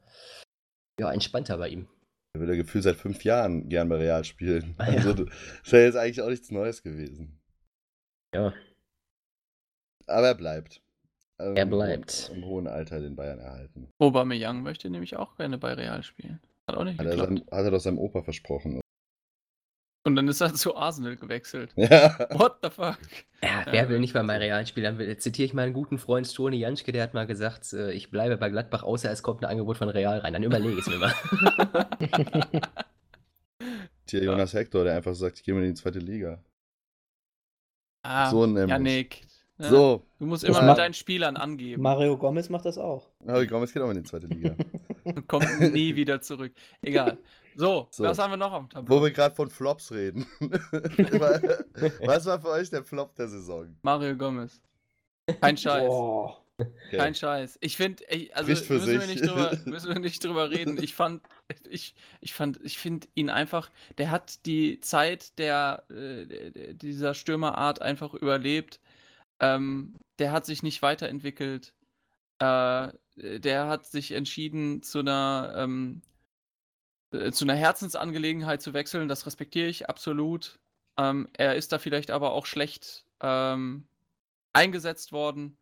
[SPEAKER 6] ja, entspannter bei ihm.
[SPEAKER 5] Er will ja gefühlt seit fünf Jahren gern bei Real spielen.
[SPEAKER 6] Ah, ja.
[SPEAKER 5] Also, das wäre jetzt eigentlich auch nichts Neues gewesen.
[SPEAKER 6] Ja.
[SPEAKER 5] Aber er bleibt. Ähm,
[SPEAKER 6] Er bleibt.
[SPEAKER 5] Im hohen Alter den Bayern erhalten.
[SPEAKER 4] Aubameyang möchte nämlich auch gerne bei Real spielen. Hat auch nicht
[SPEAKER 5] Hat er,
[SPEAKER 4] geklappt.
[SPEAKER 5] seinem, hat er doch seinem Opa versprochen.
[SPEAKER 4] Und dann ist er zu Arsenal gewechselt. (laughs)
[SPEAKER 5] Ja.
[SPEAKER 4] What the fuck?
[SPEAKER 6] Ja,
[SPEAKER 4] Ja.
[SPEAKER 6] wer will nicht bei meinem Real spielen? Dann will- zitiere ich meinen guten Freund Toni Janschke, der hat mal gesagt, äh, ich bleibe bei Gladbach, außer es kommt ein Angebot von Real rein. Dann überlege ich es mir mal. (laughs)
[SPEAKER 5] Hier Jonas Hector, der einfach sagt, ich gehe mal in die zweite Liga.
[SPEAKER 4] Ah,
[SPEAKER 5] So nämlich.
[SPEAKER 4] Janik. ne?
[SPEAKER 5] So,
[SPEAKER 4] Du musst immer mit deinen Spielern angeben.
[SPEAKER 1] Mario Gomez macht das auch.
[SPEAKER 5] Harry Gomez geht auch in die zweite Liga.
[SPEAKER 4] Und (laughs) kommt nie wieder zurück. Egal. So,
[SPEAKER 5] So.
[SPEAKER 4] was haben wir noch am Tableau?
[SPEAKER 5] Wo wir gerade von Flops reden. (laughs) Was war für euch der Flop der Saison?
[SPEAKER 4] Mario Gomez. Kein (laughs) Scheiß.
[SPEAKER 1] Boah.
[SPEAKER 5] Okay.
[SPEAKER 4] Kein Scheiß. Ich finde, also müssen wir, drüber, (laughs) müssen wir nicht drüber reden. Ich fand, ich, ich fand, ich finde ihn einfach, der hat die Zeit der, äh, dieser Stürmerart einfach überlebt. Ähm, der hat sich nicht weiterentwickelt. Äh, der hat sich entschieden, zu einer, ähm, äh, zu einer Herzensangelegenheit zu wechseln. Das respektiere ich absolut. Ähm, er ist da vielleicht aber auch schlecht ähm, eingesetzt worden.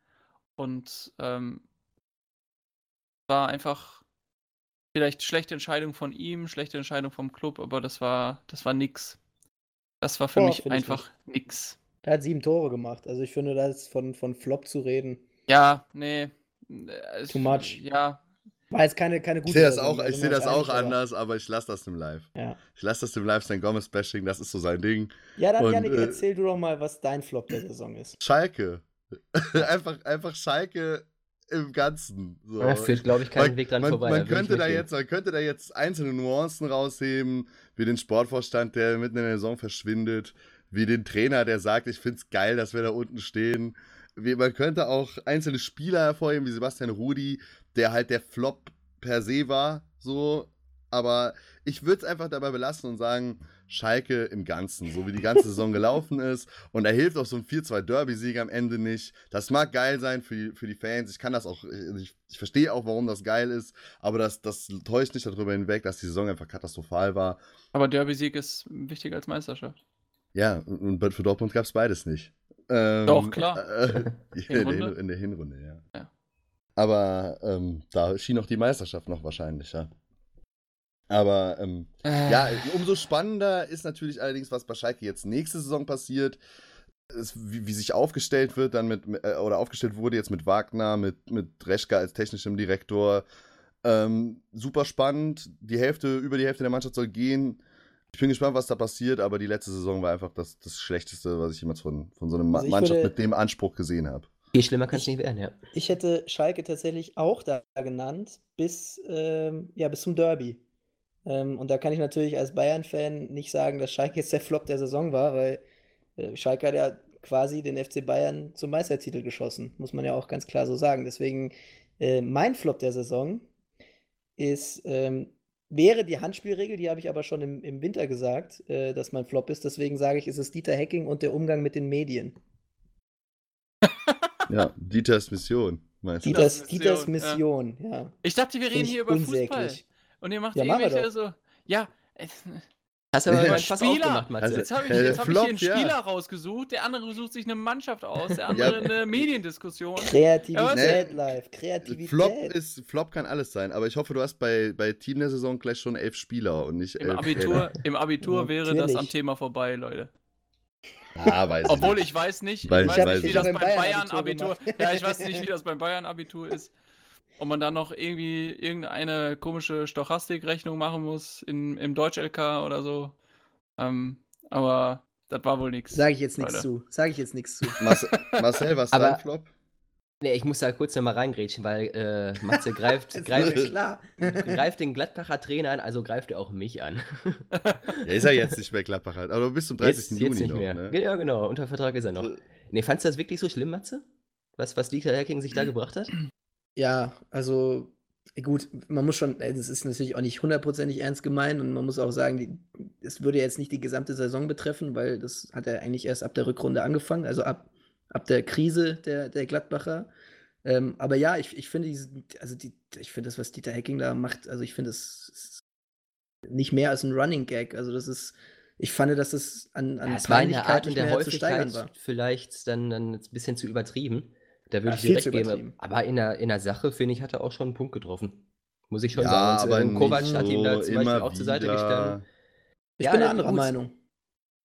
[SPEAKER 4] Und ähm, war einfach vielleicht schlechte Entscheidung von ihm, schlechte Entscheidung vom Club, aber das war, das war nix. Das war für
[SPEAKER 1] Boah,
[SPEAKER 4] mich einfach nix.
[SPEAKER 1] Er hat sieben Tore gemacht. Also ich finde, da ist von, von Flop zu reden.
[SPEAKER 4] Ja, nee. äh,
[SPEAKER 1] Too much.
[SPEAKER 4] Ja,
[SPEAKER 1] War jetzt keine, keine gute
[SPEAKER 5] Ich sehe das auch, ich
[SPEAKER 1] wir
[SPEAKER 5] das auch anders, aber ich lasse das dem Live.
[SPEAKER 1] Ja,
[SPEAKER 5] Ich lasse das dem Live sein Gomez-Bashing, das ist so sein Ding.
[SPEAKER 1] ja dann,
[SPEAKER 5] Und,
[SPEAKER 1] Janik,
[SPEAKER 5] äh,
[SPEAKER 1] erzähl du doch mal, was dein Flop der Saison ist.
[SPEAKER 5] Schalke. (laughs) einfach, einfach Schalke im Ganzen. So.
[SPEAKER 6] Da führt, glaube ich, keinen
[SPEAKER 5] man,
[SPEAKER 6] Weg dran
[SPEAKER 5] man,
[SPEAKER 6] vorbei.
[SPEAKER 5] Man könnte, da jetzt, man könnte da jetzt einzelne Nuancen rausheben, wie den Sportvorstand, der mitten in der Saison verschwindet, wie den Trainer, der sagt, ich finde es geil, dass wir da unten stehen. Wie, man könnte auch einzelne Spieler hervorheben, wie Sebastian Rudi, der halt der Flop per se war, so. Aber ich würde es einfach dabei belassen und sagen, Schalke im Ganzen, so wie die ganze Saison (laughs) gelaufen ist. Und da hilft auch so ein 4-2-Derby-Sieg am Ende nicht. Das mag geil sein für die, für die Fans. Ich kann das auch, ich, ich verstehe auch, warum das geil ist. Aber das, das täuscht nicht darüber hinweg, dass die Saison einfach katastrophal war.
[SPEAKER 4] aber Derby-Sieg ist wichtiger als Meisterschaft.
[SPEAKER 5] Ja, und für Dortmund gab es beides nicht. Ähm,
[SPEAKER 4] Doch, klar.
[SPEAKER 5] Äh, (laughs) in, der
[SPEAKER 4] Hinrunde?
[SPEAKER 5] Hin in der Hinrunde, ja.
[SPEAKER 4] Ja.
[SPEAKER 5] Aber ähm, da schien auch die Meisterschaft noch wahrscheinlicher. Aber ähm, ja, umso spannender ist natürlich allerdings, was bei Schalke jetzt nächste Saison passiert. Es, wie, wie sich aufgestellt wird, dann mit, äh, oder aufgestellt wurde jetzt mit Wagner, mit, mit Reschka als technischem Direktor. Ähm, super spannend. Die Hälfte, über die Hälfte der Mannschaft soll gehen. Ich bin gespannt, was da passiert, aber die letzte Saison war einfach das, das Schlechteste, was ich jemals von, von so einer
[SPEAKER 1] Also
[SPEAKER 5] Mannschaft
[SPEAKER 1] würde-
[SPEAKER 5] mit dem Anspruch gesehen habe.
[SPEAKER 6] Viel schlimmer kann es nicht werden, ja.
[SPEAKER 1] Ich hätte Schalke tatsächlich auch da genannt, bis, ähm, ja, bis zum Derby. Ähm, und da kann ich natürlich als Bayern-Fan nicht sagen, dass Schalke jetzt der Flop der Saison war, weil äh, Schalke hat ja quasi den FC Bayern zum Meistertitel geschossen, muss man ja auch ganz klar so sagen. Deswegen, äh, mein Flop der Saison ist, ähm, wäre die Handspielregel, die habe ich aber schon im, im Winter gesagt, äh, dass mein Flop ist. Deswegen sage ich, ist es Dieter Hecking und der Umgang mit den Medien.
[SPEAKER 5] Ja, Dieters Mission, meinst du?
[SPEAKER 1] Dieters,
[SPEAKER 4] Mission,
[SPEAKER 1] Dieters
[SPEAKER 4] ja.
[SPEAKER 1] Mission, ja.
[SPEAKER 4] Ich dachte, wir reden
[SPEAKER 1] ich
[SPEAKER 4] hier über Fußball.
[SPEAKER 1] unsäglich.
[SPEAKER 4] Und ihr macht
[SPEAKER 1] Ja,
[SPEAKER 4] irgendwelche so. Ja, (laughs)
[SPEAKER 6] Hast aber
[SPEAKER 5] Ja.
[SPEAKER 6] mal Fass
[SPEAKER 4] Spieler.
[SPEAKER 6] aufgemacht, Matze.
[SPEAKER 5] Also-
[SPEAKER 4] jetzt habe ich,
[SPEAKER 5] Äh,
[SPEAKER 4] jetzt hab ich
[SPEAKER 5] Flop,
[SPEAKER 4] hier einen
[SPEAKER 5] ja.
[SPEAKER 4] Spieler rausgesucht, der andere sucht sich eine Mannschaft aus, der (laughs) andere eine Mediendiskussion.
[SPEAKER 1] Kreativität
[SPEAKER 5] Nee.
[SPEAKER 1] live, Kreativität.
[SPEAKER 5] Flop, ist, Flop kann alles sein, aber ich hoffe, du hast bei, bei Team der Saison gleich schon elf Spieler und nicht
[SPEAKER 4] Im
[SPEAKER 5] elf
[SPEAKER 4] Abitur, im Abitur wäre das am
[SPEAKER 1] Natürlich.
[SPEAKER 4] Thema vorbei, Leute. (laughs)
[SPEAKER 5] Ah, weiß
[SPEAKER 4] Obwohl
[SPEAKER 5] nicht.
[SPEAKER 4] ich weiß nicht,
[SPEAKER 5] Weiß-
[SPEAKER 4] ich weiß (laughs) nicht, wie das beim Bayern-Abitur
[SPEAKER 1] Bayern-Abitur
[SPEAKER 4] Ja, ich weiß nicht, wie das beim Bayern-Abitur ist. Ob man da noch irgendwie irgendeine komische Stochastikrechnung machen muss in, im Deutsch-LK oder so. Ähm, aber das war wohl nichts.
[SPEAKER 1] Sage ich jetzt nichts zu. Sage ich jetzt nichts zu.
[SPEAKER 5] Marcel, Marcel, was ist dein Flop?
[SPEAKER 6] Nee, ich muss da kurz nochmal reingrätschen, weil äh, Matze greift, (laughs) greift, greift den Gladbacher Trainer an, also greift er auch mich an. (laughs)
[SPEAKER 5] Ja, ist er jetzt nicht mehr Gladbach halt, aber bis zum 30.
[SPEAKER 6] Jetzt,
[SPEAKER 5] Juni
[SPEAKER 6] jetzt nicht
[SPEAKER 5] noch,
[SPEAKER 6] mehr.
[SPEAKER 5] ne?
[SPEAKER 6] Ja, genau, unter Vertrag ist er noch. Nee, fandst du das wirklich so schlimm, Matze? Was, was Dieter Hacking sich da (clears throat) gebracht hat?
[SPEAKER 1] Ja, also gut, man muss schon, es ist natürlich auch nicht hundertprozentig ernst gemeint und man muss auch sagen, es würde jetzt nicht die gesamte Saison betreffen, weil das hat er eigentlich erst ab der Rückrunde angefangen, also ab, ab der Krise der, der Gladbacher. Ähm, aber ja, ich, ich finde, also die, ich finde das, was Dieter Hecking da macht, also ich finde, es ist nicht mehr als ein Running Gag. Also das ist, ich fand, dass es an, an
[SPEAKER 6] Ja, es war in der Art und der
[SPEAKER 1] mehr zu steigern
[SPEAKER 6] Häufigkeit
[SPEAKER 1] war.
[SPEAKER 6] vielleicht dann, dann ein bisschen zu übertrieben. Da würde
[SPEAKER 1] Ja,
[SPEAKER 6] ich dir recht geben. Aber in der, in der Sache, finde ich, hat er auch schon einen Punkt getroffen. Muss ich schon
[SPEAKER 5] Ja,
[SPEAKER 6] sagen. Und,
[SPEAKER 5] aber
[SPEAKER 6] ähm, Kovac
[SPEAKER 5] nicht
[SPEAKER 6] hat ihm da
[SPEAKER 5] so
[SPEAKER 6] zum Beispiel
[SPEAKER 5] immer
[SPEAKER 6] auch zur Seite
[SPEAKER 5] wieder.
[SPEAKER 6] gestanden.
[SPEAKER 1] Ich
[SPEAKER 6] Ja,
[SPEAKER 1] bin
[SPEAKER 6] ja,
[SPEAKER 1] eine andere
[SPEAKER 6] gut.
[SPEAKER 1] Meinung.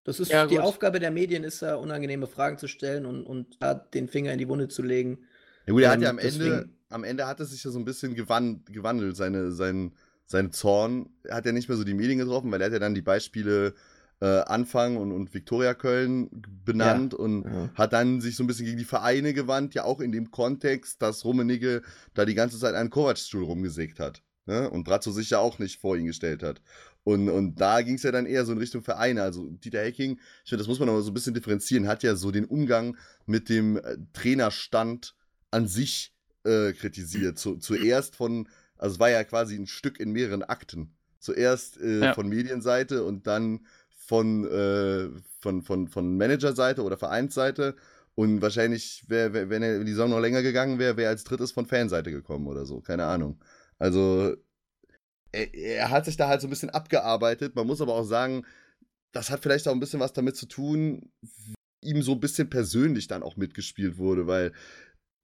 [SPEAKER 1] Das ist
[SPEAKER 4] Ja,
[SPEAKER 1] die
[SPEAKER 4] gut.
[SPEAKER 1] Aufgabe der Medien, ist da unangenehme Fragen zu stellen und, und da den Finger in die Wunde zu legen.
[SPEAKER 5] Ja gut, er hat
[SPEAKER 1] Ähm,
[SPEAKER 5] ja am Ende,
[SPEAKER 1] deswegen-
[SPEAKER 5] am Ende hat es sich ja so ein bisschen gewan gewandelt, seine, sein, sein Zorn. Er hat ja nicht mehr so die Medien getroffen, weil er hat ja dann die Beispiele äh, Anfang und, und Viktoria Köln benannt und
[SPEAKER 1] Ja.
[SPEAKER 5] hat dann sich so ein bisschen gegen die Vereine gewandt, ja auch in dem Kontext, dass Rummenigge da die ganze Zeit einen Kovac-Stuhl rumgesägt hat. Ne? Und Brazzo sich ja auch nicht vor ihn gestellt hat. Und, und da ging es ja dann eher so in Richtung Vereine. Also Dieter Hecking, ich finde, das muss man aber so ein bisschen differenzieren, hat ja so den Umgang mit dem äh, Trainerstand an sich äh, kritisiert. Zu, zuerst von, also es war ja quasi ein Stück in mehreren Akten. Zuerst äh,
[SPEAKER 4] Ja.
[SPEAKER 5] von Medienseite und dann von, äh, von, von, von Managerseite oder Vereinsseite. Und wahrscheinlich, wär, wär, wenn die Saison noch länger gegangen wäre, wäre als drittes von Fanseite gekommen oder so. Keine Ahnung. Also, er, er hat sich da halt so ein bisschen abgearbeitet. Man muss aber auch sagen, das hat vielleicht auch ein bisschen was damit zu tun, wie ihm so ein bisschen persönlich dann auch mitgespielt wurde, weil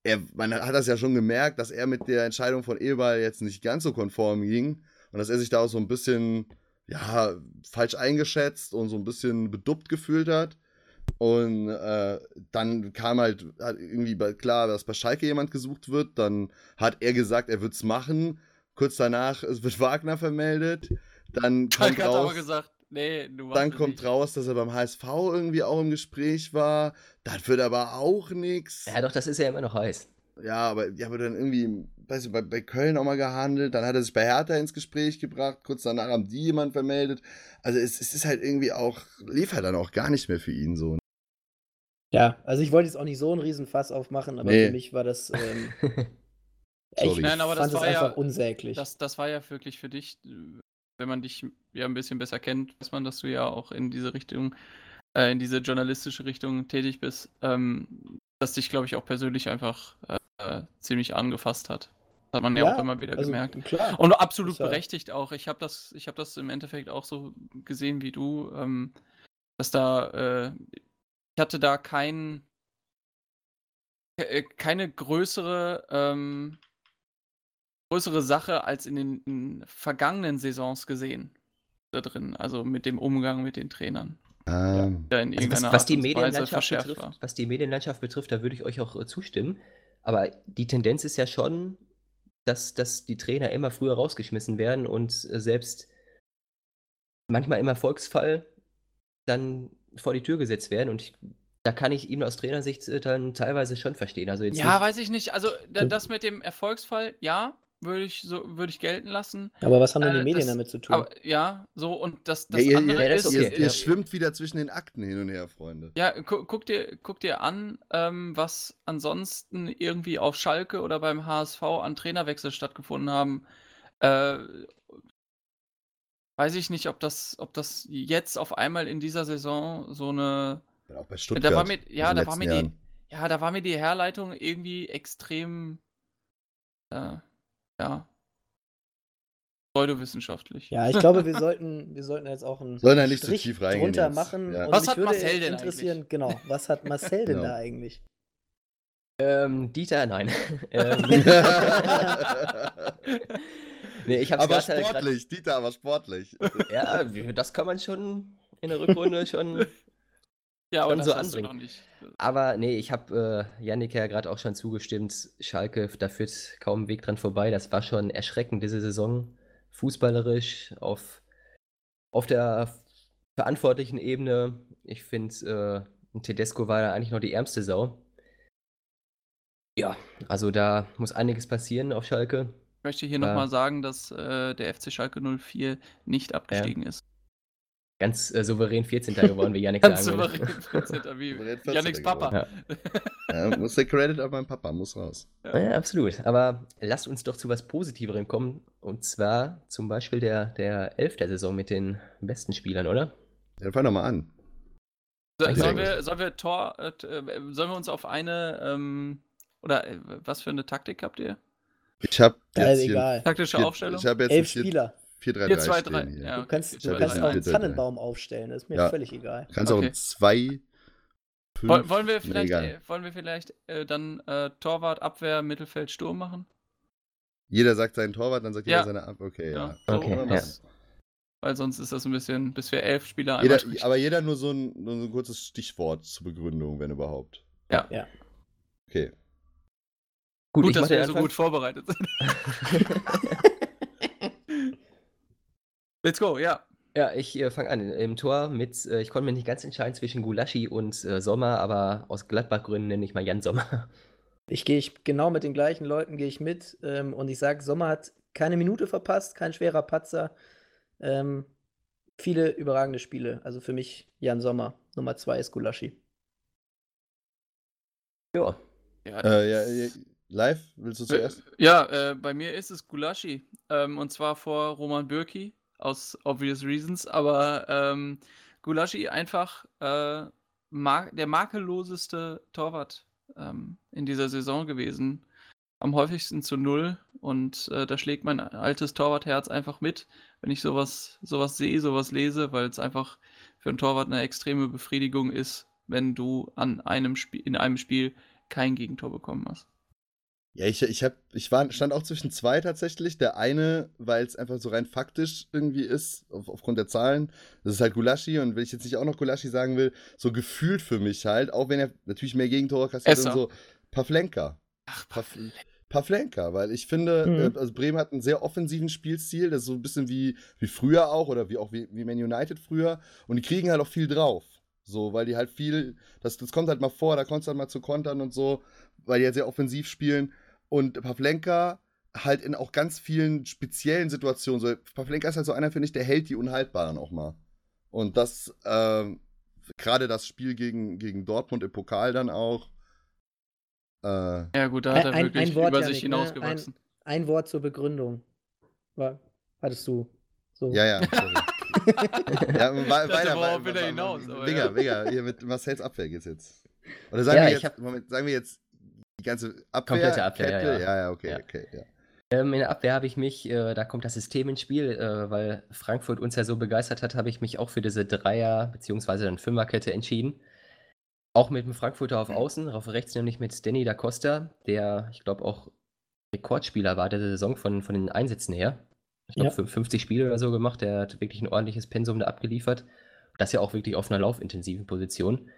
[SPEAKER 5] er, man hat das ja schon gemerkt, dass er mit der Entscheidung von Eberl jetzt nicht ganz so konform ging und dass er sich da auch so ein bisschen, ja, falsch eingeschätzt und so ein bisschen beduppt gefühlt hat. Und äh, dann kam halt hat irgendwie klar, dass bei Schalke jemand gesucht wird. Dann hat er gesagt, er wird es machen. Kurz danach es wird Wagner vermeldet. Dann kommt
[SPEAKER 4] aber
[SPEAKER 5] raus,
[SPEAKER 4] gesagt, nee,
[SPEAKER 5] dann kommt
[SPEAKER 4] nicht.
[SPEAKER 5] raus, dass er beim HSV irgendwie auch im Gespräch war. Das wird aber auch nichts.
[SPEAKER 6] Ja, doch, das ist ja immer noch heiß.
[SPEAKER 5] Ja, aber ja, aber dann irgendwie, weißt du, bei, bei Köln auch mal gehandelt, dann hat er sich bei Hertha ins Gespräch gebracht, kurz danach haben die jemand vermeldet. Also es, es ist halt irgendwie auch, lief halt dann auch gar nicht mehr für ihn so.
[SPEAKER 1] Ja, also ich wollte jetzt auch nicht so einen riesen Fass aufmachen, aber
[SPEAKER 5] Nee.
[SPEAKER 1] für mich war das, ähm, (laughs)
[SPEAKER 5] Sorry.
[SPEAKER 4] Nein, aber das war ja-
[SPEAKER 1] einfach unsäglich.
[SPEAKER 4] Das, das war ja wirklich für dich, wenn man dich ja ein bisschen besser kennt, weiß man, dass du ja auch in diese Richtung, äh, in diese journalistische Richtung tätig bist, ähm, dass dich, glaube ich, auch persönlich einfach äh, ziemlich angefasst hat. Das hat man ja, auch immer wieder
[SPEAKER 1] also,
[SPEAKER 4] gemerkt.
[SPEAKER 1] Klar.
[SPEAKER 4] Und absolut
[SPEAKER 1] ja-
[SPEAKER 4] berechtigt auch. Ich habe das, ich habe das im Endeffekt auch so gesehen wie du, ähm, dass da, äh, ich hatte da kein, äh, keine größere, ähm, größere Sache als in den in vergangenen Saisons gesehen da drin. Also mit dem Umgang mit den Trainern.
[SPEAKER 5] Ähm,
[SPEAKER 4] in
[SPEAKER 6] Also was, die Medienlandschaft betrifft,
[SPEAKER 4] war.
[SPEAKER 6] was die Medienlandschaft betrifft, da würde ich euch auch äh, zustimmen. Aber die Tendenz ist ja schon, dass, dass die Trainer immer früher rausgeschmissen werden und äh, selbst manchmal im Erfolgsfall dann vor die Tür gesetzt werden. Und ich, da kann ich ihn aus Trainersicht äh, dann teilweise schon verstehen. Also jetzt
[SPEAKER 4] Ja,
[SPEAKER 6] nicht,
[SPEAKER 4] weiß ich nicht. Also da,
[SPEAKER 1] So-
[SPEAKER 4] das mit dem Erfolgsfall, ja, würde ich so würde ich gelten lassen.
[SPEAKER 1] Aber was haben denn die
[SPEAKER 4] Äh,
[SPEAKER 1] Medien
[SPEAKER 4] das-
[SPEAKER 1] damit zu tun?
[SPEAKER 4] Aber ja, so und das, das
[SPEAKER 5] ja, ihr,
[SPEAKER 4] andere
[SPEAKER 5] ihr,
[SPEAKER 6] Ja,
[SPEAKER 4] ist,
[SPEAKER 5] ihr, ihr
[SPEAKER 6] Ja.
[SPEAKER 5] schwimmt wieder zwischen den Akten hin und her, Freunde.
[SPEAKER 4] Ja, gu guck dir, guck dir an, ähm, was ansonsten irgendwie auf Schalke oder beim HSV an Trainerwechsel stattgefunden haben. Äh, weiß ich nicht, ob das, ob das jetzt auf einmal in dieser Saison so eine.
[SPEAKER 5] Auch bei Stuttgart.
[SPEAKER 4] Da war mir, ja, da war mir die, ja, da war mir die Herleitung irgendwie extrem, äh, ja, pseudowissenschaftlich.
[SPEAKER 1] Ja, ich glaube, wir sollten, wir sollten jetzt auch einen
[SPEAKER 5] Sollen da nicht zu
[SPEAKER 1] Strich
[SPEAKER 5] tief reingehen
[SPEAKER 1] drunter
[SPEAKER 5] jetzt.
[SPEAKER 1] machen.
[SPEAKER 5] Ja.
[SPEAKER 1] Und
[SPEAKER 4] Was
[SPEAKER 1] mich
[SPEAKER 4] hat
[SPEAKER 1] würde
[SPEAKER 4] Marcel denn
[SPEAKER 1] interessieren,
[SPEAKER 4] eigentlich?
[SPEAKER 1] genau, was hat Marcel denn
[SPEAKER 5] Genau.
[SPEAKER 1] da eigentlich?
[SPEAKER 6] ähm, Dieter, nein. (laughs) ähm, (laughs) nee, ich hab's
[SPEAKER 5] aber
[SPEAKER 6] grad, grad-
[SPEAKER 5] sportlich, Dieter, aber sportlich.
[SPEAKER 6] Ja, das kann man schon in der Rückrunde schon.
[SPEAKER 4] Ja, aber das
[SPEAKER 6] so
[SPEAKER 4] hast du doch nicht.
[SPEAKER 6] Aber nee, ich habe äh, Yannick ja gerade auch schon zugestimmt. Schalke, da führt kaum ein Weg dran vorbei. Das war schon erschreckend diese Saison. Fußballerisch, auf, auf der verantwortlichen Ebene. Ich finde, äh, Tedesco war da eigentlich noch die ärmste Sau. Ja, also da muss einiges passieren auf Schalke.
[SPEAKER 4] Ich möchte hier
[SPEAKER 6] Ja.
[SPEAKER 4] nochmal sagen, dass äh, der FC Schalke 04 nicht abgestiegen ist.
[SPEAKER 6] Ganz äh, souverän 14. (laughs) geworden, wie Yannick
[SPEAKER 4] Ganz
[SPEAKER 6] sagen würde.
[SPEAKER 4] souverän 14. wie
[SPEAKER 5] Souverän 14.
[SPEAKER 4] Yannicks Papa.
[SPEAKER 6] Ja.
[SPEAKER 5] ja, muss der Credit an meinen Papa, muss raus.
[SPEAKER 6] Ja, absolut. Aber lasst uns doch zu was Positiverem kommen. Und zwar zum Beispiel der, der Elf der Saison mit den besten Spielern, oder?
[SPEAKER 5] Dann fang doch mal an.
[SPEAKER 4] So, sollen, wir, sollen wir Tor, äh, sollen wir uns auf eine, ähm, oder äh, was für eine Taktik habt ihr?
[SPEAKER 5] Ich habe
[SPEAKER 1] Ja,
[SPEAKER 5] jetzt
[SPEAKER 1] egal.
[SPEAKER 4] Taktische Aufstellung?
[SPEAKER 5] Ich habe jetzt
[SPEAKER 1] Elf Spieler.
[SPEAKER 5] 4-3-3
[SPEAKER 4] 4, 2,
[SPEAKER 5] stehen
[SPEAKER 4] 3.
[SPEAKER 5] hier.
[SPEAKER 4] Ja,
[SPEAKER 1] Du kannst, du
[SPEAKER 4] zwei,
[SPEAKER 1] kannst auch einen Tannenbaum aufstellen, das ist mir
[SPEAKER 5] Ja.
[SPEAKER 1] völlig egal.
[SPEAKER 5] Du kannst auch
[SPEAKER 4] Okay.
[SPEAKER 5] ein 2.
[SPEAKER 4] Woll- Wollen wir vielleicht, äh, wollen wir vielleicht äh, dann äh, Torwart, Abwehr, Mittelfeld, Sturm machen?
[SPEAKER 5] Jeder sagt seinen Torwart, dann sagt
[SPEAKER 4] Ja.
[SPEAKER 5] jeder seine Ab. Okay, ja.
[SPEAKER 4] so,
[SPEAKER 6] Okay, ja.
[SPEAKER 4] was? Weil sonst ist das ein bisschen, bis wir elf Spieler
[SPEAKER 5] Jeder, aber jeder nur so, ein, nur so ein kurzes Stichwort zur Begründung, wenn überhaupt.
[SPEAKER 4] Ja.
[SPEAKER 1] Ja.
[SPEAKER 5] Okay.
[SPEAKER 6] Gut,
[SPEAKER 4] Gut, dass wir so gut vorbereitet sind. (laughs) (laughs) Let's go, ja.
[SPEAKER 6] Ja, ich äh, fange an. Im Tor mit, äh, ich konnte mich nicht ganz entscheiden zwischen Gulaschi und äh, Sommer, aber aus Gladbach-Gründen nenne ich mal Jan Sommer.
[SPEAKER 1] Ich gehe ich, genau mit den gleichen Leuten gehe ich mit ähm, und ich sage, Sommer hat keine Minute verpasst, kein schwerer Patzer. Ähm, viele überragende Spiele. Also für mich Jan Sommer. Nummer zwei ist Gulaschi.
[SPEAKER 6] Ja,
[SPEAKER 4] Ja,
[SPEAKER 5] Äh, ja, ja, live, willst du zuerst?
[SPEAKER 4] Ja, äh, bei mir ist es Gulaschi. Ähm, und zwar vor Roman Bürki, aus obvious reasons. Aber ähm, Gulaschi einfach äh, mar der makelloseste Torwart ähm, in dieser Saison gewesen. Am häufigsten zu null. Und äh, da schlägt mein altes Torwartherz einfach mit, wenn ich sowas, sowas sehe, sowas lese, weil es einfach für einen Torwart eine extreme Befriedigung ist, wenn du an einem in einem Spiel kein Gegentor bekommen hast.
[SPEAKER 5] Ja, ich, ich, hab, ich war, stand auch zwischen zwei tatsächlich. Der eine, weil es einfach so rein faktisch irgendwie ist, auf, aufgrund der Zahlen. Das ist halt Gulaschi. Und wenn ich jetzt nicht auch noch Gulaschi sagen will, so gefühlt für mich halt, auch wenn er natürlich mehr Gegentore kassiert
[SPEAKER 4] Esser.
[SPEAKER 5] und so, Pavlenka.
[SPEAKER 4] Ach,
[SPEAKER 5] Paf Pavlenka, weil ich finde,
[SPEAKER 1] Mhm.
[SPEAKER 5] äh, also Bremen hat einen sehr offensiven Spielstil, das ist so ein bisschen wie, wie früher auch oder wie auch wie, wie Man United früher. Und die kriegen halt auch viel drauf. So, weil die halt viel, das, das kommt halt mal vor, da kommt es halt mal zu Kontern und so, weil die halt sehr offensiv spielen. Und Pavlenka halt in auch ganz vielen speziellen Situationen. So, Pavlenka ist halt so einer, finde ich, der hält die Unhaltbaren auch mal. Und das, ähm, gerade das Spiel gegen, gegen Dortmund im Pokal dann auch. Äh,
[SPEAKER 4] Ja, gut, da hat er
[SPEAKER 1] Ein- ein-
[SPEAKER 4] wirklich
[SPEAKER 1] ein Wort,
[SPEAKER 4] über sich
[SPEAKER 1] ne?
[SPEAKER 4] hinausgewachsen.
[SPEAKER 1] Ein Wort zur Begründung. War, hattest du so?
[SPEAKER 5] Ja, ja, sorry. (laughs) ja,
[SPEAKER 4] dachte,
[SPEAKER 5] weiter,
[SPEAKER 4] worauf will er hinaus,
[SPEAKER 5] Digga,
[SPEAKER 4] ja.
[SPEAKER 5] Digga, hier mit Marcells Abwehr geht's jetzt. Oder sagen,
[SPEAKER 6] Ja,
[SPEAKER 5] wir,
[SPEAKER 6] ich
[SPEAKER 5] jetzt,
[SPEAKER 6] hab-
[SPEAKER 5] Moment, sagen wir jetzt ganze Abwehr?
[SPEAKER 6] Komplette Abwehr, ja,
[SPEAKER 5] Kette?
[SPEAKER 6] ja.
[SPEAKER 5] ja, ja, okay,
[SPEAKER 6] Ja.
[SPEAKER 5] okay, ja.
[SPEAKER 6] Ähm, in der Abwehr habe ich mich, äh, da kommt das System ins Spiel, äh, weil Frankfurt uns ja so begeistert hat, habe ich mich auch für diese Dreier- bzw. dann Fünferkette entschieden. Auch mit dem Frankfurter auf Außen, auf rechts nämlich mit Danny da Costa, der, ich glaube, auch Rekordspieler war der Saison von, von den Einsätzen her. Ich glaube,
[SPEAKER 1] Ja.
[SPEAKER 6] 50 Spiele oder so gemacht. Der hat wirklich ein ordentliches Pensum da abgeliefert. Das ja auch wirklich auf einer laufintensiven Position.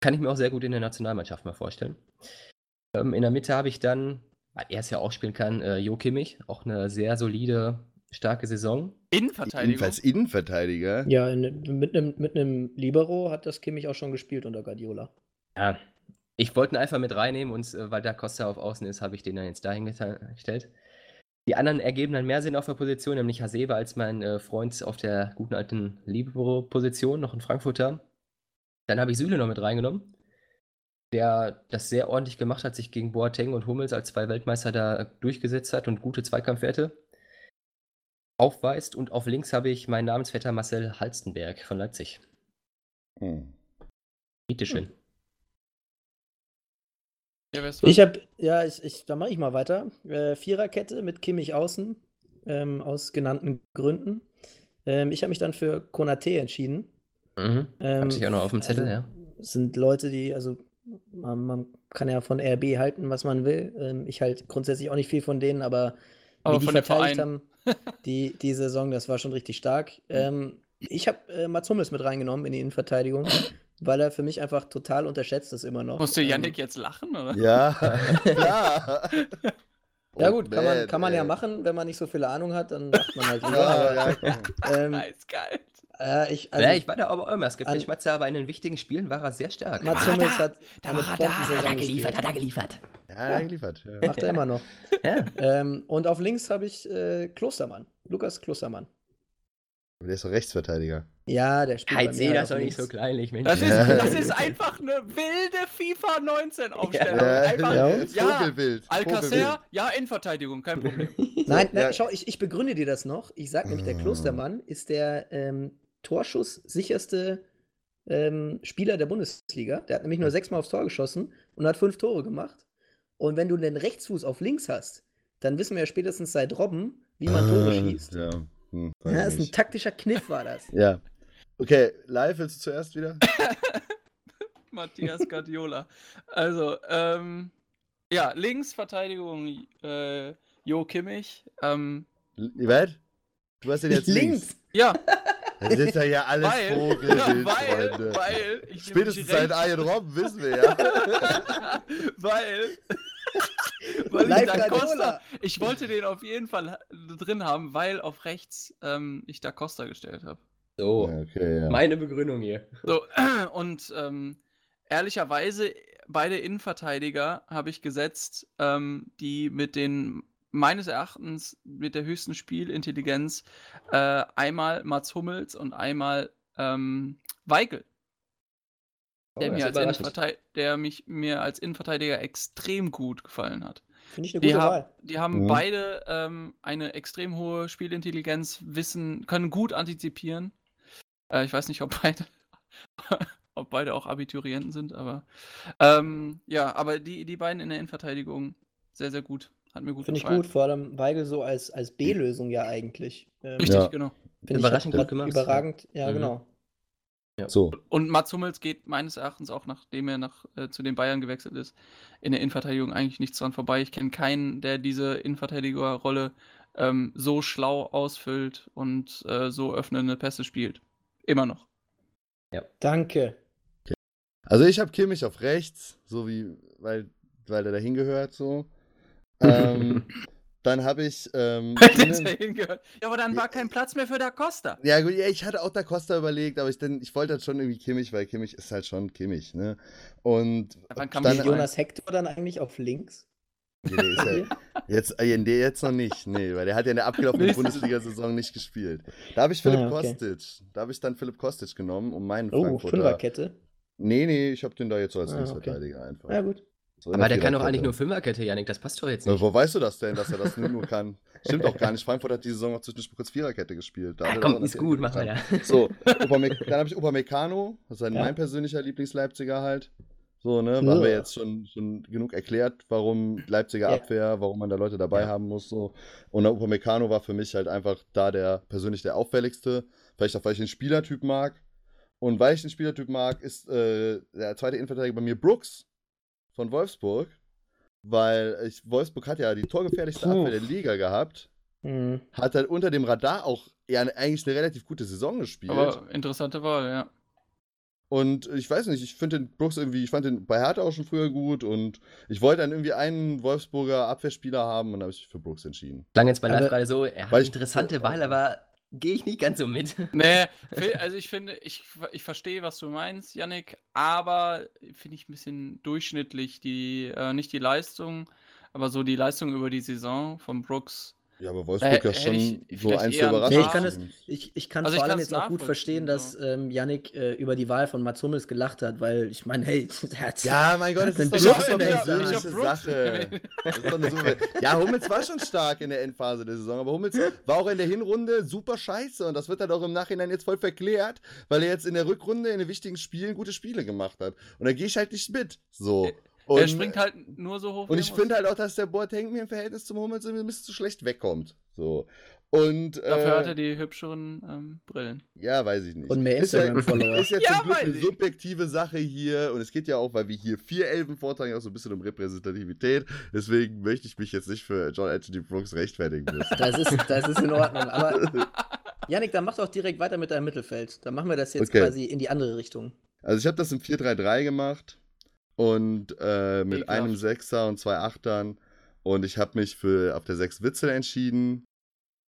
[SPEAKER 6] Kann ich mir auch sehr gut in der Nationalmannschaft mal vorstellen. Ähm, in der Mitte habe ich dann, weil er es ja auch spielen kann, äh, Jo Kimmich. Auch eine sehr solide, starke Saison.
[SPEAKER 4] Innenverteidigung.
[SPEAKER 5] Jedenfalls Innenverteidiger.
[SPEAKER 1] Ja, in, mit einem mit nem Libero hat das Kimmich auch schon gespielt unter Guardiola.
[SPEAKER 6] Ja, ich wollte ihn einfach mit reinnehmen und äh, weil da Costa auf Außen ist, habe ich den dann jetzt dahin gestellt. Die anderen ergeben dann mehr Sinn auf der Position, nämlich Hasebe als mein äh, Freund auf der guten alten Libero-Position, noch in Frankfurter. Dann habe ich Süle noch mit reingenommen, der das sehr ordentlich gemacht hat, sich gegen Boateng und Hummels als zwei Weltmeister da durchgesetzt hat und gute Zweikampfwerte aufweist. Und auf links habe ich meinen Namensvetter Marcel Halstenberg von Leipzig.
[SPEAKER 5] Hm.
[SPEAKER 6] Bitteschön.
[SPEAKER 4] Ja, ist dran?
[SPEAKER 1] Ich habe, ja, ich, ich, da mache ich mal weiter. Äh, Viererkette mit Kimmich außen, ähm, aus genannten Gründen. Ähm, ich habe mich dann für Konate entschieden.
[SPEAKER 6] Mhm.
[SPEAKER 1] Ähm,
[SPEAKER 6] Hatte ich auch noch auf dem Zettel,
[SPEAKER 1] also,
[SPEAKER 6] ja.
[SPEAKER 1] Sind Leute, die, also man, man kann ja von RB halten, was man will. Ähm, ich halte grundsätzlich auch nicht viel von denen, aber,
[SPEAKER 4] Aber
[SPEAKER 1] wie die verteidigt haben, (laughs) die, die Saison, das war schon richtig stark. Ähm, ich habe äh, Mats Hummels mit reingenommen in die Innenverteidigung, weil er für mich einfach total unterschätzt ist immer noch.
[SPEAKER 4] Musste
[SPEAKER 1] Ähm,
[SPEAKER 4] Yannick jetzt lachen, oder?
[SPEAKER 5] Ja. (laughs)
[SPEAKER 1] Ja
[SPEAKER 5] Oh,
[SPEAKER 1] gut, kann man,
[SPEAKER 5] man,
[SPEAKER 1] kann man ja machen, wenn man nicht so viel Ahnung hat, dann macht man halt (laughs) lieber.
[SPEAKER 5] Ja, ja,
[SPEAKER 1] ähm,
[SPEAKER 4] Nice, geil.
[SPEAKER 1] Äh, ich, also,
[SPEAKER 6] ja, ich war da aber immer skeptisch.
[SPEAKER 1] an-
[SPEAKER 6] Matze, aber in den wichtigen Spielen war er sehr stark.
[SPEAKER 1] Mats Hummels hat eine Bombensaison gespielt.
[SPEAKER 6] er geliefert.
[SPEAKER 5] Ja, er geliefert. Ja.
[SPEAKER 1] Macht er immer noch. (laughs)
[SPEAKER 6] Ja.
[SPEAKER 1] Ähm, und auf links habe ich äh, Klostermann, Lukas Klostermann.
[SPEAKER 5] Aber der ist doch Rechtsverteidiger.
[SPEAKER 1] Ja, der spielt
[SPEAKER 6] Halt,
[SPEAKER 1] mir
[SPEAKER 6] seh
[SPEAKER 1] halt
[SPEAKER 6] das
[SPEAKER 1] auf
[SPEAKER 6] doch nicht so kleinlich, Mensch.
[SPEAKER 4] Das ist,
[SPEAKER 5] Ja.
[SPEAKER 4] das ist einfach eine wilde FIFA 19 Aufstellung.
[SPEAKER 5] Ja,
[SPEAKER 4] Einfach,
[SPEAKER 1] Ja.
[SPEAKER 4] ja. Alcacer, ja, Innenverteidigung, kein Problem. (laughs)
[SPEAKER 1] Nein,
[SPEAKER 5] Ja.
[SPEAKER 1] nein schau, ich, ich begründe dir das noch. Ich sag nämlich, der
[SPEAKER 5] Ah.
[SPEAKER 1] Klostermann ist der ähm, torschusssicherste ähm, Spieler der Bundesliga. Der hat nämlich nur sechsmal aufs Tor geschossen und hat fünf Tore gemacht. Und wenn du den Rechtsfuß auf links hast, dann wissen wir ja spätestens seit Robben, wie man Tore
[SPEAKER 5] Ah,
[SPEAKER 1] schießt.
[SPEAKER 5] Ja. Hm,
[SPEAKER 1] Ja,
[SPEAKER 5] ich
[SPEAKER 1] ist ein taktischer Kniff, war das. (laughs)
[SPEAKER 5] ja. Okay, live willst du zuerst wieder? (laughs)
[SPEAKER 4] Matthias Guardiola. Also, ähm, ja, Linksverteidigung äh, Jo Kimmich. Ähm,
[SPEAKER 5] Was? Du hast den jetzt links.
[SPEAKER 4] ja, (laughs)
[SPEAKER 5] Das ist ja ja alles
[SPEAKER 4] weil,
[SPEAKER 5] Vogelwild, (laughs)
[SPEAKER 4] weil,
[SPEAKER 5] Freunde.
[SPEAKER 4] weil, ich
[SPEAKER 5] Spätestens seit Ian Robben wissen wir ja. (laughs)
[SPEAKER 4] weil, (laughs) weil ich da Costa, ich wollte den auf jeden Fall drin haben, weil auf rechts ähm, ich da Costa gestellt habe.
[SPEAKER 6] So,
[SPEAKER 5] okay, ja.
[SPEAKER 6] meine Begründung hier.
[SPEAKER 4] So, (clears throat) und ähm, ehrlicherweise, beide Innenverteidiger habe ich gesetzt, ähm, die mit den meines Erachtens mit der höchsten Spielintelligenz äh, einmal Mats Hummels und einmal ähm, Weigel,
[SPEAKER 6] Oh,
[SPEAKER 4] der,
[SPEAKER 6] das
[SPEAKER 4] mir als der mich mir als Innenverteidiger extrem gut gefallen hat.
[SPEAKER 1] Finde ich eine
[SPEAKER 4] Die,
[SPEAKER 1] gute
[SPEAKER 4] hab,
[SPEAKER 1] Wahl.
[SPEAKER 4] die haben
[SPEAKER 5] Mhm.
[SPEAKER 4] beide ähm, eine extrem hohe Spielintelligenz, wissen, können gut antizipieren. Äh, ich weiß nicht, ob beide, (laughs) ob beide auch Abiturienten sind, aber ähm, ja, aber die, die beiden in der Innenverteidigung sehr, sehr gut. Hat mir gut
[SPEAKER 1] Finde ich gut, vor allem Weigel so als, als B-Lösung ja eigentlich. Ähm,
[SPEAKER 4] Richtig,
[SPEAKER 5] Ja.
[SPEAKER 4] genau.
[SPEAKER 1] Finde
[SPEAKER 6] Überraschend
[SPEAKER 1] ich
[SPEAKER 6] gut gemacht, ja.
[SPEAKER 1] Überragend, ja,
[SPEAKER 6] Mhm.
[SPEAKER 1] genau.
[SPEAKER 5] So.
[SPEAKER 4] Und Mats Hummels geht meines Erachtens auch, nachdem er nach, äh, zu den Bayern gewechselt ist, in der Innenverteidigung eigentlich nichts dran vorbei. Ich kenne keinen, der diese Innenverteidigerrolle ähm, so schlau ausfüllt und äh, so öffnende Pässe spielt. Immer noch.
[SPEAKER 1] Danke.
[SPEAKER 5] Also ich habe Kimmich auf rechts, so wie, weil, weil er da hingehört, so. Ähm, (laughs) dann habe ich. Ähm, innen-.
[SPEAKER 4] Ja, aber dann war kein Platz mehr für Da Costa.
[SPEAKER 5] ja, gut, ja, ich hatte auch Da Costa überlegt, aber ich, denn, ich wollte halt schon irgendwie Kimmich, weil Kimmich ist halt schon Kimmich, ne? Und
[SPEAKER 4] Wann kam
[SPEAKER 5] dann,
[SPEAKER 1] Jonas Hector dann eigentlich auf links?
[SPEAKER 5] Nee, ja, (laughs) jetzt, äh, nee, jetzt noch nicht, nee, weil der hat ja in der abgelaufenen Bundesliga-Saison nicht gespielt. Da habe ich Philipp
[SPEAKER 1] Ah, okay.
[SPEAKER 5] Kostic, da habe ich dann Philipp Kostic genommen, um meinen
[SPEAKER 1] Oh,
[SPEAKER 5] Frankfurter.
[SPEAKER 1] Fünferkette.
[SPEAKER 5] Nee, nee, ich habe den da jetzt so als
[SPEAKER 1] Ah,
[SPEAKER 5] Linksverteidiger einfach.
[SPEAKER 1] Ja, gut.
[SPEAKER 5] So
[SPEAKER 6] Aber der kann doch eigentlich nur Fünferkette, Janik, das passt doch jetzt
[SPEAKER 5] Na,
[SPEAKER 6] nicht.
[SPEAKER 5] wo weißt du das denn, dass er das nur, nur kann? Stimmt auch gar nicht. Frankfurt hat die Saison auch zwischendurch kurz Viererkette gespielt. Da er
[SPEAKER 6] komm, ist gut, mach weiter.
[SPEAKER 5] So, (laughs) Upame dann habe ich Upamecano, das ist halt
[SPEAKER 1] Ja.
[SPEAKER 5] mein persönlicher Lieblingsleipziger halt. So, ne, haben wir
[SPEAKER 1] Ja.
[SPEAKER 5] jetzt schon, schon genug erklärt, warum Leipziger
[SPEAKER 1] Ja.
[SPEAKER 5] Abwehr, warum man da Leute dabei
[SPEAKER 6] Ja.
[SPEAKER 5] haben muss. So. Und der Upamecano war für mich halt einfach da der persönlich der auffälligste. Vielleicht auch, weil ich den Spielertyp mag. Und weil ich den Spielertyp mag, ist äh, der zweite Innenverteidiger bei mir Brooks von Wolfsburg. Weil ich, Wolfsburg hat ja die torgefährlichste
[SPEAKER 1] Puh.
[SPEAKER 5] Abwehr der Liga gehabt.
[SPEAKER 1] Mhm.
[SPEAKER 5] Hat halt unter dem Radar auch ja, eigentlich eine relativ gute Saison gespielt.
[SPEAKER 4] Aber interessante Wahl, ja.
[SPEAKER 5] Und ich weiß nicht, ich finde den Brooks irgendwie, ich fand den bei Hertha auch schon früher gut und ich wollte dann irgendwie einen Wolfsburger Abwehrspieler haben und da habe ich mich für Brooks entschieden.
[SPEAKER 6] Klang jetzt bei Live
[SPEAKER 1] Aber-
[SPEAKER 6] gerade so, er hat
[SPEAKER 5] Weil
[SPEAKER 6] eine
[SPEAKER 5] ich-
[SPEAKER 6] interessante Wahl, aber gehe ich nicht ganz so mit. (laughs)
[SPEAKER 4] Nee, also ich finde, ich, ich verstehe, was du meinst, Yannick, aber finde ich ein bisschen durchschnittlich, die, äh, nicht die Leistung, aber so die Leistung über die Saison von Brooks.
[SPEAKER 5] Ja, aber Wolfsburg
[SPEAKER 4] Äh,
[SPEAKER 5] ja schon
[SPEAKER 4] ich
[SPEAKER 5] so eins der Überraschungen.
[SPEAKER 1] Nee, ich kann das- Ich, ich kann
[SPEAKER 4] Also ich
[SPEAKER 1] vor allem
[SPEAKER 4] kann's
[SPEAKER 1] jetzt auch gut verstehen, dass ähm, Yannick äh, über die Wahl von Mats Hummels gelacht hat, weil ich meine, hey, (laughs) der hat
[SPEAKER 5] Ja, mein Gott, das (laughs) ist so eine Sache. Ja, Hummels war schon stark in der Endphase der Saison, aber Hummels war auch in der Hinrunde super scheiße und das wird dann auch im Nachhinein jetzt voll verklärt, weil er jetzt in der Rückrunde in den wichtigen Spielen gute Spiele gemacht hat. Und da gehe ich halt nicht mit. So. Und,
[SPEAKER 4] er springt halt nur so hoch.
[SPEAKER 5] Und ich finde halt auch, dass der Boateng mir im Verhältnis zum Hummels ein bisschen zu schlecht wegkommt. So. Und,
[SPEAKER 4] Dafür
[SPEAKER 5] äh,
[SPEAKER 4] hat er die hübscheren ähm, Brillen.
[SPEAKER 5] ja, weiß ich nicht.
[SPEAKER 1] Und mehr
[SPEAKER 5] Ist ja-
[SPEAKER 1] Instagram-Follower.
[SPEAKER 5] Ist jetzt
[SPEAKER 4] Ja,
[SPEAKER 5] zum Glück eine subjektive Sache hier und es geht ja auch, weil wir hier vier Elfen vortragen, auch so ein bisschen um Repräsentativität. Deswegen möchte ich mich jetzt nicht für John Anthony Brooks rechtfertigen müssen. (laughs)
[SPEAKER 1] Das ist, das ist in Ordnung. Aber (laughs) Yannick, dann mach doch direkt weiter mit deinem Mittelfeld. Dann machen wir das jetzt
[SPEAKER 5] Okay.
[SPEAKER 1] quasi in die andere Richtung.
[SPEAKER 5] Also ich habe das im 4-3-3 gemacht und äh, mit
[SPEAKER 4] Ekelhaft.
[SPEAKER 5] einem Sechser und zwei Achtern und ich habe mich für auf der 6 Witzel entschieden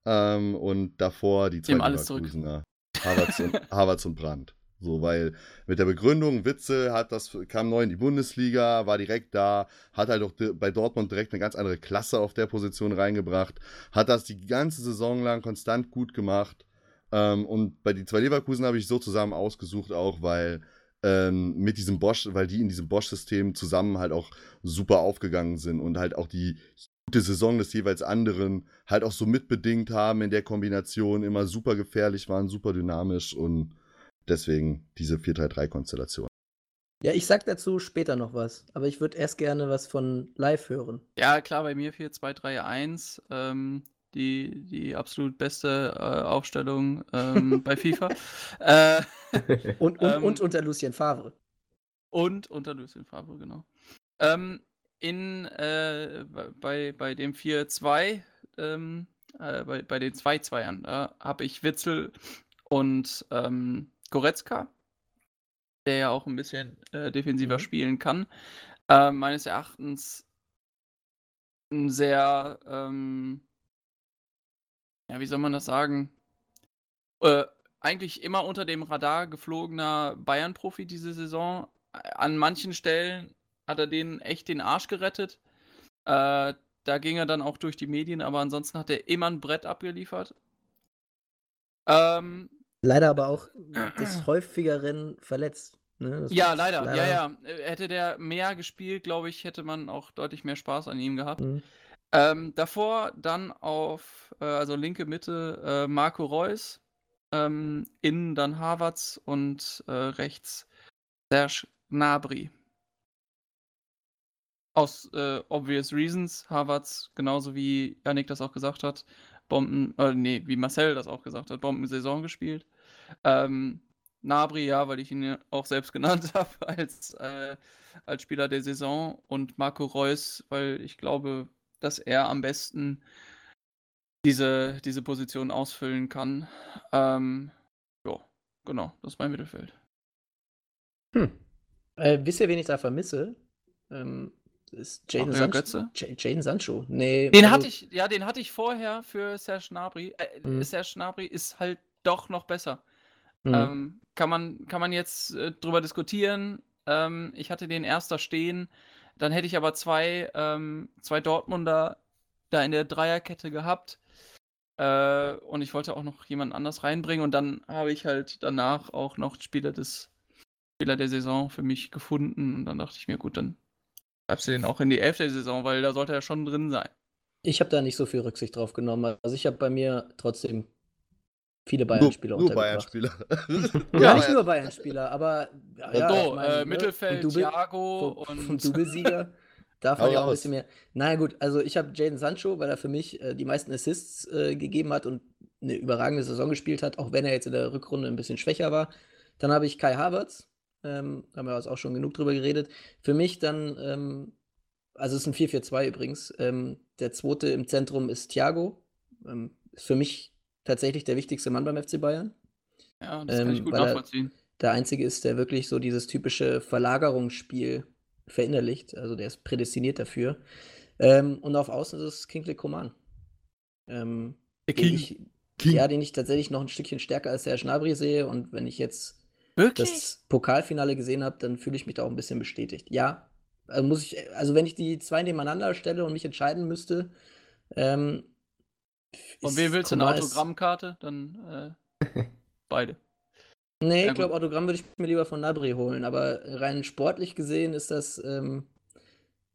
[SPEAKER 5] ähm, und davor die zwei. Leverkusener. Havertz und, (laughs) Havertz und Brandt. So, weil mit der Begründung, Witzel hat das, kam neu in die Bundesliga, war direkt da, hat halt auch bei Dortmund direkt eine ganz andere Klasse auf der Position reingebracht, hat das die ganze Saison lang konstant gut gemacht. Ähm, und bei die zwei Leverkusen habe ich so zusammen ausgesucht, auch weil ähm, mit diesem Bosch, weil die in diesem Bosch-System zusammen halt auch super aufgegangen sind und halt auch die gute Saison des jeweils anderen halt auch so mitbedingt haben in der Kombination, immer super gefährlich waren, super dynamisch und deswegen diese 4-3-3-Konstellation.
[SPEAKER 1] Ja, ich sag dazu später noch was. Aber ich würde erst gerne was von live hören.
[SPEAKER 4] Ja, klar, bei mir 4-2-3-1. Ähm, die, die absolut beste äh, Aufstellung ähm, bei FIFA. (laughs) Äh, (laughs)
[SPEAKER 1] Und, und,
[SPEAKER 4] Ähm,
[SPEAKER 1] und unter Lucien Favre.
[SPEAKER 4] und unter Lucien Favre, genau. Ähm, in, äh, bei, bei dem 4-2, ähm, äh, bei, bei den 2-2ern, da habe ich Witzel und ähm, Goretzka, der ja auch ein bisschen äh, defensiver
[SPEAKER 1] Mhm.
[SPEAKER 4] spielen kann. Äh, meines Erachtens ein sehr, ähm, ja, wie soll man das sagen? Äh, eigentlich immer unter dem Radar geflogener Bayern-Profi diese Saison. Äh, An manchen Stellen hat er denen echt den Arsch gerettet. Äh, da ging er dann auch durch die Medien, aber ansonsten hat er immer ein Brett abgeliefert. Ähm,
[SPEAKER 1] Leider aber auch des häufigeren verletzt. Ne?
[SPEAKER 4] Ja,
[SPEAKER 1] ist
[SPEAKER 4] leider. Ja, ja. Äh, Hätte der mehr gespielt, glaube ich, hätte man auch deutlich mehr Spaß an ihm gehabt.
[SPEAKER 1] Mhm.
[SPEAKER 4] Ähm, davor dann auf, äh, also linke Mitte, äh, Marco Reus, ähm, innen dann Havertz und äh, rechts Serge Gnabry. Aus äh, obvious reasons, Havertz, genauso wie Yannick das auch gesagt hat, Bomben, äh, nee, wie Marcel das auch gesagt hat, Bombensaison gespielt. Ähm, Gnabry, ja, weil ich ihn ja auch selbst (laughs) genannt habe als, äh, als Spieler der Saison und Marco Reus, weil ich glaube, dass er am besten diese, diese Position ausfüllen kann. Ähm, ja, genau, das ist mein Mittelfeld.
[SPEAKER 1] Hm. Äh, wisst ihr, wen ich da vermisse? Ähm, ist Jaden Sancho.
[SPEAKER 4] Götze?
[SPEAKER 1] Ja- Jaden Sancho. Nee.
[SPEAKER 4] Den
[SPEAKER 1] also-
[SPEAKER 4] hatte ich, ja, den hatte ich vorher für Serge Gnabry. Äh,
[SPEAKER 1] Mhm.
[SPEAKER 4] Serge Gnabry ist halt doch noch besser.
[SPEAKER 1] Hm.
[SPEAKER 4] Ähm, kann, man, kann man jetzt äh, drüber diskutieren. Ähm, ich hatte den erster stehen. Dann hätte ich aber zwei, ähm, zwei Dortmunder da in der Dreierkette gehabt. Äh, und ich wollte auch noch jemand anders reinbringen. Und dann habe ich halt danach auch noch Spieler des Spieler der Saison für mich gefunden. Und dann dachte ich mir, gut, dann bleibst du den auch in die Elf der Saison, weil da sollte er schon drin sein.
[SPEAKER 1] Ich habe da nicht so viel Rücksicht drauf genommen. Also ich habe bei mir trotzdem viele
[SPEAKER 5] Nur,
[SPEAKER 1] Bayern-Spieler
[SPEAKER 5] nur
[SPEAKER 1] untergebracht.
[SPEAKER 5] Bayern-Spieler. (laughs) (laughs)
[SPEAKER 1] Ja,
[SPEAKER 4] Ja.
[SPEAKER 1] nicht nur Bayern-Spieler, aber ja, ja,
[SPEAKER 4] so,
[SPEAKER 1] ich mein,
[SPEAKER 4] äh,
[SPEAKER 1] ne,
[SPEAKER 4] Mittelfeld,
[SPEAKER 1] Double-
[SPEAKER 4] Thiago und
[SPEAKER 1] Doublesieger darf man ja auch ein bisschen mehr. Na gut, also ich habe Jaden Sancho, weil er für mich äh, die meisten Assists äh, gegeben hat und eine überragende Saison gespielt hat, auch wenn er jetzt in der Rückrunde ein bisschen schwächer war. Dann habe ich Kai Havertz, ähm, haben wir jetzt auch schon genug drüber geredet. Für mich dann, ähm, also es ist ein 4-4-2 übrigens. Ähm, der zweite im Zentrum ist Thiago. Ähm, ist für mich tatsächlich der wichtigste Mann beim FC Bayern.
[SPEAKER 4] Ja, das kann ich
[SPEAKER 1] Ähm,
[SPEAKER 4] gut nachvollziehen.
[SPEAKER 1] Der einzige ist, der wirklich so dieses typische Verlagerungsspiel verinnerlicht. Also der ist prädestiniert dafür. Ähm, und auf Außen ist es Kingsley Coman. Ähm,
[SPEAKER 4] Der King.
[SPEAKER 1] ich,
[SPEAKER 5] King.
[SPEAKER 1] Ja, den ich tatsächlich noch ein Stückchen stärker als Serge Gnabry sehe. Und wenn ich jetzt
[SPEAKER 4] Wirklich?
[SPEAKER 1] das Pokalfinale gesehen habe, dann fühle ich mich da auch ein bisschen bestätigt. Ja, also muss ich, also wenn ich die zwei nebeneinander stelle und mich entscheiden müsste, ähm,
[SPEAKER 4] Und
[SPEAKER 1] ist
[SPEAKER 4] wen willst du, eine Autogrammkarte? Dann äh, (laughs) beide.
[SPEAKER 1] Nee,
[SPEAKER 4] Ja,
[SPEAKER 1] ich glaube, Autogramm würde ich mir lieber von Nabri holen, aber rein sportlich gesehen ist das, ähm,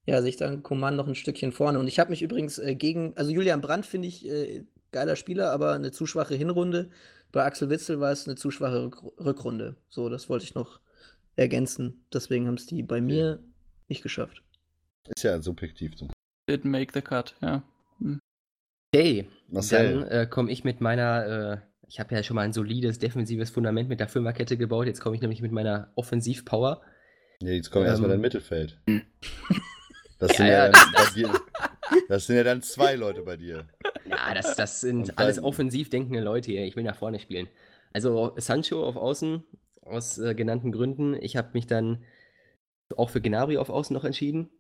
[SPEAKER 1] ja, sehe ich dann Coman noch ein Stückchen vorne. Und ich habe mich übrigens äh, gegen, also Julian Brandt finde ich äh, geiler Spieler, aber eine zu schwache Hinrunde. Bei Axel Witzel war es eine zu schwache Rück Rückrunde. So, das wollte ich noch ergänzen. Deswegen haben es die bei mir nicht geschafft.
[SPEAKER 5] Ist ja subjektiv. So.
[SPEAKER 4] Didn't make the cut, ja.
[SPEAKER 6] Okay,
[SPEAKER 5] Marcel.
[SPEAKER 6] dann äh, komme ich mit meiner, äh, ich habe ja schon mal ein solides defensives Fundament mit der Fünferkette gebaut. Jetzt komme ich nämlich mit meiner Offensivpower.
[SPEAKER 5] Nee, jetzt kommt erstmal
[SPEAKER 6] Ähm.
[SPEAKER 5] dein Mittelfeld. Das (laughs) sind
[SPEAKER 6] Ja,
[SPEAKER 5] ja,
[SPEAKER 6] ja,
[SPEAKER 5] dann bei dir. Das sind ja dann zwei Leute bei dir.
[SPEAKER 6] Ja, das, das sind alles offensiv denkende Leute hier. Ich will nach vorne spielen. Also Sancho auf Außen, aus äh, genannten Gründen. Ich habe mich dann auch für Gnabry auf Außen noch entschieden.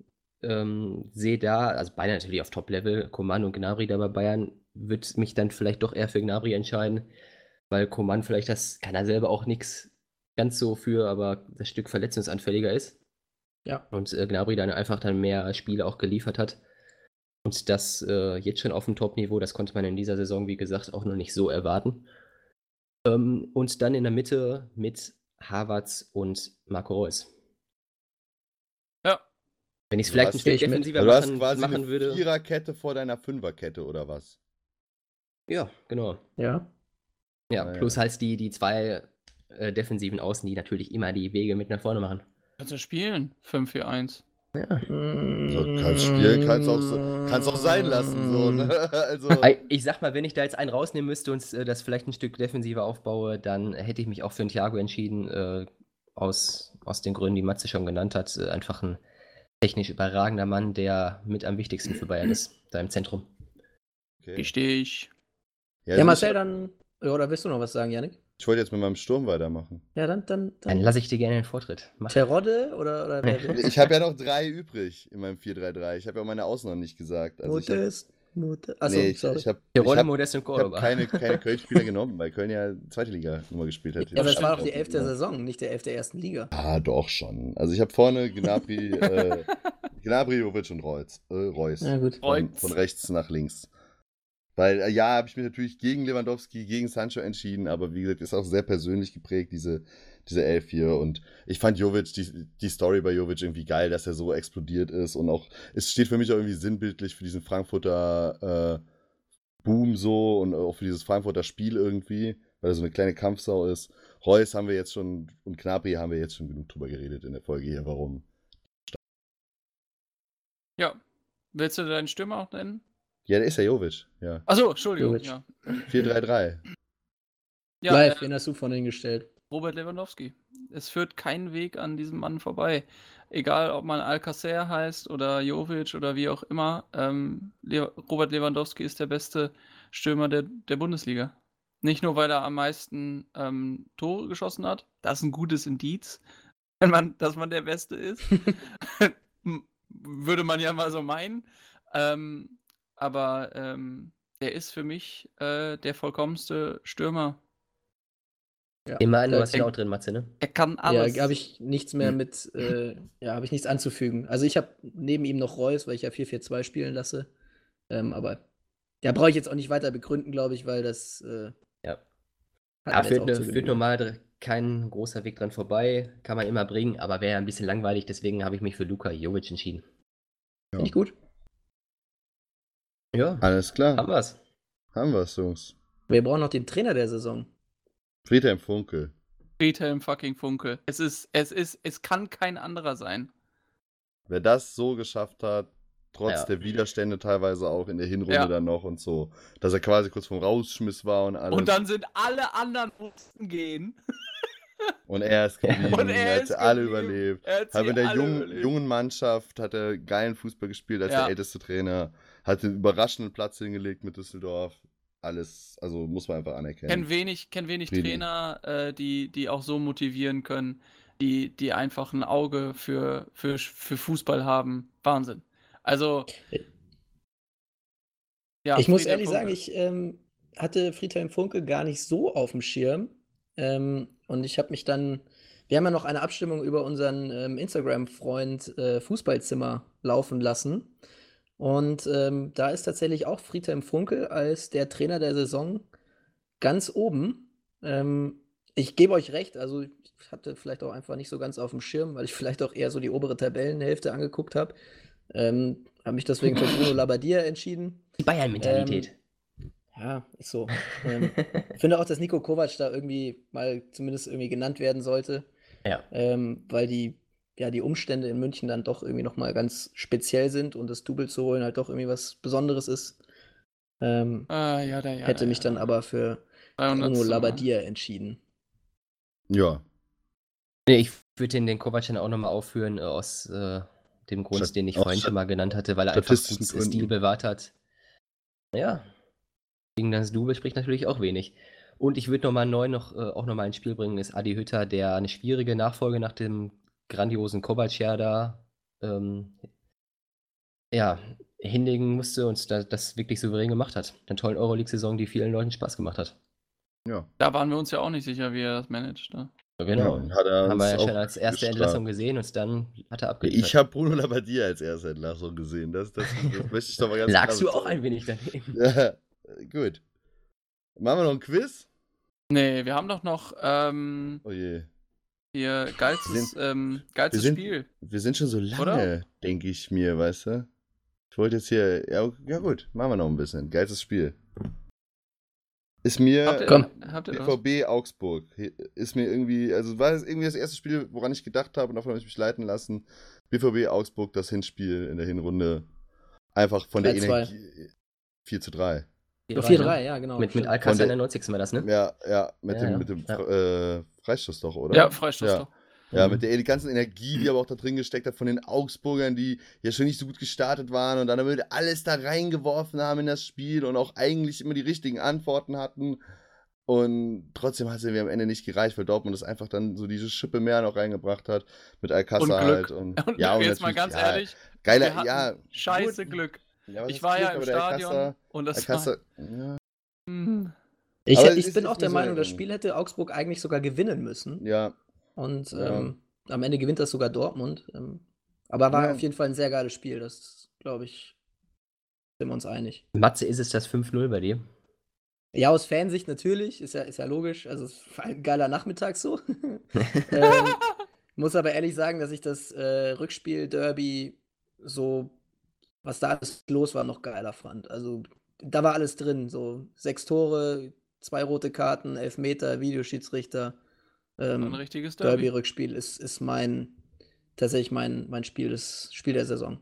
[SPEAKER 6] Ähm, sehe da, also beide natürlich auf Top-Level, Coman und Gnabry da bei Bayern, würde mich dann vielleicht doch eher für Gnabry entscheiden, weil Coman vielleicht das, kann er selber auch nichts ganz so für, aber das Stück verletzungsanfälliger ist.
[SPEAKER 1] Ja.
[SPEAKER 6] Und äh, Gnabry dann einfach dann mehr Spiele auch geliefert hat. Und das äh, jetzt schon auf dem Top-Niveau, das konnte man in dieser Saison, wie gesagt, auch noch nicht so erwarten. Ähm, und dann in der Mitte mit Havertz und Marco Reus. Wenn ich es vielleicht ein Stück defensiver
[SPEAKER 5] Also du hast
[SPEAKER 6] machen,
[SPEAKER 5] quasi
[SPEAKER 6] machen
[SPEAKER 5] eine
[SPEAKER 6] würde.
[SPEAKER 5] Viererkette vor deiner Fünferkette oder was?
[SPEAKER 6] Ja, genau.
[SPEAKER 1] Ja.
[SPEAKER 6] Ja,
[SPEAKER 5] Ah, ja.
[SPEAKER 6] plus halt die, die zwei äh, defensiven Außen, die natürlich immer die Wege mit nach vorne machen.
[SPEAKER 4] Kannst du spielen? 5-4-1.
[SPEAKER 6] Ja.
[SPEAKER 5] So, kannst spielen, kannst auch, so, kannst auch sein lassen. So, ne? (laughs) also,
[SPEAKER 6] Ich sag mal, wenn ich da jetzt einen rausnehmen müsste und äh, das vielleicht ein Stück defensiver aufbaue, dann hätte ich mich auch für einen Thiago entschieden, äh, aus, aus den Gründen, die Matze schon genannt hat. Äh, einfach ein technisch überragender Mann, der mit am wichtigsten für Bayern ist, da im Zentrum.
[SPEAKER 5] okay.
[SPEAKER 4] Ich.
[SPEAKER 5] Ja,
[SPEAKER 1] Ja, Marcel, dann. Ja, Oder willst du noch was sagen, Janik?
[SPEAKER 5] ich wollte jetzt mit meinem Sturm weitermachen.
[SPEAKER 1] Ja, dann. dann,
[SPEAKER 6] Dann
[SPEAKER 1] dann
[SPEAKER 6] lasse ich dir gerne den Vortritt. Mach.
[SPEAKER 1] Terodde oder, oder wer (laughs) will?
[SPEAKER 5] Ich habe ja noch drei übrig in meinem 4-3-3. Ich habe ja auch meine Außen noch nicht gesagt. Also ich hab,
[SPEAKER 1] Modest. Achso,
[SPEAKER 5] nee, ich,
[SPEAKER 1] sorry.
[SPEAKER 5] ich habe hab, ich hab
[SPEAKER 6] Cordoba.
[SPEAKER 5] keine, keine Köln-Spieler genommen, weil Köln ja zweite Liga Nummer gespielt hat.
[SPEAKER 1] ja, aber es war doch die elfte
[SPEAKER 5] immer.
[SPEAKER 1] Saison, nicht der elfte ersten Liga.
[SPEAKER 5] Ah, doch schon. Also ich habe vorne Gnabry, (laughs) äh, Gnabry, Jovic und Reus. Äh, Reus.
[SPEAKER 1] Ja, gut.
[SPEAKER 5] Von,
[SPEAKER 4] Reus.
[SPEAKER 5] von rechts nach links. Weil, äh, ja, habe ich mich natürlich gegen Lewandowski, gegen Sancho entschieden, aber wie gesagt, ist auch sehr persönlich geprägt, diese, diese Elf hier. Und ich fand Jovic, die, die Story bei Jovic irgendwie geil, dass er so explodiert ist. Und auch, es steht für mich auch irgendwie sinnbildlich für diesen Frankfurter äh, Boom so und auch für dieses Frankfurter Spiel irgendwie, weil er so eine kleine Kampfsau ist. Reus haben wir jetzt schon und Knapri haben wir jetzt schon genug drüber geredet in der Folge hier, warum.
[SPEAKER 4] Ja. Willst du deinen Stürmer auch nennen?
[SPEAKER 5] Ja, der ist ja Jovic, ja.
[SPEAKER 4] Achso, Entschuldigung.
[SPEAKER 1] Jovic.
[SPEAKER 4] Ja,
[SPEAKER 5] 4-3-3.
[SPEAKER 4] ja
[SPEAKER 1] Live,
[SPEAKER 4] äh,
[SPEAKER 1] wen hast du von denen gestellt?
[SPEAKER 4] Robert Lewandowski. Es führt kein Weg an diesem Mann vorbei. Egal, ob man Alcacer heißt oder Jovic oder wie auch immer. Ähm, Le Robert Lewandowski ist der beste Stürmer der, der Bundesliga. Nicht nur, weil er am meisten ähm, Tore geschossen hat. Das ist ein gutes Indiz, (laughs) wenn man, dass man der Beste ist. (laughs) (laughs) Würde man ja mal so meinen. Ähm, aber ähm, der ist für mich äh, der vollkommenste Stürmer.
[SPEAKER 6] Immerhin, du
[SPEAKER 1] Da-
[SPEAKER 6] hast ihn auch drin, Matze, ne?
[SPEAKER 4] Er kann alles.
[SPEAKER 1] Ja, habe ich nichts mehr
[SPEAKER 5] Hm.
[SPEAKER 1] mit, äh, ja, habe ich nichts anzufügen. Also ich habe neben ihm noch Reus, weil ich ja 4-4-2 spielen lasse. Ähm, aber ja, brauche ich jetzt auch nicht weiter begründen, glaube ich, weil das äh,
[SPEAKER 6] Ja.
[SPEAKER 1] hat
[SPEAKER 6] Ja, führt,
[SPEAKER 1] auch
[SPEAKER 6] ne, führt normal kein großer Weg dran vorbei, kann man immer bringen, aber wäre ein bisschen langweilig, deswegen habe ich mich für Luka Jovic entschieden.
[SPEAKER 1] Finde ich gut.
[SPEAKER 6] Ja,
[SPEAKER 5] Alles klar.
[SPEAKER 6] haben wir's.
[SPEAKER 5] Haben wir es, Jungs.
[SPEAKER 1] Wir brauchen noch den Trainer der Saison.
[SPEAKER 5] Friedhelm Funkel.
[SPEAKER 4] Friedhelm fucking Funkel. Es ist, es ist, es kann kein anderer sein.
[SPEAKER 5] Wer das so geschafft hat, trotz
[SPEAKER 6] Ja.
[SPEAKER 5] der Widerstände teilweise auch in der Hinrunde
[SPEAKER 4] Ja.
[SPEAKER 5] dann noch und so, dass er quasi kurz vom Rausschmiss war und alles.
[SPEAKER 4] Und dann sind alle anderen mussten gehen. (laughs)
[SPEAKER 5] Und er ist (laughs) geblieben.
[SPEAKER 4] Und er
[SPEAKER 5] er hat sie alle überlebt.
[SPEAKER 4] Er hat
[SPEAKER 5] mit der jungen, jungen Mannschaft hat er geilen Fußball gespielt als
[SPEAKER 4] Ja.
[SPEAKER 5] der älteste Trainer. Hat den überraschenden Platz hingelegt mit Düsseldorf. Alles, also muss man einfach anerkennen.
[SPEAKER 4] Kenn wenig, kenn wenig. Trainer, äh, die, die auch so motivieren können, die, die einfach ein Auge für, für, für Fußball haben. Wahnsinn. Also. Ja,
[SPEAKER 1] ich muss
[SPEAKER 4] Friedhelm
[SPEAKER 1] ehrlich sagen,
[SPEAKER 4] Funkel.
[SPEAKER 1] ich ähm, hatte Friedhelm Funkel gar nicht so auf dem Schirm. Ähm, und ich habe mich dann, wir haben ja noch eine Abstimmung über unseren ähm, Instagram-Freund äh, Fußballzimmer laufen lassen. Und ähm, da ist tatsächlich auch Friedhelm Funkel als der Trainer der Saison ganz oben. Ähm, ich gebe euch recht, also ich hatte vielleicht auch einfach nicht so ganz auf dem Schirm, weil ich (laughs) vielleicht auch eher so die obere Tabellenhälfte angeguckt habe. Ähm, habe mich deswegen für Bruno (laughs) Labbadia entschieden.
[SPEAKER 6] Die Bayern-Mentalität.
[SPEAKER 1] Ja, ist so. ähm, (laughs) finde auch, dass Nico Kovac da irgendwie mal zumindest irgendwie genannt werden sollte,
[SPEAKER 6] ja.
[SPEAKER 1] ähm, weil die, ja, die Umstände in München dann doch irgendwie nochmal ganz speziell sind und das Double zu holen halt doch irgendwie was Besonderes ist. Ähm,
[SPEAKER 4] Ah, ja, da, ja,
[SPEAKER 1] hätte
[SPEAKER 4] da,
[SPEAKER 1] mich
[SPEAKER 4] ja,
[SPEAKER 1] dann
[SPEAKER 4] da.
[SPEAKER 1] aber für
[SPEAKER 4] 300.
[SPEAKER 1] Bruno
[SPEAKER 4] Mal.
[SPEAKER 1] Labbadia entschieden.
[SPEAKER 5] Ja.
[SPEAKER 6] Nee, ich würde den, den Kovac dann auch nochmal aufführen, äh, aus äh, dem Grund,
[SPEAKER 5] Stat-
[SPEAKER 6] den ich vorhin schon mal genannt hatte, weil er einfach
[SPEAKER 5] Gründen.
[SPEAKER 6] Stil bewahrt hat. Ja. Gegen das Double spricht natürlich auch wenig. Und ich würde nochmal neu noch, äh, auch nochmal ins Spiel bringen, ist Adi Hütter, der eine schwierige Nachfolge nach dem grandiosen Kovac-Jahr da ähm, ja, hinlegen musste und da, das wirklich souverän gemacht hat. Eine tolle Euroleague-Saison, die vielen Leuten Spaß gemacht hat.
[SPEAKER 5] Ja.
[SPEAKER 4] Da waren wir uns ja auch nicht sicher, wie er das managt. Ne?
[SPEAKER 6] Ja,
[SPEAKER 5] Ja,
[SPEAKER 6] genau.
[SPEAKER 5] und hat er
[SPEAKER 6] Haben wir ja
[SPEAKER 5] auch
[SPEAKER 6] schon als erste
[SPEAKER 5] gestraft.
[SPEAKER 6] Entlassung gesehen und dann hat er abgeliefert.
[SPEAKER 5] Ich habe Bruno Labbadia als erste Entlassung gesehen. Das, das, das (laughs) möchte ich doch mal ganz
[SPEAKER 6] Lagst du auch
[SPEAKER 5] betonen.
[SPEAKER 6] ein wenig daneben? (laughs)
[SPEAKER 5] Ja, gut. Machen wir noch ein Quiz?
[SPEAKER 4] Nee, wir haben doch noch ähm,
[SPEAKER 5] Oh je.
[SPEAKER 4] Hier geilstes, ähm, geilstes
[SPEAKER 5] sind-
[SPEAKER 4] Spiel.
[SPEAKER 5] Wir sind schon so lange, denke ich mir, weißt du? Ich wollte jetzt hier. Ja, ja, gut, machen wir noch ein bisschen. Geilstes Spiel. Ist mir.
[SPEAKER 4] Habt ihr,
[SPEAKER 1] komm.
[SPEAKER 4] habt ihr was?
[SPEAKER 5] BVB Augsburg ist mir irgendwie, also war es irgendwie das erste Spiel, woran ich gedacht habe und davon habe ich mich leiten lassen. BVB Augsburg das Hinspiel in der Hinrunde einfach von der
[SPEAKER 1] 3-2.
[SPEAKER 5] Energie 4 zu 3.
[SPEAKER 1] 4-3, ja, genau.
[SPEAKER 6] Mit, mit. Alcázar
[SPEAKER 5] der-
[SPEAKER 6] in der 90. war das, ne?
[SPEAKER 5] Ja, ja, mit
[SPEAKER 6] Ja,
[SPEAKER 5] dem,
[SPEAKER 6] ja,
[SPEAKER 5] mit dem
[SPEAKER 6] ja.
[SPEAKER 5] Äh, Freistoß doch, oder?
[SPEAKER 4] Ja, Freistoß
[SPEAKER 5] Ja.
[SPEAKER 4] doch.
[SPEAKER 5] Ja,
[SPEAKER 6] Mhm.
[SPEAKER 5] mit der ganzen Energie, die aber auch da drin gesteckt hat von den Augsburgern, die ja schon nicht so gut gestartet waren und dann aber alles da reingeworfen haben in das Spiel und auch eigentlich immer die richtigen Antworten hatten. Und trotzdem hat es irgendwie am Ende nicht gereicht, weil Dortmund das einfach dann so diese Schippe mehr noch reingebracht hat mit Alcázar
[SPEAKER 4] Und Glück.
[SPEAKER 5] halt. Und, (laughs)
[SPEAKER 4] Und
[SPEAKER 5] ja, und
[SPEAKER 4] jetzt mal ganz
[SPEAKER 5] ja,
[SPEAKER 4] ehrlich,
[SPEAKER 5] Geiler, ja.
[SPEAKER 4] scheiße
[SPEAKER 5] gut.
[SPEAKER 4] Glück.
[SPEAKER 5] Ja, was
[SPEAKER 4] Ich war
[SPEAKER 5] Glück,
[SPEAKER 4] ja im Stadion
[SPEAKER 5] Alcázar-
[SPEAKER 4] und das war...
[SPEAKER 5] Alcázar, ja,
[SPEAKER 4] Hm.
[SPEAKER 1] Ich, ich
[SPEAKER 5] ist-
[SPEAKER 1] bin
[SPEAKER 5] ist
[SPEAKER 1] auch der Meinung, das. Spiel hätte Augsburg eigentlich sogar gewinnen müssen.
[SPEAKER 5] ja,
[SPEAKER 1] Und
[SPEAKER 5] Ja.
[SPEAKER 1] ähm, am Ende gewinnt das sogar Dortmund. Ähm, aber war
[SPEAKER 5] Ja.
[SPEAKER 1] auf jeden Fall ein sehr geiles Spiel. Das, glaube ich, sind wir uns einig.
[SPEAKER 6] Matze, ist es das 5-0 bei dir?
[SPEAKER 1] Ja, aus Fansicht natürlich, ist ja, ist ja logisch. Also, es war ein geiler Nachmittag so. (laughs) ähm, muss aber ehrlich sagen, dass ich das äh, Rückspiel Derby so, was da alles los war, noch geiler fand. Also, da war alles drin. So sechs Tore, zwei rote Karten, Elfmeter, Videoschiedsrichter.
[SPEAKER 4] Ein
[SPEAKER 1] Ähm,
[SPEAKER 4] richtiges Derby.
[SPEAKER 1] Derby-Rückspiel ist, ist mein, tatsächlich mein, mein Spiel, des, Spiel der Saison.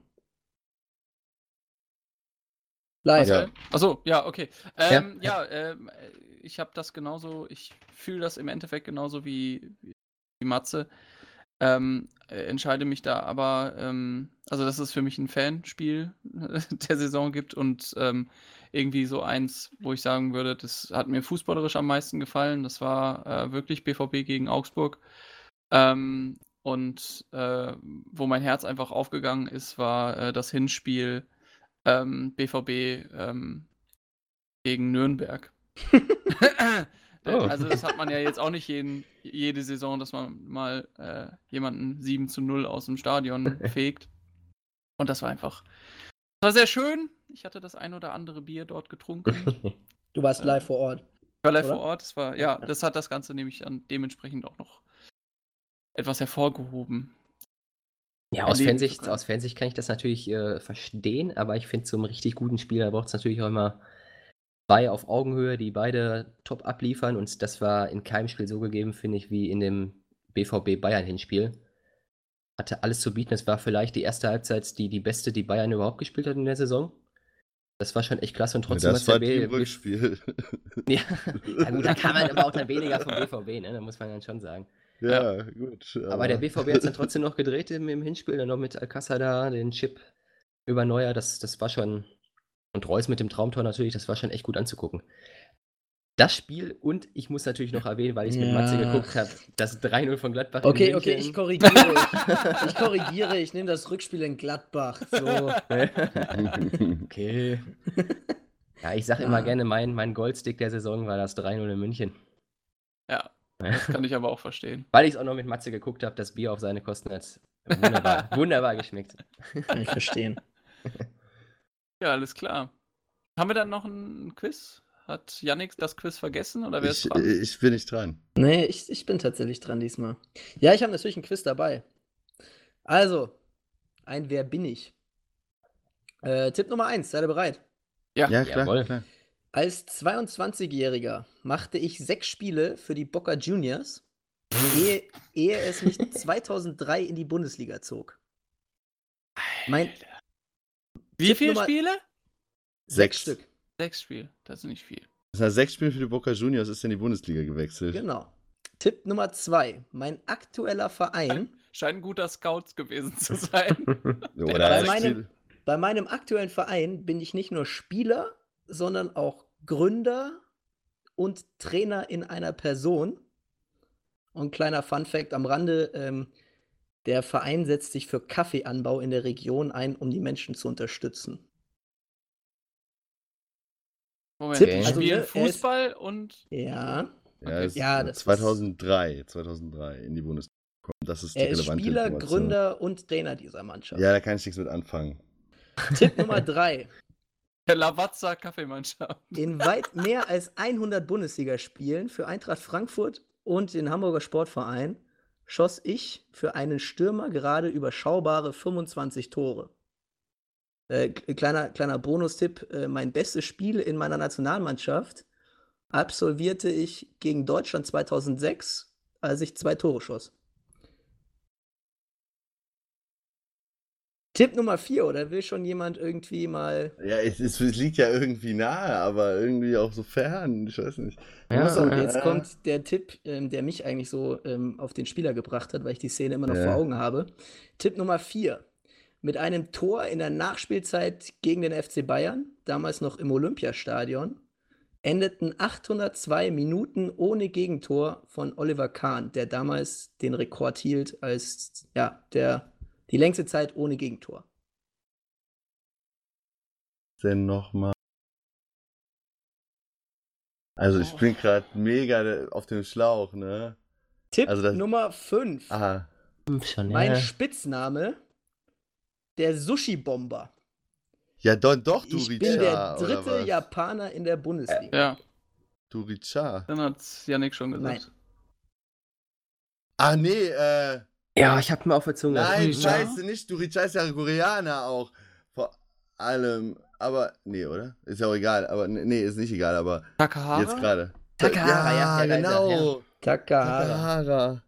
[SPEAKER 1] Live.
[SPEAKER 5] Ja.
[SPEAKER 4] Achso, ja, okay. Ähm, ja, ähm, äh, ich habe das genauso, ich fühle das im Endeffekt genauso wie, wie Matze. Ähm, äh, entscheide mich da aber, ähm, also dass es für mich ein Fanspiel (laughs) der Saison gibt und ähm, irgendwie so eins, wo ich sagen würde, das hat mir fußballerisch am meisten gefallen. Das war äh, wirklich BVB gegen Augsburg. Ähm, und äh, wo mein Herz einfach aufgegangen ist, war äh, das Hinspiel ähm, BVB ähm, gegen Nürnberg. (laughs) (laughs)
[SPEAKER 6] Oh.
[SPEAKER 4] Also das hat man ja jetzt auch nicht jeden, jede Saison, dass man mal äh, jemanden 7 zu 0 aus dem Stadion (laughs) fegt. Und das war einfach. Das war sehr schön. Ich hatte das ein oder andere Bier dort getrunken. (laughs)
[SPEAKER 1] Du warst
[SPEAKER 4] Äh,
[SPEAKER 1] live vor Ort.
[SPEAKER 4] Ich war live
[SPEAKER 1] Oder?
[SPEAKER 4] vor Ort. Das war, ja, das hat das Ganze nämlich dann dementsprechend auch noch etwas hervorgehoben.
[SPEAKER 6] Ja, aus Fansicht, aus Fansicht kann ich das natürlich äh, verstehen, aber ich finde, zum richtig guten Spieler braucht es natürlich auch immer zwei auf Augenhöhe, die beide top abliefern und das war in keinem Spiel so gegeben, finde ich, wie in dem BVB Bayern-Hinspiel. Hatte alles zu bieten. Es war vielleicht die erste Halbzeit, die die beste, die Bayern überhaupt gespielt hat in der Saison. Das war schon echt klasse und trotzdem
[SPEAKER 5] das war
[SPEAKER 6] der
[SPEAKER 5] Rückspiel. (laughs)
[SPEAKER 6] Ja, ja gut, da kann man aber auch dann weniger vom BVB, ne? Da muss man dann schon sagen.
[SPEAKER 5] ja, gut.
[SPEAKER 6] Aber der BVB hat es dann trotzdem noch gedreht im, im Hinspiel, dann noch mit Alcázar da, den Chip über Neuer, das, das war schon. Und Reus mit dem Traumtor natürlich, das war schon echt gut anzugucken. Das Spiel und ich muss natürlich noch erwähnen, weil ich es mit Matze
[SPEAKER 1] Ja.
[SPEAKER 6] geguckt habe, das 3-0 von Gladbach.
[SPEAKER 1] Okay, okay, ich korrigiere. ich korrigiere, ich nehme das Rückspiel in Gladbach. So. (laughs)
[SPEAKER 6] okay. Ja, ich sage immer
[SPEAKER 1] Ja.
[SPEAKER 6] gerne, mein, mein Goldstick der Saison war das 3-0 in München.
[SPEAKER 4] Ja, das kann ich aber auch verstehen.
[SPEAKER 6] Weil ich es auch noch mit Matze geguckt habe, das Bier auf seine Kosten hat wunderbar, (laughs) wunderbar geschmeckt.
[SPEAKER 1] Kann ich verstehen.
[SPEAKER 4] Ja, alles klar. Haben wir dann noch ein Quiz? Hat Yannick das Quiz vergessen oder wer ist
[SPEAKER 5] ich,
[SPEAKER 4] dran?
[SPEAKER 5] ich bin nicht dran.
[SPEAKER 1] Nee, ich, ich bin tatsächlich dran diesmal. Ja, ich habe natürlich ein Quiz dabei. Also, ein Wer bin ich? Äh, Tipp Nummer 1, seid ihr bereit?
[SPEAKER 5] Ja, klar,
[SPEAKER 6] Jawohl.
[SPEAKER 5] klar.
[SPEAKER 1] Als 22-Jähriger machte ich sechs Spiele für die Boca Juniors, ehe, ehe es mich (laughs) 2003 in die Bundesliga zog. Mein
[SPEAKER 4] Wie viele Spiele?
[SPEAKER 5] Sechs.
[SPEAKER 1] Stück,
[SPEAKER 4] Sechs Spiele, das ist nicht viel.
[SPEAKER 5] Das heißt, sechs Spiele für die Boca Juniors ist in die Bundesliga gewechselt.
[SPEAKER 1] genau. Tipp Nummer 2, mein aktueller Verein.
[SPEAKER 4] Scheint ein guter Scout gewesen zu sein. (laughs)
[SPEAKER 5] Oder (laughs)
[SPEAKER 1] Bei meinem- Bei meinem aktuellen Verein bin ich nicht nur Spieler, sondern auch Gründer und Trainer in einer Person. Und kleiner Fun-Fact am Rande: ähm, Der Verein setzt sich für Kaffeeanbau in der Region ein, um die Menschen zu unterstützen.
[SPEAKER 4] Moment,
[SPEAKER 1] Tipp,
[SPEAKER 4] die
[SPEAKER 1] also,
[SPEAKER 4] spielen
[SPEAKER 1] ne, er ist-
[SPEAKER 4] Fußball und
[SPEAKER 1] Ja,
[SPEAKER 5] Ja, ist
[SPEAKER 1] Ja, das ist-
[SPEAKER 5] 2003, 2003 in die Bundesliga gekommen. Das ist die
[SPEAKER 1] er ist Spieler,
[SPEAKER 5] Information.
[SPEAKER 1] Gründer und Trainer dieser Mannschaft.
[SPEAKER 5] Ja, da kann ich nichts mit anfangen.
[SPEAKER 1] Tipp Nummer 3. (laughs)
[SPEAKER 4] der Lavazza Kaffeemannschaft.
[SPEAKER 1] In weit mehr als 100 Bundesligaspielen für Eintracht Frankfurt und den Hamburger Sportverein schoss ich für einen Stürmer gerade überschaubare 25 Tore. Äh, kleiner, kleiner Bonustipp: äh, Mein bestes Spiel in meiner Nationalmannschaft absolvierte ich gegen Deutschland 2006, als ich zwei Tore schoss. Tipp Nummer 4, oder will schon jemand irgendwie mal.
[SPEAKER 5] Ja, es, es, liegt ja irgendwie nahe, aber irgendwie auch so fern. Ich weiß nicht.
[SPEAKER 6] Ja,
[SPEAKER 1] so, und
[SPEAKER 6] ja.
[SPEAKER 1] jetzt kommt der Tipp, ähm, der mich eigentlich so ähm, auf den Spieler gebracht hat, weil ich die Szene immer noch
[SPEAKER 5] Ja.
[SPEAKER 1] vor Augen habe. Tipp Nummer 4. Mit einem Tor in der Nachspielzeit gegen den FC Bayern, damals noch im Olympiastadion, endeten 802 Minuten ohne Gegentor von Oliver Kahn, der damals den Rekord hielt als ja, der, die längste Zeit ohne Gegentor.
[SPEAKER 5] denn nochmal? Also ich bin gerade mega auf dem Schlauch, ne?
[SPEAKER 1] Tipp
[SPEAKER 5] Also das-
[SPEAKER 1] Nummer 5.
[SPEAKER 5] Aha.
[SPEAKER 6] Fünf schon,
[SPEAKER 1] Mein
[SPEAKER 6] ja.
[SPEAKER 1] Spitzname, der Sushi-Bomber.
[SPEAKER 5] Ja, don, doch,
[SPEAKER 1] Ich
[SPEAKER 5] Duricha.
[SPEAKER 1] bin der dritte? Japaner in der Bundesliga.
[SPEAKER 4] Ja,
[SPEAKER 5] Duricha.
[SPEAKER 4] dann hat Yannick schon gesagt.
[SPEAKER 1] Nein.
[SPEAKER 5] Ah, nee, äh.
[SPEAKER 6] Ja, ich hab mir auf der Zunge.
[SPEAKER 5] Nein,
[SPEAKER 6] Duricha.
[SPEAKER 5] scheiße, nicht Duricha ist ja Koreaner auch. Vor allem. Aber, nee, oder? Ist ja auch egal. Aber, nee, ist nicht egal, aber
[SPEAKER 4] Takahara?
[SPEAKER 5] jetzt gerade.
[SPEAKER 6] Takahara, ja, ja,
[SPEAKER 5] genau.
[SPEAKER 1] Takahara.
[SPEAKER 5] Takahara.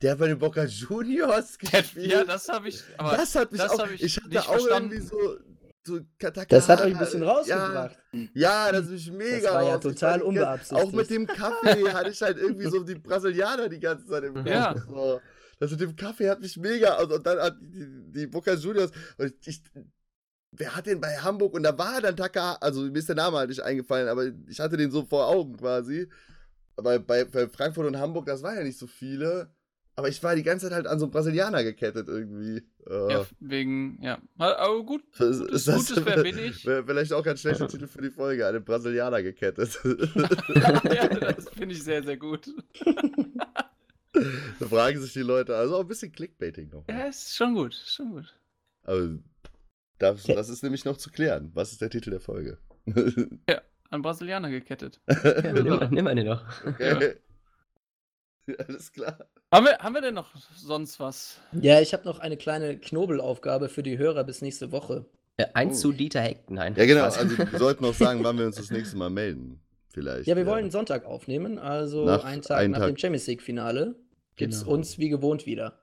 [SPEAKER 5] Der hat bei den Boca Juniors (laughs) gespielt.
[SPEAKER 4] Ja, das habe ich. Aber
[SPEAKER 5] das hat mich
[SPEAKER 4] das
[SPEAKER 5] auch.
[SPEAKER 4] hab ich
[SPEAKER 5] ich hatte auch
[SPEAKER 4] verstanden.
[SPEAKER 5] irgendwie so. so Takahara,
[SPEAKER 1] Das hat euch ein bisschen rausgebracht.
[SPEAKER 5] Ja, ja, das ist mich mega.
[SPEAKER 1] war ja
[SPEAKER 5] raus.
[SPEAKER 1] Total unbeabsichtigt.
[SPEAKER 5] Auch mit dem Kaffee hatte ich halt irgendwie so die Brasilianer die ganze Zeit im Kopf.
[SPEAKER 4] Ja.
[SPEAKER 5] So. Das mit dem Kaffee hat mich mega. Also, und dann hat die, die Boca Juniors. Und ich, wer hat den bei Hamburg? Und da war dann Taka. Also, mir ist der Name halt nicht eingefallen, aber ich hatte den so vor Augen quasi. Aber bei, bei Frankfurt und Hamburg, das waren ja nicht so viele. Aber ich war die ganze Zeit halt an so einen Brasilianer gekettet irgendwie. Äh,
[SPEAKER 4] Ja, wegen, ja. Aber gut, gutes,
[SPEAKER 5] das-
[SPEAKER 4] gutes wäre billig.
[SPEAKER 5] Wäre vielleicht auch ganz schlechter Titel für die Folge, an den Brasilianer gekettet. (laughs)
[SPEAKER 4] ja, das (laughs) finde ich sehr, sehr gut. (laughs)
[SPEAKER 5] da fragen sich die Leute, also auch ein bisschen Clickbaiting noch.
[SPEAKER 4] Ja, ist schon gut, ist schon gut.
[SPEAKER 5] Aber das, das ist nämlich noch zu klären. Was ist der Titel der Folge? (laughs)
[SPEAKER 4] An Brasilianer gekettet.
[SPEAKER 6] Ja, nimm, nimm eine noch.
[SPEAKER 5] okay. (laughs) Alles klar.
[SPEAKER 4] Haben wir, haben wir denn noch sonst was?
[SPEAKER 1] Ja, ich habe noch eine kleine Knobelaufgabe für die Hörer bis nächste Woche.
[SPEAKER 6] Äh, Eins
[SPEAKER 5] Oh.
[SPEAKER 6] zu Dieter Heck. Nein.
[SPEAKER 5] Ja, genau. Also, wir (laughs) sollten noch sagen, wann wir uns das nächste Mal melden. Vielleicht.
[SPEAKER 1] Ja, wir wollen Sonntag aufnehmen, also
[SPEAKER 5] Nach-
[SPEAKER 1] einen Tag
[SPEAKER 5] einen
[SPEAKER 1] nach
[SPEAKER 5] Tag.
[SPEAKER 1] dem Champions League-Finale gibt's
[SPEAKER 5] Genau.
[SPEAKER 1] uns wie gewohnt wieder.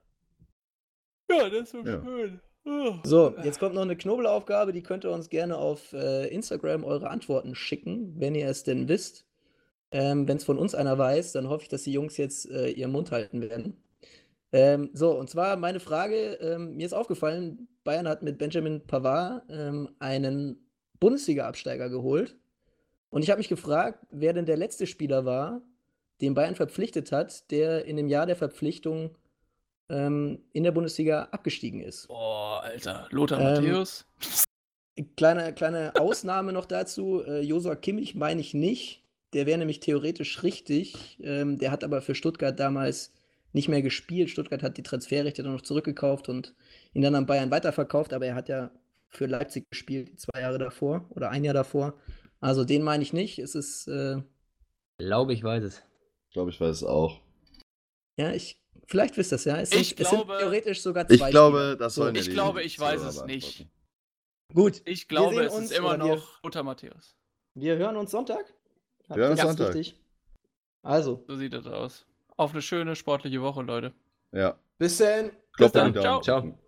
[SPEAKER 4] Ja, das ist so
[SPEAKER 5] Ja.
[SPEAKER 4] schön. Oh.
[SPEAKER 1] So, jetzt kommt noch eine Knobelaufgabe, die könnt ihr uns gerne auf äh, Instagram eure Antworten schicken, wenn ihr es denn wisst. Ähm, wenn es von uns einer weiß, dann hoffe ich, dass die Jungs jetzt äh, ihren Mund halten werden. Ähm, so, und zwar meine Frage, ähm, mir ist aufgefallen, Bayern hat mit Benjamin Pavard ähm, einen Bundesliga-Absteiger geholt. Und ich habe mich gefragt, wer denn der letzte Spieler war, den Bayern verpflichtet hat, der in dem Jahr der Verpflichtung ähm, in der Bundesliga abgestiegen ist.
[SPEAKER 4] Boah, Alter. Lothar
[SPEAKER 1] Ähm,
[SPEAKER 4] Matthäus?
[SPEAKER 1] Kleine, kleine Ausnahme noch dazu. Äh, Josua Kimmich meine ich nicht. Der wäre nämlich theoretisch richtig. Ähm, der hat aber für Stuttgart damals nicht mehr gespielt. Stuttgart hat die Transferrechte dann noch zurückgekauft und ihn dann an Bayern weiterverkauft. Aber er hat ja für Leipzig gespielt, zwei Jahre davor oder ein Jahr davor. Also den meine ich nicht. Es ist, äh,
[SPEAKER 6] glaube, ich weiß es.
[SPEAKER 5] Ich glaube, ich weiß es auch.
[SPEAKER 1] ja, ich, vielleicht wisst ihr es ja. Es
[SPEAKER 4] Ich
[SPEAKER 1] sind, es sind
[SPEAKER 4] glaube-
[SPEAKER 1] theoretisch sogar zwei
[SPEAKER 5] Ich glaube,
[SPEAKER 1] Spieler.
[SPEAKER 5] das
[SPEAKER 1] So.
[SPEAKER 5] sollen ja
[SPEAKER 4] Ich glaube, ich weiß es nicht.
[SPEAKER 1] Gut,
[SPEAKER 4] Ich glaube,
[SPEAKER 1] sehen
[SPEAKER 4] es
[SPEAKER 1] uns
[SPEAKER 4] ist immer
[SPEAKER 1] wir-
[SPEAKER 4] noch Lothar Matthäus.
[SPEAKER 1] wir hören uns Sonntag. Habt
[SPEAKER 5] hören
[SPEAKER 1] ihr
[SPEAKER 5] uns Sonntag.
[SPEAKER 1] richtig? Also,
[SPEAKER 4] So sieht das aus. Auf eine schöne sportliche Woche, Leute.
[SPEAKER 5] Ja.
[SPEAKER 1] bis dann.
[SPEAKER 5] Klopft
[SPEAKER 4] dann. Ciao.
[SPEAKER 6] Ciao.